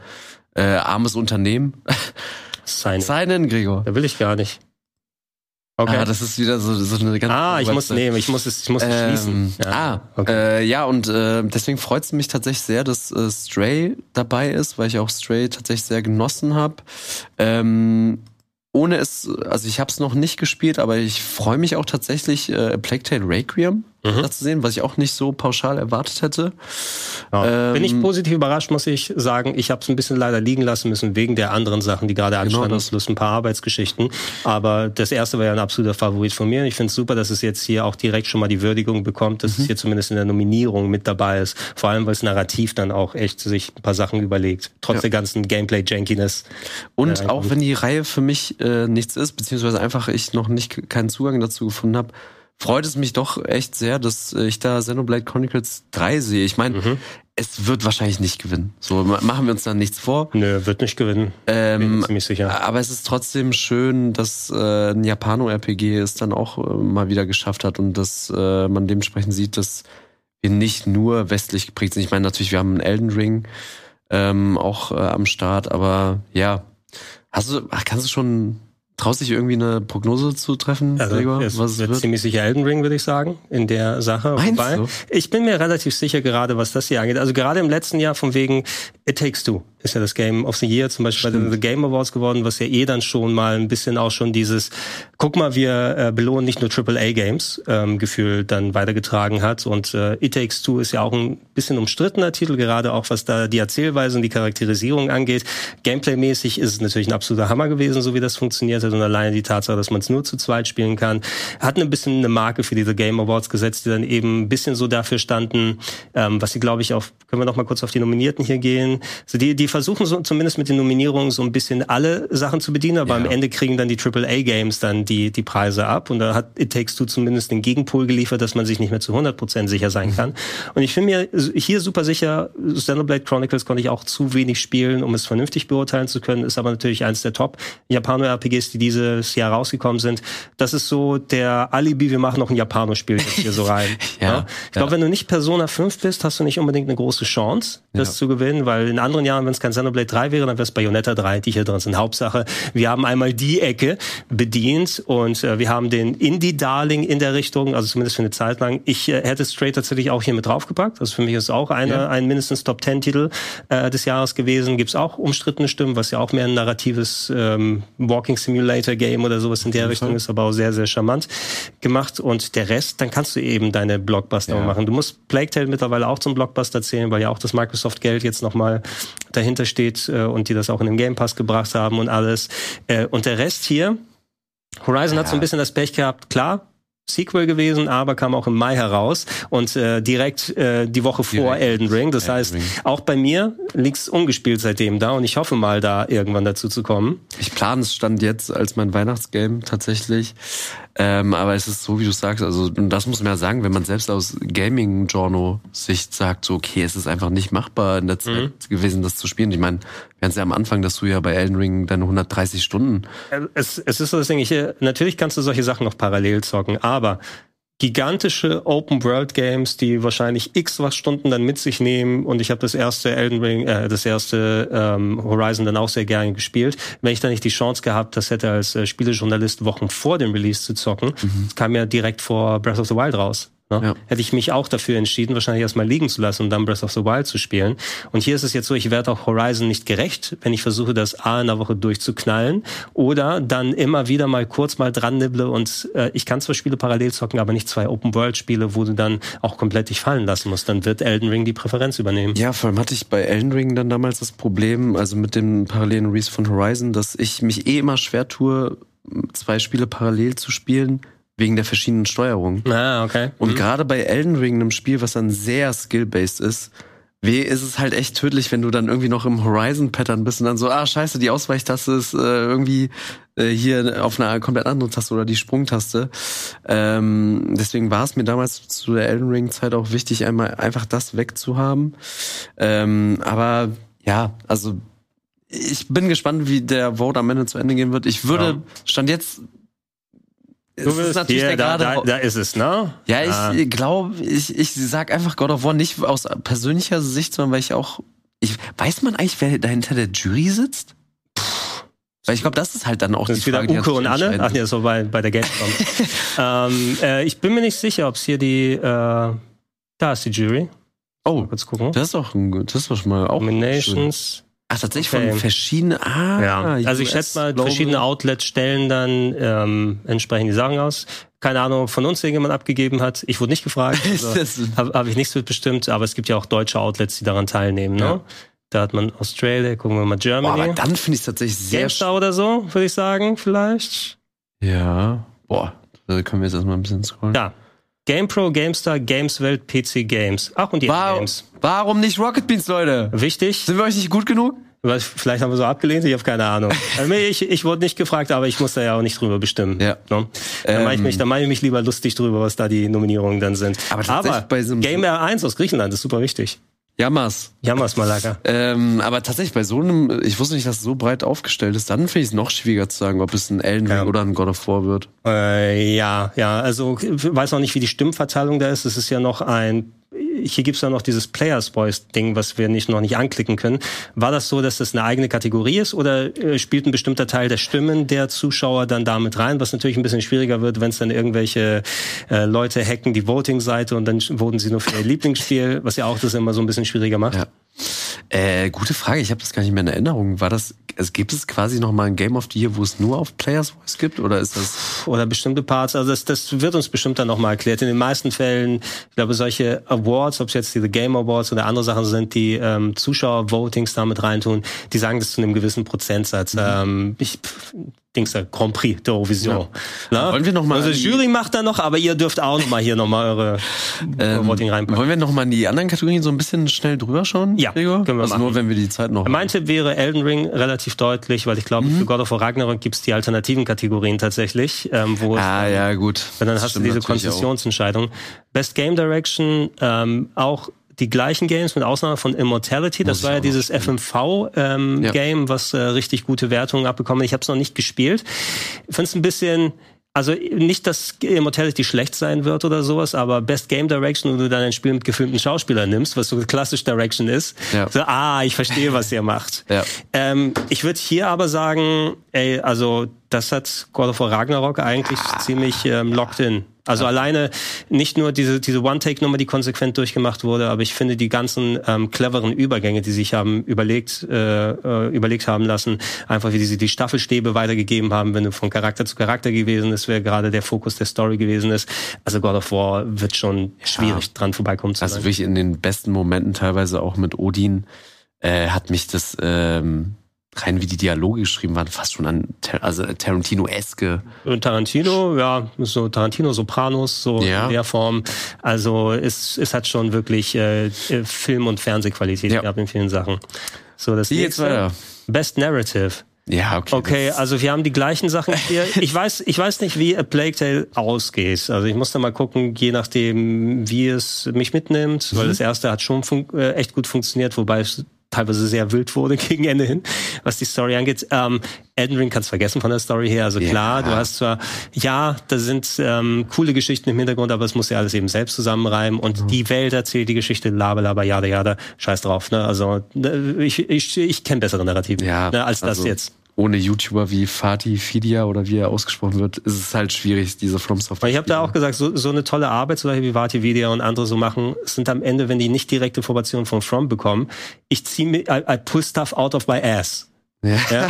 äh, armes Unternehmen. Seinen. Seinen, Gregor. Da will ich gar nicht. Okay. Ah, das ist wieder so, so eine ganz. Ah, ich muss nehmen, ich muss es, ich muss es ähm, schließen. Ja. Ah, okay. Äh, ja, und äh, deswegen freut es mich tatsächlich sehr, dass äh, Stray dabei ist, weil ich auch Stray tatsächlich sehr genossen habe. Ähm, ohne es, also ich habe es noch nicht gespielt, aber ich freue mich auch tatsächlich, äh, Plague Tale Requiem mhm. da zu sehen, was ich auch nicht so pauschal erwartet hätte. Ja. Ähm, Bin ich positiv überrascht, muss ich sagen. Ich habe es ein bisschen leider liegen lassen müssen wegen der anderen Sachen, die gerade genau anstanden, plus ein paar Arbeitsgeschichten. Aber das erste war ja ein absoluter Favorit von mir. Ich finde es super, dass es jetzt hier auch direkt schon mal die Würdigung bekommt, dass mhm. es hier zumindest in der Nominierung mit dabei ist. Vor allem, weil es narrativ dann auch echt sich ein paar Sachen überlegt. Trotz ja. der ganzen Gameplay-Jankiness. Und äh, auch wenn die Reihe für mich äh, nichts ist, beziehungsweise einfach ich noch nicht keinen Zugang dazu gefunden habe, freut es mich doch echt sehr, dass ich da Xenoblade Chronicles 3 sehe. Ich meine, mhm. es wird wahrscheinlich nicht gewinnen. So machen wir uns da nichts vor. Nö, wird nicht gewinnen. Ähm, Bin ziemlich sicher. Aber es ist trotzdem schön, dass äh, ein Japano-RPG es dann auch äh, mal wieder geschafft hat und dass äh, man dementsprechend sieht, dass wir nicht nur westlich geprägt sind. Ich meine, natürlich, wir haben einen Elden Ring ähm, auch äh, am Start, aber ja. Hast du, kannst du schon Traust dich irgendwie eine Prognose zu treffen, also, Gregor? Es was wird, wird ziemlich sicher Elden Ring, würde ich sagen, in der Sache. Meinst Wobei, du? Ich bin mir relativ sicher, gerade was das hier angeht. Also gerade im letzten Jahr von wegen It Takes Two ist ja das Game of the Year zum Beispiel Stimmt. bei den The Game Awards geworden, was ja eh dann schon mal ein bisschen auch schon dieses, guck mal, wir äh, belohnen nicht nur AAA-Games ähm, Gefühl dann weitergetragen hat. Und äh, It Takes Two ist ja auch ein bisschen umstrittener Titel, gerade auch was da die Erzählweise und die Charakterisierung angeht. Gameplay-mäßig ist es natürlich ein absoluter Hammer gewesen, so wie das funktioniert hat. Und alleine die Tatsache, dass man es nur zu zweit spielen kann, hat ein bisschen eine Marke für diese Game Awards gesetzt, die dann eben ein bisschen so dafür standen, ähm, was sie, glaube ich, auf, können wir noch mal kurz auf die Nominierten hier gehen. Also die, die versuchen so zumindest mit den Nominierungen so ein bisschen alle Sachen zu bedienen, aber ja. am Ende kriegen dann die AAA-Games dann die, die Preise ab. Und da hat It Takes Two zumindest den Gegenpol geliefert, dass man sich nicht mehr zu 100% sicher sein mhm. kann. Und ich bin mir hier super sicher, Xenoblade Chronicles konnte ich auch zu wenig spielen, um es vernünftig beurteilen zu können, ist aber natürlich eins der Top Japano-RPGs, die dieses Jahr rausgekommen sind. Das ist so der Alibi, wir machen noch ein Japano-Spiel jetzt hier so rein. ja, ja. Ich glaube, wenn du nicht Persona 5 bist, hast du nicht unbedingt eine große Chance, das ja. zu gewinnen, weil in anderen Jahren, wenn es kein Xenoblade 3 wäre, dann wäre es Bayonetta 3, die hier drin sind. Hauptsache, wir haben einmal die Ecke bedient und äh, wir haben den Indie-Darling in der Richtung, also zumindest für eine Zeit lang. Ich äh, hätte Stray tatsächlich auch hier mit draufgepackt. Also für mich ist es auch eine, ja. ein mindestens Top-10-Titel äh, des Jahres gewesen. Gibt's auch umstrittene Stimmen, was ja auch mehr ein narratives ähm, Walking Simulator-Game oder sowas in der Richtung ist, aber auch sehr, sehr charmant gemacht. Und der Rest, dann kannst du eben deine Blockbuster ja. machen. Du musst Plague Tale mittlerweile auch zum Blockbuster zählen, weil ja auch das Microsoft-Geld jetzt nochmal dahinter steht äh, und die das auch in den Game Pass gebracht haben und alles. Äh, und der Rest hier, Horizon ja. hat so ein bisschen das Pech gehabt, klar, Sequel gewesen, aber kam auch im Mai heraus und äh, direkt äh, die Woche vor direkt. Elden Ring. Das Elden heißt, Ring. auch bei mir liegt's ungespielt seitdem da und ich hoffe mal, da irgendwann dazu zu kommen. Ich plane es stand jetzt als mein Weihnachtsgame tatsächlich. Ähm, aber es ist so, wie du sagst, also das muss man ja sagen, wenn man selbst aus Gaming-Journal-Sicht sagt, so okay, es ist einfach nicht machbar in der Zeit mhm. gewesen, das zu spielen. Ich meine, ja am Anfang, dass du ja bei Elden Ring deine 130 Stunden. Es, es ist so das Ding, ich, natürlich kannst du solche Sachen noch parallel zocken, aber gigantische Open-World-Games, die wahrscheinlich x was Stunden dann mit sich nehmen. Und ich habe das erste Elden Ring, äh, das erste ähm, Horizon dann auch sehr gerne gespielt. Wenn ich da nicht die Chance gehabt, das hätte als äh, Spielejournalist Wochen vor dem Release zu zocken, mhm. kam ja direkt vor Breath of the Wild raus. Ne? Ja. Hätte ich mich auch dafür entschieden, wahrscheinlich erstmal liegen zu lassen und dann Breath of the Wild zu spielen. Und hier ist es jetzt so, ich werde auch Horizon nicht gerecht, wenn ich versuche, das A in der Woche durchzuknallen oder dann immer wieder mal kurz mal dran nibble und äh, ich kann zwar Spiele parallel zocken, aber nicht zwei Open-World-Spiele, wo du dann auch komplett dich fallen lassen musst. Dann wird Elden Ring die Präferenz übernehmen. Ja, vor allem hatte ich bei Elden Ring dann damals das Problem, also mit dem parallelen Release von Horizon, dass ich mich eh immer schwer tue, zwei Spiele parallel zu spielen wegen der verschiedenen Steuerungen. Ah, okay. Und mhm. gerade bei Elden Ring, einem Spiel, was dann sehr skill-based ist, weh ist es halt echt tödlich, wenn du dann irgendwie noch im Horizon-Pattern bist und dann so, ah, scheiße, die Ausweichtaste ist äh, irgendwie äh, hier auf einer komplett anderen Taste oder die Sprungtaste. Ähm, deswegen war es mir damals zu der Elden Ring-Zeit auch wichtig, einmal einfach das wegzuhaben. Ähm, aber ja, also ich bin gespannt, wie der Vote am Ende zu Ende gehen wird. Ich würde, ja. stand jetzt Du willst hier, da, da, da, ist es, ne? Ja, ich ah. glaube, ich, ich sag einfach God of War nicht aus persönlicher Sicht, sondern weil ich auch, ich, weiß man eigentlich, wer da hinter der Jury sitzt? Weil ich glaube, das ist halt dann auch das die ist Frage. Wieder Uke und Anne? Ach nee, das war bei, bei der Gamescom. ähm, äh, ich bin mir nicht sicher, ob es hier die, äh, da ist die Jury. Oh, kurz gucken. Das ist doch ein, das ist doch schon mal auch Nominations. Schön. Ach, tatsächlich okay. von verschiedenen. Ah, ja. Also ich schätze mal, verschiedene Outlets stellen dann ähm, entsprechend die Sachen aus. Keine Ahnung, von uns irgendjemand abgegeben hat. Ich wurde nicht gefragt. Also, Habe hab ich nichts mit bestimmt, aber es gibt ja auch deutsche Outlets, die daran teilnehmen. Ne? Ja. Da hat man Australia, gucken wir mal Germany. Boah, aber dann finde ich es tatsächlich sehr. GameStar oder so, würde ich sagen, vielleicht. Ja. Boah, da können wir jetzt erstmal ein bisschen scrollen. Ja, GamePro, GameStar, Gameswelt, PC Games. Ach, und die War, Games. Warum nicht Rocket Beans, Leute? Wichtig. Sind wir euch nicht gut genug? Vielleicht haben wir so abgelehnt, ich habe keine Ahnung. Also, ich, ich wurde nicht gefragt, aber ich muss da ja auch nicht drüber bestimmen. Ja. No? Da ähm, mache ich, mich, da mach ich mich lieber lustig drüber, was da die Nominierungen dann sind. Aber, aber bei so Game R1 aus Griechenland ist super wichtig. Jammers. Jammers, Malaka. Ähm, aber tatsächlich bei so einem, ich wusste nicht, dass es so breit aufgestellt ist, dann finde ich es noch schwieriger zu sagen, ob es ein Elden Ring ja. oder ein God of War wird. Äh, ja, ja, also ich weiß auch nicht, wie die Stimmverteilung da ist. Es ist ja noch ein hier gibt's ja noch dieses Players Voice Ding, was wir nicht noch nicht anklicken können. War das so, dass das eine eigene Kategorie ist oder äh, spielt ein bestimmter Teil der Stimmen der Zuschauer dann damit rein, was natürlich ein bisschen schwieriger wird, wenn es dann irgendwelche äh, Leute hacken die Voting-Seite und dann voten sie nur für ihr Lieblingsspiel, was ja auch das immer so ein bisschen schwieriger macht. Ja. Äh, gute Frage, ich habe das gar nicht mehr in Erinnerung. War das, also gibt es quasi noch mal ein Game of the Year, wo es nur auf Players Voice gibt oder ist das? Oder bestimmte Parts, also das, das wird uns bestimmt dann noch mal erklärt. In den meisten Fällen, ich glaube, solche Awards, ob es jetzt diese Game Awards oder andere Sachen sind, die ähm, Zuschauer-Votings damit reintun, die sagen das zu einem gewissen Prozentsatz. Mhm. Ähm, ich, Dings der Grand Prix der Eurovision. Ja. Wollen wir noch mal also die Jury macht da noch, aber ihr dürft auch noch mal hier noch mal eure ähm, Voting reinpacken. Wollen wir noch mal in die anderen Kategorien so ein bisschen schnell drüber schauen? Ja, Gregor? Können wir also machen. nur, wenn wir die Zeit noch Mein Tipp wäre Elden Ring relativ deutlich, weil ich glaube, mhm. für God of War Ragnarok gibt's die alternativen Kategorien tatsächlich, ähm, wo Ah, es, ja, gut. Dann das hast du diese Konzessionsentscheidung. Best Game Direction ähm, auch die gleichen Games mit Ausnahme von Immortality. Das Muss war ja dieses FMV-Game, ähm, ja. was äh, richtig gute Wertungen abbekommen. Ich habe es noch nicht gespielt. Ich finde es ein bisschen also nicht, dass Immortality schlecht sein wird oder sowas, aber Best Game Direction, wo du dann ein Spiel mit gefilmten Schauspielern nimmst, was so klassisch Direction ist. Ja. So, ah, ich verstehe, was ihr macht. Ja. Ähm, ich würde hier aber sagen, ey, also das hat God of War Ragnarok eigentlich ah. ziemlich ähm, locked in. Also ja. alleine nicht nur diese, diese One-Take-Nummer, die konsequent durchgemacht wurde, aber ich finde die ganzen ähm, cleveren Übergänge, die sich haben überlegt, äh, äh, überlegt haben lassen, einfach wie sie die Staffelstäbe weitergegeben haben, wenn du von Charakter zu Charakter gewesen ist, wer gerade der Fokus der Story gewesen ist. Also God of War wird schon schwierig ja. dran vorbeikommen zu also sein. Also wirklich in den besten Momenten teilweise auch mit Odin äh, hat mich das ähm, rein wie die Dialoge geschrieben waren, fast schon an also Tarantino-eske. Tarantino, ja, so Tarantino Sopranos, so ja. in der Form. Also es, es hat schon wirklich äh, Film- und Fernsehqualität ja. gehabt in vielen Sachen. So, das wie? Best Narrative. Ja, okay. Okay, also wir haben die gleichen Sachen hier. Ich weiß, ich weiß nicht, wie A Plague Tale ausgeht. Also ich muss da mal gucken, je nachdem, wie es mich mitnimmt, mhm. weil das erste hat schon äh, echt gut funktioniert, wobei es teilweise sehr wild wurde gegen Ende hin, was die Story angeht. Ähm, Elden Ring kannst vergessen von der Story her. Also klar, ja. du hast zwar, ja, da sind ähm, coole Geschichten im Hintergrund, aber es muss ja alles eben selbst zusammenreimen und mhm. die Welt erzählt die Geschichte, laber, laber, jada, jada, scheiß drauf. Ne? Also ne, ich, ich, ich kenne bessere Narrativen ja, ne, als also, das jetzt ohne YouTuber wie Fatih Fidia oder wie er ausgesprochen wird, ist es halt schwierig, diese From Software. Ich habe da auch gesagt, so, so eine tolle Arbeit, zum Beispiel wie Fatih Fidia und andere so machen, sind am Ende, wenn die nicht direkte Informationen von From bekommen, ich ziehe mir, I, I pull stuff out of my ass. Ja. ja,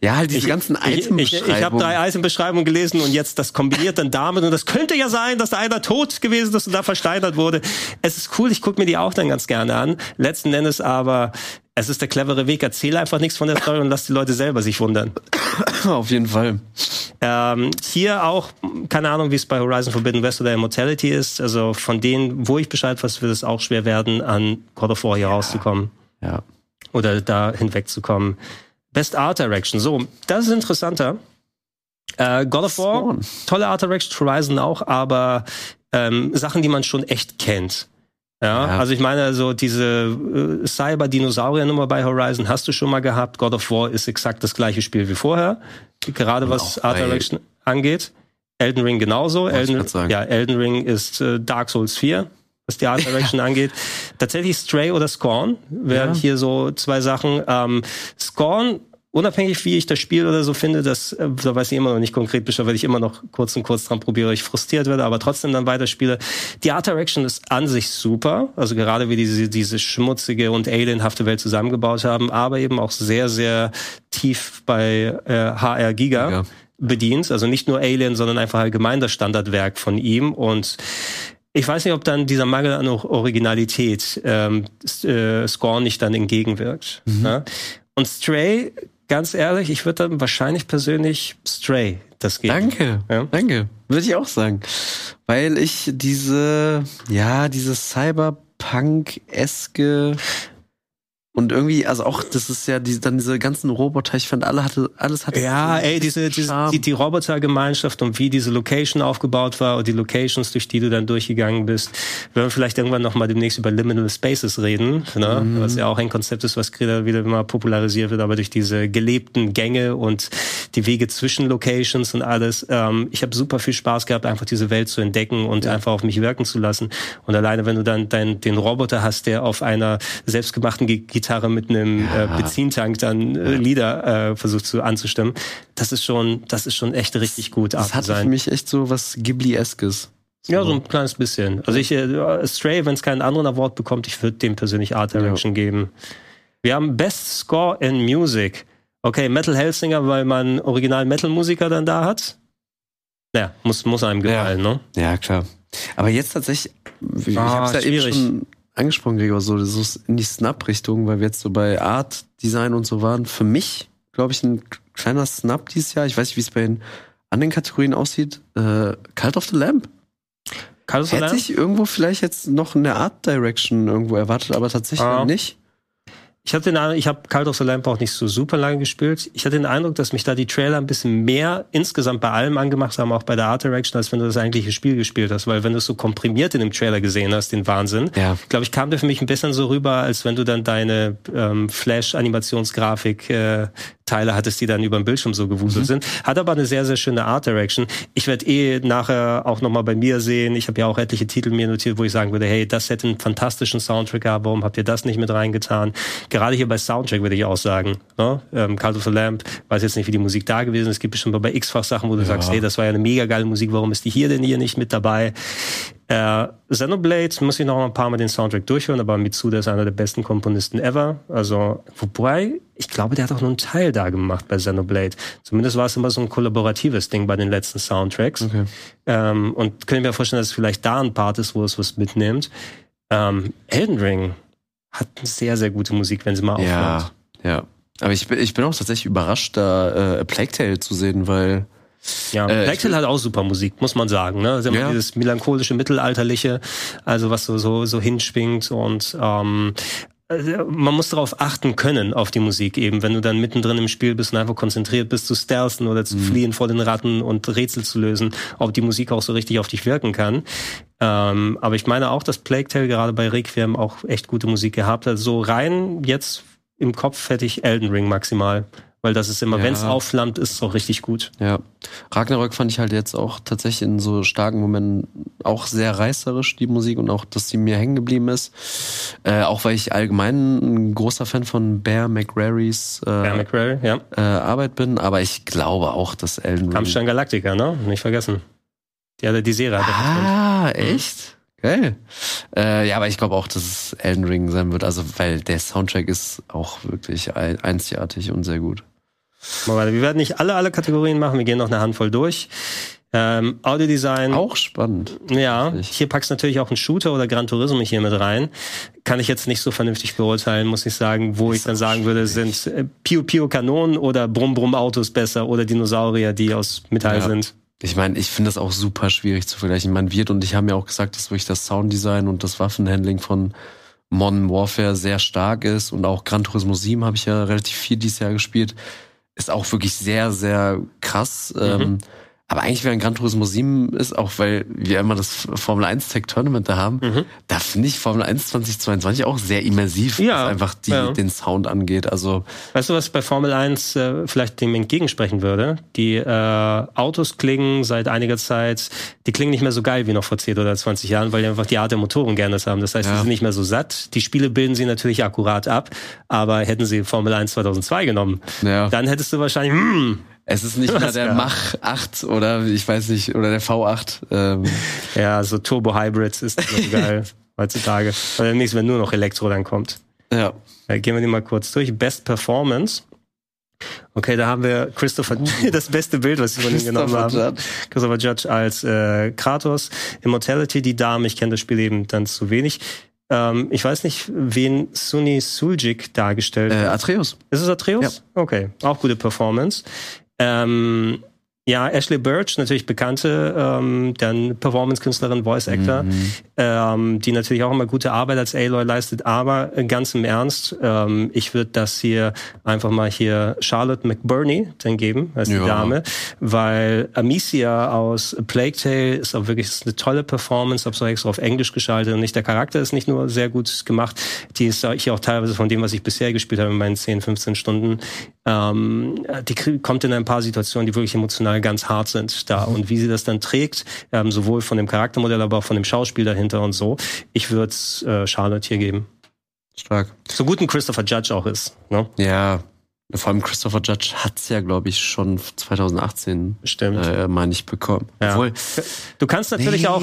ja halt diese ich, ganzen Itembeschreibungen. Ich, ich, ich habe drei Itembeschreibungen gelesen und jetzt das kombiniert dann damit und das könnte ja sein, dass da einer tot gewesen ist und da versteinert wurde. Es ist cool, ich gucke mir die auch dann ganz gerne an. Letzten Endes aber es ist der clevere Weg. Erzähle einfach nichts von der Story und lass die Leute selber sich wundern. Auf jeden Fall. Ähm, hier auch, keine Ahnung, wie es bei Horizon Forbidden West oder Immortality ist. Also von denen, wo ich Bescheid weiß, wird es auch schwer werden, an God of War hier ja. rauszukommen. Ja. Oder da hinwegzukommen. Best Art Direction. So, das ist interessanter. Äh, God of War, tolle Art Direction, Horizon auch, aber ähm, Sachen, die man schon echt kennt. Ja, ja, also ich meine, so diese äh, Cyber-Dinosaurier-Nummer bei Horizon hast du schon mal gehabt. God of War ist exakt das gleiche Spiel wie vorher. Gerade was Art Direction angeht. Elden Ring genauso. Elden, ja, Elden Ring ist äh, Dark Souls 4, was die Art Direction angeht. Tatsächlich Stray oder Scorn wären ja. hier so zwei Sachen. Ähm, Scorn unabhängig wie ich das Spiel oder so finde, das, äh, da weiß ich immer noch nicht konkret Bescheid, weil ich immer noch kurz und kurz dran probiere, ich frustriert werde, aber trotzdem dann weiterspiele. Die Art Direction ist an sich super, also gerade wie diese, diese schmutzige und alienhafte Welt zusammengebaut haben, aber eben auch sehr, sehr tief bei äh, HR Giga. Ja. bedient, also nicht nur Alien, sondern einfach allgemein das Standardwerk von ihm und ich weiß nicht, ob dann dieser Mangel an Originalität ähm, äh, Scorn nicht dann entgegenwirkt. Mhm. Ne? Und Stray ganz ehrlich, ich würde dann wahrscheinlich persönlich Stray das geben. Danke, ja? danke. Würde ich auch sagen. Weil ich diese, ja, diese Cyberpunk-eske und irgendwie, also auch, das ist ja die, dann diese ganzen Roboter, ich fand, alle hatte, alles hatte. Ja, ey, diese, diese die, die Robotergemeinschaft und wie diese Location aufgebaut war und die Locations, durch die du dann durchgegangen bist. Wir werden vielleicht irgendwann nochmal demnächst über Liminal Spaces reden, ne? Mhm. was ja auch ein Konzept ist, was wieder, wieder immer popularisiert wird, aber durch diese gelebten Gänge und die Wege zwischen Locations und alles. Ähm, ich habe super viel Spaß gehabt, einfach diese Welt zu entdecken und ja. einfach auf mich wirken zu lassen. Und alleine, wenn du dann dein, den Roboter hast, der auf einer selbstgemachten Gitarre Gitarre mit einem ja. äh, Benzintank dann äh, Lieder äh, versucht zu anzustimmen. Das ist schon, das ist schon echt richtig gut. Das hat für mich echt so was Ghibli-eskes. So. Ja, so ein kleines bisschen. Also ich, äh, Stray, wenn es keinen anderen Award bekommt, ich würde dem persönlich Art Direction ja. geben. Wir haben Best Score in Music. Okay, Metal Hellsinger, weil man original Metal-Musiker dann da hat. Naja, muss, muss einem gefallen, ja. ne? Ja, klar. Aber jetzt tatsächlich, ich ah, hab's ja schwierig. eben schon angesprochen, Gregor, so, so in die Snap-Richtung, weil wir jetzt so bei Art, Design und so waren. Für mich, glaube ich, ein kleiner Snap dieses Jahr. Ich weiß nicht, wie es bei den anderen Kategorien aussieht. Äh, Cult of the Lamp. Cult of the Hätte Lamp? ich irgendwo vielleicht jetzt noch eine Art Direction irgendwo erwartet, aber tatsächlich ah. nicht. Ich hatte den Eindruck, ich habe Cult of the Lamp auch nicht so super lange gespielt. Ich hatte den Eindruck, dass mich da die Trailer ein bisschen mehr insgesamt bei allem angemacht haben, auch bei der Art Direction, als wenn du das eigentliche Spiel gespielt hast. Weil wenn du es so komprimiert in dem Trailer gesehen hast, den Wahnsinn, ja. glaube ich, kam der für mich ein bisschen so rüber, als wenn du dann deine ähm, Flash-Animationsgrafik äh, Teile hattest, die dann über den Bildschirm so gewuselt mhm. sind. Hat aber eine sehr, sehr schöne Art Direction. Ich werde eh nachher auch nochmal bei mir sehen. Ich habe ja auch etliche Titel mir notiert, wo ich sagen würde, hey, das hätte einen fantastischen Soundtrack gehabt. Warum habt ihr das nicht mit reingetan? Gerade hier bei Soundtrack würde ich auch sagen. Ne? Ähm, Cult of the Lamp, weiß jetzt nicht, wie die Musik da gewesen ist. Es gibt bestimmt bei x-fach Sachen, wo du ja. sagst, hey, das war ja eine mega geile Musik. Warum ist die hier denn hier nicht mit dabei? Äh, Xenoblade muss ich noch ein paar Mal den Soundtrack durchhören, aber Mitsuda ist einer der besten Komponisten ever. Also, wobei, ich glaube, der hat auch nur einen Teil da gemacht bei Xenoblade. Zumindest war es immer so ein kollaboratives Ding bei den letzten Soundtracks. Okay. Ähm, und können wir vorstellen, dass es vielleicht da ein Part ist, wo es was mitnimmt. Ähm, Elden Ring hat sehr, sehr gute Musik, wenn sie mal aufhört. Ja, ja. Aber ich bin, ich bin auch tatsächlich überrascht, da äh, Plague Tale zu sehen, weil ja, äh, Black hat auch super Musik, muss man sagen. Ne? Also ja. Dieses melancholische, mittelalterliche, also was so so, so hinschwingt und ähm, äh, man muss darauf achten können, auf die Musik eben. Wenn du dann mittendrin im Spiel bist und einfach konzentriert bist zu stealthen oder zu mhm. fliehen vor den Ratten und Rätsel zu lösen, ob die Musik auch so richtig auf dich wirken kann. Ähm, aber ich meine auch, dass Plague Tale gerade bei Requiem auch echt gute Musik gehabt hat. So rein jetzt im Kopf hätte ich Elden Ring maximal. Weil das ist immer, ja. wenn es aufflammt, ist es auch richtig gut. Ja. Ragnarök fand ich halt jetzt auch tatsächlich in so starken Momenten auch sehr reißerisch, die Musik, und auch, dass die mir hängen geblieben ist. Äh, auch weil ich allgemein ein großer Fan von Bear McRarys äh, Bear McRary, ja. äh, Arbeit bin, aber ich glaube auch, dass Elden Ring. Kampfstein Galactica, ne? Nicht vergessen. Die hat die Serie. Ah, echt? Geil. Äh, ja, aber ich glaube auch, dass es Elden Ring sein wird. Also, weil der Soundtrack ist auch wirklich einzigartig und sehr gut. Wir werden nicht alle, alle Kategorien machen. Wir gehen noch eine Handvoll durch. Ähm, Audiodesign. Auch spannend. Ja, hier packst du natürlich auch einen Shooter oder Gran Turismo hier mit rein. Kann ich jetzt nicht so vernünftig beurteilen, muss ich sagen, wo ist ich dann sagen würde, sind äh, Pio Pio Kanonen oder Brumm Brumm Autos besser oder Dinosaurier, die aus Metall ja. sind. Ich meine, ich finde das auch super schwierig zu vergleichen. Man wird und ich haben ja auch gesagt, dass wirklich das Sounddesign und das Waffenhandling von Modern Warfare sehr stark ist und auch Gran Turismo 7 habe ich ja relativ viel dieses Jahr gespielt ist auch wirklich sehr, sehr krass. Mhm. Ähm, aber eigentlich wäre ein Gran Turismo 7 ist auch, weil wir immer das Formel 1 Tech Tournament da haben, mhm. da finde ich Formel 1 2022 auch sehr immersiv, ja, was einfach die, ja. den Sound angeht. Also Weißt du, was bei Formel 1 äh, vielleicht dem entgegensprechen würde? Die äh, Autos klingen seit einiger Zeit, die klingen nicht mehr so geil wie noch vor 10 oder 20 Jahren, weil die einfach die Art der Motoren gerne haben. Das heißt, ja. die sind nicht mehr so satt. Die Spiele bilden sie natürlich akkurat ab, aber hätten sie Formel 1 2002 genommen, dann hättest du wahrscheinlich, hm, es ist nicht mehr der Mach 8 oder ich weiß nicht, oder der V8. Ähm. Ja, so Turbo Hybrids ist so geil heutzutage. Weil demnächst, wenn nur noch Elektro dann kommt. Ja. Dann gehen wir die mal kurz durch. Best Performance. Okay, da haben wir Christopher, das beste Bild, was wir von ihm genommen haben. Judge. Christopher Judge als äh, Kratos. Immortality, die Dame, ich kenne das Spiel eben dann zu wenig. Ähm, ich weiß nicht, wen Sunny Suljik dargestellt hat. Äh, Atreus. Ist es Atreus? Ja. Okay, auch gute Performance. Ähm, ja, Ashley Birch, natürlich bekannte ähm, dann Performance-Künstlerin, Voice-Actor, mhm. ähm, die natürlich auch immer gute Arbeit als Aloy leistet, aber ganz im Ernst, ähm, ich würde das hier einfach mal hier Charlotte McBurney dann geben, als ja. die Dame, weil Amicia aus Plague Tale ist auch wirklich ist eine tolle Performance, habe so extra auf Englisch geschaltet und nicht der Charakter ist nicht nur sehr gut gemacht, die ist hier auch teilweise von dem, was ich bisher gespielt habe in meinen 10, 15 Stunden, ähm, die kommt in ein paar Situationen, die wirklich emotional ganz hart sind da. Mhm. Und wie sie das dann trägt, ähm, sowohl von dem Charaktermodell, aber auch von dem Schauspiel dahinter und so, ich würde äh, Charlotte hier geben. Stark. So gut ein Christopher Judge auch ist. Ne? Ja, vor allem Christopher Judge hat's ja, glaube ich, schon 2018, Stimmt. Äh, meine ich, bekommen. Ja. Obwohl, du kannst natürlich nee. auch,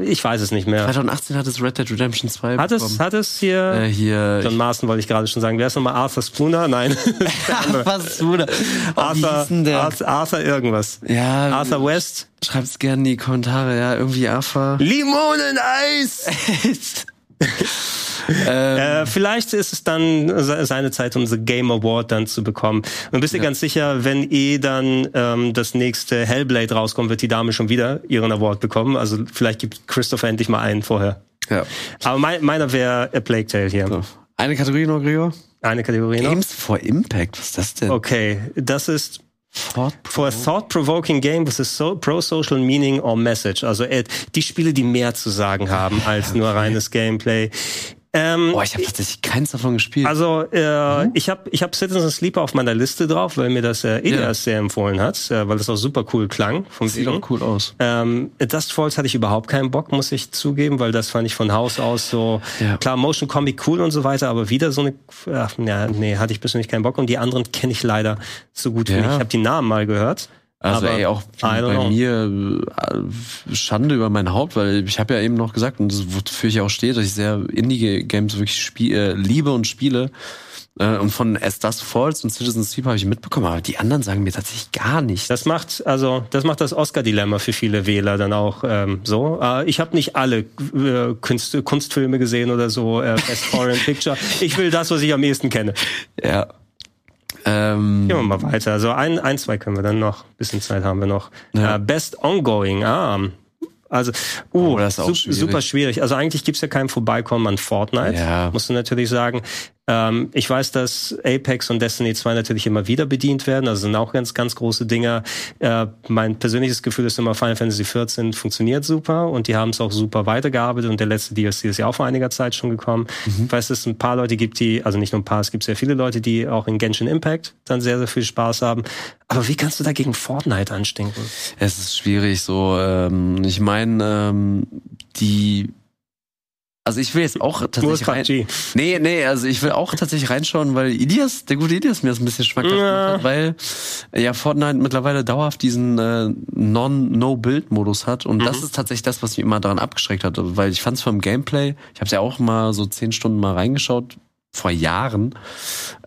ich weiß es nicht mehr. 2018 hat es Red Dead Redemption 2 hat bekommen. Es, hat es hier, äh, hier John Marston wollte ich gerade schon sagen. Wer ist nochmal Arthur Spooner? Nein. Arthur Spooner. Oh, Arthur, Arthur, Arthur irgendwas. Ja. Arthur West. Schreibt's gerne in die Kommentare, ja, irgendwie Arthur. Limoneneis! ähm. äh, vielleicht ist es dann seine Zeit, um The Game Award dann zu bekommen. Und bist du ja. ganz sicher, wenn eh dann ähm, das nächste Hellblade rauskommt, wird die Dame schon wieder ihren Award bekommen. Also vielleicht gibt Christopher endlich mal einen vorher. Ja. Aber mein, meiner wäre A Plague Tale hier. So. Eine Kategorie noch, Gregor? Eine Kategorie noch. Games for Impact, was ist das denn? Okay, das ist For a thought-provoking game with a so pro-social meaning or message. Also die Spiele, die mehr zu sagen haben als nur reines Gameplay. Ähm, oh, ich habe tatsächlich keins davon gespielt. Also äh, mhm. ich habe ich hab Citizen Sleeper auf meiner Liste drauf, weil mir das äh, Elias ja. sehr empfohlen hat, äh, weil das auch super cool klang. Vom Sieht auch cool aus. Ähm, Dust Falls hatte ich überhaupt keinen Bock, muss ich zugeben, weil das fand ich von Haus aus so ja. klar Motion Comic cool und so weiter, aber wieder so eine ach, ja, nee, hatte ich persönlich keinen Bock und die anderen kenne ich leider so gut wie ja. nicht. Ich habe die Namen mal gehört. Also aber, ey, auch bei know. mir äh, Schande über mein Haupt, weil ich habe ja eben noch gesagt, und das, wofür ich auch stehe, dass ich sehr Indie-Games wirklich spiel, äh, liebe und spiele. Äh, und von As Dust Falls und Citizen Sleep habe ich mitbekommen, aber die anderen sagen mir tatsächlich gar nichts. Das macht also das macht das Oscar-Dilemma für viele Wähler dann auch ähm, so. Äh, ich habe nicht alle äh, Kunst, Kunstfilme gesehen oder so, äh, Best Foreign Picture. Ich will das, was ich am ehesten kenne. Ja. Ähm, Gehen wir mal weiter. Also ein, ein, zwei können wir dann noch. Bisschen Zeit haben wir noch. Ja. Uh, Best Ongoing. Ah, also, uh, oh, su schwierig. super schwierig. Also eigentlich gibt's ja kein Vorbeikommen an Fortnite, ja. musst du natürlich sagen. Ähm, ich weiß, dass Apex und Destiny 2 natürlich immer wieder bedient werden, also sind auch ganz, ganz große Dinger. Äh, mein persönliches Gefühl ist immer, Final Fantasy 14 funktioniert super und die haben es auch super weitergearbeitet und der letzte DLC ist ja auch vor einiger Zeit schon gekommen. Mhm. Ich weiß, dass es ein paar Leute gibt, die, also nicht nur ein paar, es gibt sehr viele Leute, die auch in Genshin Impact dann sehr, sehr viel Spaß haben. Aber wie kannst du da gegen Fortnite anstinken? Es ist schwierig so. Ähm, ich meine, ähm, die also ich will jetzt auch tatsächlich rein. Nee, nee, also ich will auch tatsächlich reinschauen, weil Ilias, der gute Ilias mir das ein bisschen schmackhaft ja. gemacht hat, weil ja Fortnite mittlerweile dauerhaft diesen äh, Non-No-Build-Modus hat und mhm. das ist tatsächlich das, was mich immer daran abgeschreckt hat, weil ich fand es vom Gameplay, ich habe ja auch mal so zehn Stunden mal reingeschaut, vor Jahren.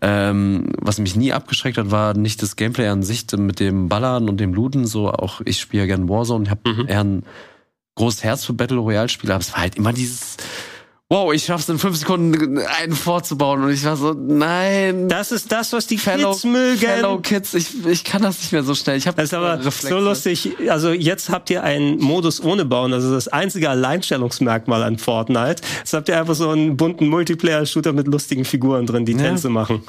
Ähm, was mich nie abgeschreckt hat, war nicht das Gameplay an sich mit dem Ballern und dem Looten. So auch ich spiele ja gerne Warzone. Ich habe mhm. eher ein großes Herz für Battle Royale Spiele, aber es war halt immer dieses wow, ich schaff's in fünf Sekunden einen vorzubauen. Und ich war so, nein. Das ist das, was die Fellow, Kids mögen. Fellow Kids, ich, ich kann das nicht mehr so schnell. Ich habe Das ist aber Reflexe. so lustig. Also jetzt habt ihr einen Modus ohne Bauen. Also das einzige Alleinstellungsmerkmal an Fortnite. Jetzt habt ihr einfach so einen bunten Multiplayer-Shooter mit lustigen Figuren drin, die ja. Tänze machen.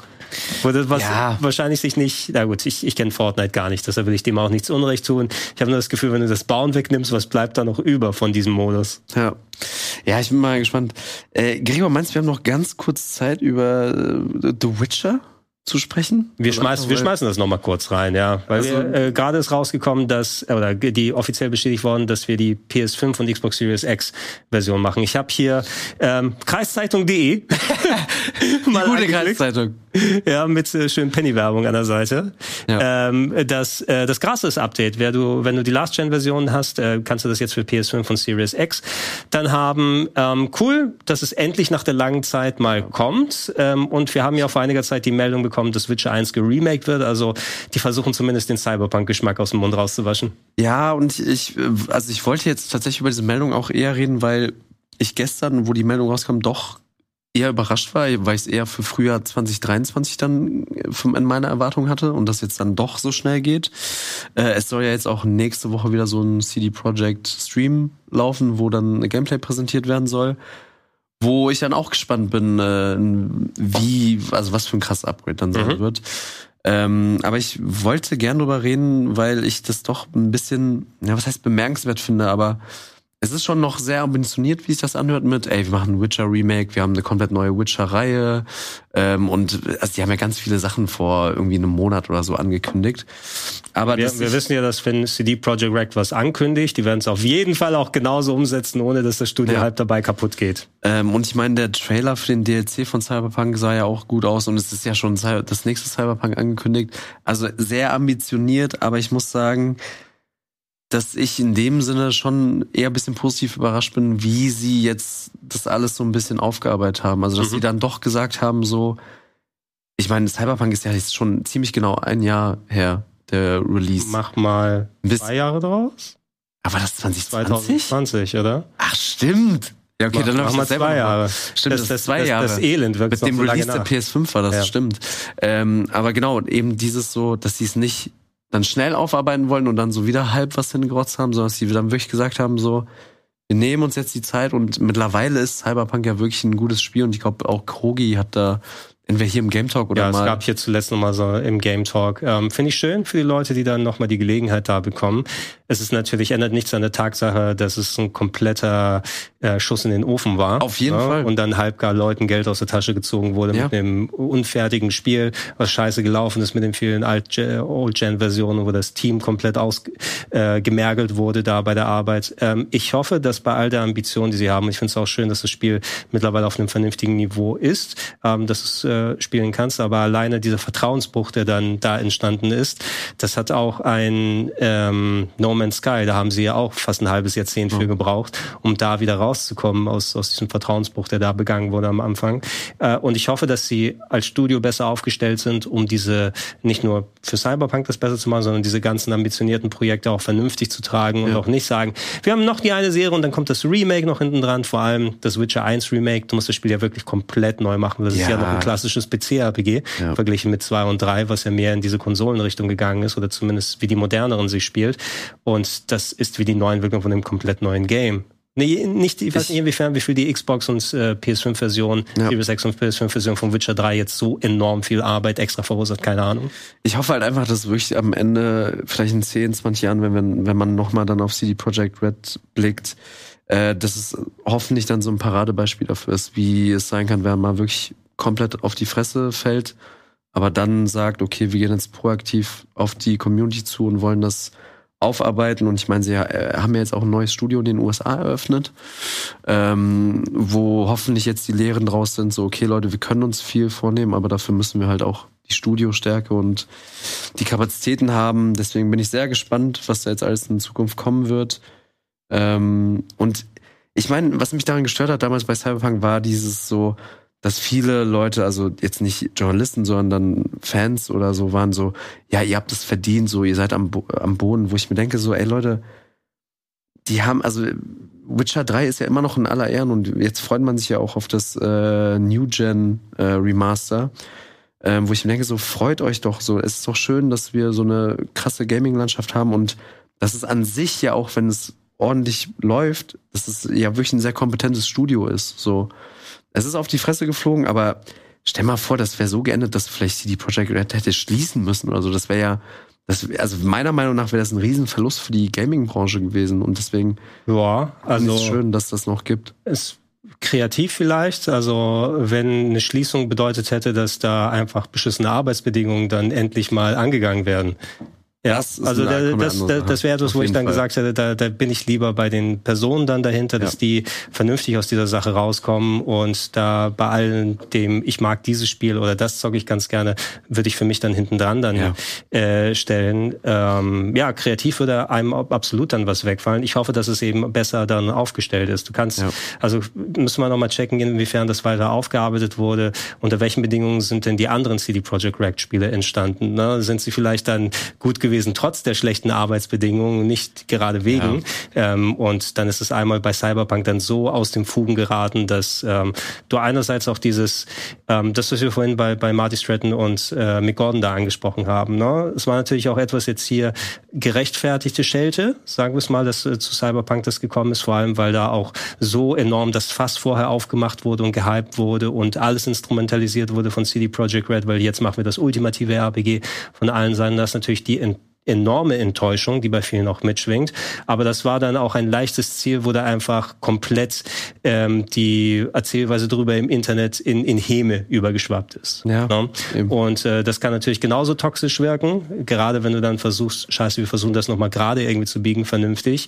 Oder was ja. wahrscheinlich sich nicht, na gut, ich, ich kenne Fortnite gar nicht, deshalb will ich dem auch nichts Unrecht tun. Ich habe nur das Gefühl, wenn du das Bauen wegnimmst, was bleibt da noch über von diesem Modus? Ja. Ja, ich bin mal gespannt. Äh, Gregor, meinst du, wir haben noch ganz kurz Zeit über äh, The Witcher zu sprechen? Wir schmeißen, wir schmeißen das nochmal kurz rein, ja. Weil also, äh, gerade ist rausgekommen, dass, oder die offiziell bestätigt worden, dass wir die PS5 und Xbox Series X Version machen. Ich habe hier ähm, Kreiszeitung.de. Mal gute Kreiszeitung. Ja, mit äh, schönen Penny-Werbung an der Seite. Ja. Ähm, das, äh, das Gratis-Update, wer du, wenn du die Last-Gen-Version hast, äh, kannst du das jetzt für PS5 und Series X dann haben. Ähm, cool, dass es endlich nach der langen Zeit mal kommt. Ähm, und wir haben ja vor einiger Zeit die Meldung bekommen, bekommen, dass Witcher 1 geremaked wird. Also die versuchen zumindest den Cyberpunk-Geschmack aus dem Mund rauszuwaschen. Ja, und ich, also ich wollte jetzt tatsächlich über diese Meldung auch eher reden, weil ich gestern, wo die Meldung rauskam, doch eher überrascht war, weil ich es eher für Frühjahr 2023 dann in meiner Erwartung hatte und das jetzt dann doch so schnell geht. Äh, es soll ja jetzt auch nächste Woche wieder so ein CD Projekt Stream laufen, wo dann Gameplay präsentiert werden soll. Wo ich dann auch gespannt bin, äh, wie, also was für ein krasses Upgrade dann sein mhm. wird. Ähm, aber ich wollte gern drüber reden, weil ich das doch ein bisschen, ja, was heißt bemerkenswert finde, aber es ist schon noch sehr ambitioniert, wie sich das anhört mit, ey, wir machen ein Witcher Remake, wir haben eine komplett neue Witcher-Reihe ähm, und also die haben ja ganz viele Sachen vor irgendwie einem Monat oder so angekündigt. Aber wir, wir wissen ja, dass wenn CD Projekt Red was ankündigt, die werden es auf jeden Fall auch genauso umsetzen, ohne dass das Studio ja. halb dabei kaputt geht. Ähm, und ich meine, der Trailer für den DLC von Cyberpunk sah ja auch gut aus und es ist ja schon das nächste Cyberpunk angekündigt. Also sehr ambitioniert, aber ich muss sagen, dass ich in dem Sinne schon eher ein bisschen positiv überrascht bin, wie sie jetzt das alles so ein bisschen aufgearbeitet haben. Also, dass mhm. sie dann doch gesagt haben, so, ich meine, Cyberpunk ist ja jetzt schon ziemlich genau ein Jahr her, der Release. Mach mal zwei Jahre draus. Aber das 2020? 2020, oder? Ach, stimmt. Ja, okay, dann haben wir zwei Jahre. Stimmt, das, das, das zwei das, Jahre. Das Elend wirklich. Mit dem Release der PS5 war das, ja. stimmt. Ähm, aber genau, eben dieses so, dass sie es nicht dann schnell aufarbeiten wollen und dann so wieder halb was hingerotzt haben, sondern dass sie dann wirklich gesagt haben, so, wir nehmen uns jetzt die Zeit und mittlerweile ist Cyberpunk ja wirklich ein gutes Spiel und ich glaube auch Krogi hat da entweder hier im Game Talk oder ja, mal. Ja, es gab hier zuletzt nochmal so im Game Talk. Ähm, Finde ich schön für die Leute, die dann nochmal die Gelegenheit da bekommen. Es ist natürlich, ändert nichts an der Tatsache, dass es ein kompletter äh, Schuss in den Ofen war. Auf jeden ja, Fall. Und dann halbgar Leuten Geld aus der Tasche gezogen wurde ja. mit einem unfertigen Spiel, was scheiße gelaufen ist mit den vielen Old-Gen-Versionen, wo das Team komplett ausgemergelt äh, wurde da bei der Arbeit. Ähm, ich hoffe, dass bei all der Ambition, die sie haben, ich finde es auch schön, dass das Spiel mittlerweile auf einem vernünftigen Niveau ist, ähm, dass du es äh, spielen kannst, aber alleine dieser Vertrauensbruch, der dann da entstanden ist, das hat auch ein ähm, No Man's Sky, da haben sie ja auch fast ein halbes Jahrzehnt für gebraucht, um da wieder rauszukommen aus, aus diesem Vertrauensbruch, der da begangen wurde am Anfang. Äh, und ich hoffe, dass sie als Studio besser aufgestellt sind, um diese nicht nur für Cyberpunk das besser zu machen, sondern diese ganzen ambitionierten Projekte auch vernünftig zu tragen und ja. auch nicht sagen, wir haben noch die eine Serie und dann kommt das Remake noch hinten dran, vor allem das Witcher 1 Remake. Du musst das Spiel ja wirklich komplett neu machen. Das ja. ist ja noch ein klassisches PC-RPG, ja. verglichen mit 2 und 3, was ja mehr in diese Konsolenrichtung gegangen ist oder zumindest wie die moderneren sich spielt. Und das ist wie die Neuentwicklung von einem komplett neuen Game. Nee, nicht, ich weiß nicht inwiefern, wie viel die Xbox und äh, PS5-Version, ja. Series X und PS5-Version von Witcher 3 jetzt so enorm viel Arbeit extra verursacht, keine Ahnung. Ich hoffe halt einfach, dass wirklich am Ende, vielleicht in 10, 20 Jahren, wenn, wenn, wenn man nochmal dann auf CD Projekt Red blickt, äh, dass es hoffentlich dann so ein Paradebeispiel dafür ist, wie es sein kann, wenn man wirklich komplett auf die Fresse fällt, aber dann sagt, okay, wir gehen jetzt proaktiv auf die Community zu und wollen das aufarbeiten. Und ich meine, sie äh, haben ja jetzt auch ein neues Studio in den USA eröffnet, ähm, wo hoffentlich jetzt die Lehren draus sind, so, okay, Leute, wir können uns viel vornehmen, aber dafür müssen wir halt auch die Studiostärke und die Kapazitäten haben. Deswegen bin ich sehr gespannt, was da jetzt alles in Zukunft kommen wird. Ähm, und ich meine, was mich daran gestört hat damals bei Cyberpunk war dieses so, dass viele Leute, also jetzt nicht Journalisten, sondern Fans oder so, waren so, ja, ihr habt es verdient, so, ihr seid am, Bo am Boden, wo ich mir denke, so, ey Leute, die haben, also Witcher 3 ist ja immer noch in aller Ehren und jetzt freut man sich ja auch auf das äh, New Gen äh, Remaster, äh, wo ich mir denke, so, freut euch doch so, es ist doch schön, dass wir so eine krasse Gaming-Landschaft haben und das ist an sich ja auch, wenn es ordentlich läuft, dass es ja wirklich ein sehr kompetentes Studio ist, so. Es ist auf die Fresse geflogen, aber stell mal vor, das wäre so geendet, dass vielleicht CD Projekt Red hätte schließen müssen oder so. Das wäre ja, das, also meiner Meinung nach wäre das ein Riesenverlust für die Gaming-Branche gewesen und deswegen ja, also ist es schön, dass das noch gibt. Ist kreativ vielleicht, also wenn eine Schließung bedeutet hätte, dass da einfach beschissene Arbeitsbedingungen dann endlich mal angegangen werden. Ja, also da, das, das, das wäre etwas, wo ich dann Fall. gesagt hätte, da, da bin ich lieber bei den Personen dann dahinter, dass ja. die vernünftig aus dieser Sache rauskommen und da bei allen dem, ich mag dieses Spiel oder das zocke ich ganz gerne, würde ich für mich dann hinten dran dann ja. äh, stellen. Ähm, ja, kreativ würde einem absolut dann was wegfallen. Ich hoffe, dass es eben besser dann aufgestellt ist. Du kannst, ja. also müssen wir nochmal checken, inwiefern das weiter aufgearbeitet wurde, unter welchen Bedingungen sind denn die anderen CD Projekt Rect Spiele entstanden. Ne? Sind sie vielleicht dann gut gewesen gewesen, trotz der schlechten Arbeitsbedingungen, nicht gerade wegen. Ja. Ähm, und dann ist es einmal bei Cyberpunk dann so aus dem Fugen geraten, dass ähm, du einerseits auch dieses, ähm, das, was wir vorhin bei, bei Marty Stratton und äh, Mick Gordon da angesprochen haben. Ne? Es war natürlich auch etwas jetzt hier gerechtfertigte Schelte, sagen wir es mal, dass äh, zu Cyberpunk das gekommen ist, vor allem weil da auch so enorm das Fass vorher aufgemacht wurde und gehypt wurde und alles instrumentalisiert wurde von CD Projekt Red, weil jetzt machen wir das ultimative RPG von allen Seiten. Das ist natürlich die enorme Enttäuschung, die bei vielen auch mitschwingt. Aber das war dann auch ein leichtes Ziel, wo da einfach komplett ähm, die Erzählweise drüber im Internet in, in Häme übergeschwappt ist. Ja, ja? Ne? Und äh, das kann natürlich genauso toxisch wirken, gerade wenn du dann versuchst, scheiße, wir versuchen das nochmal gerade irgendwie zu biegen, vernünftig.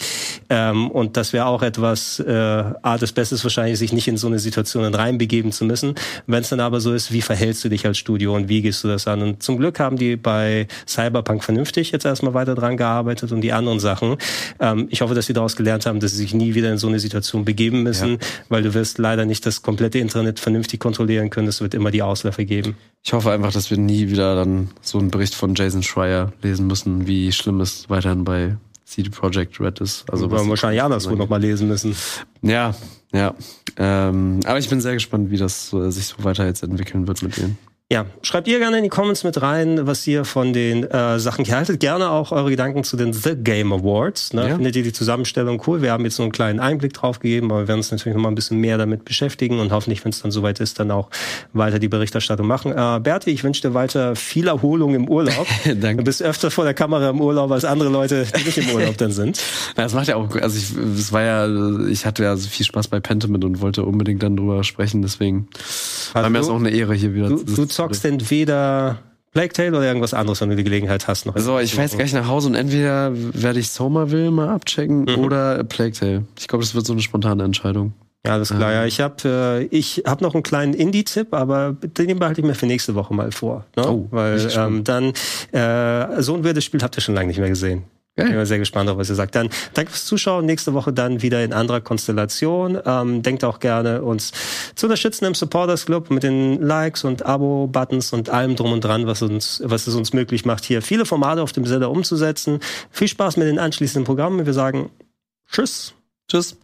Ähm, und das wäre auch etwas, äh, A, das Beste ist wahrscheinlich, sich nicht in so eine Situation reinbegeben zu müssen. Wenn es dann aber so ist, wie verhältst du dich als Studio und wie gehst du das an? Und zum Glück haben die bei Cyberpunk vernünftig jetzt erstmal weiter dran gearbeitet und die anderen Sachen. Ähm, ich hoffe, dass sie daraus gelernt haben, dass sie sich nie wieder in so eine Situation begeben müssen, ja. weil du wirst leider nicht das komplette Internet vernünftig kontrollieren können. Es wird immer die Ausläufer geben. Ich hoffe einfach, dass wir nie wieder dann so einen Bericht von Jason Schreier lesen müssen, wie schlimm es weiterhin bei CD Projekt Red ist. Also wir wahrscheinlich anderswo nochmal lesen müssen. Ja, ja. Ähm, aber ich bin sehr gespannt, wie das so, sich so weiter jetzt entwickeln wird mit denen. Ja, schreibt ihr gerne in die Comments mit rein, was ihr von den äh, Sachen gehaltet. Gerne auch eure Gedanken zu den The Game Awards. Ne? Ja. Findet ihr die Zusammenstellung cool? Wir haben jetzt so einen kleinen Einblick drauf gegeben, aber wir werden uns natürlich noch mal ein bisschen mehr damit beschäftigen und hoffentlich, wenn es dann soweit ist, dann auch weiter die Berichterstattung machen. Äh, Berti, ich wünsche dir weiter viel Erholung im Urlaub. Danke. Du bist öfter vor der Kamera im Urlaub als andere Leute, die nicht im Urlaub dann sind. Ja, das macht ja auch, also ich, es war ja, ich hatte ja so viel Spaß bei Pentiment und wollte unbedingt dann drüber sprechen, deswegen also war mir das auch eine Ehre hier wieder. Du, du zockst entweder Plague Tale oder irgendwas anderes, wenn du die Gelegenheit hast. Noch also ich fahre jetzt gleich nach Hause und entweder werde ich Somerville mal abchecken mhm. oder Plague Tale. Ich glaube, das wird so eine spontane Entscheidung. Ja, alles klar. Ja, ich habe äh, ich hab noch einen kleinen Indie-Tipp, aber den behalte ich mir für nächste Woche mal vor. Ne? Oh, Weil ähm, dann äh, so ein wildes Spiel habt ihr schon lange nicht mehr gesehen. Geil. Ich bin sehr gespannt auf, was ihr sagt. Dann danke fürs Zuschauen. Nächste Woche dann wieder in anderer Konstellation. Ähm, denkt auch gerne, uns zu unterstützen im Supporters Club mit den Likes und Abo-Buttons und allem drum und dran, was uns, was es uns möglich macht, hier viele Formate auf dem Sender umzusetzen. Viel Spaß mit den anschließenden Programmen. Wir sagen Tschüss. Tschüss.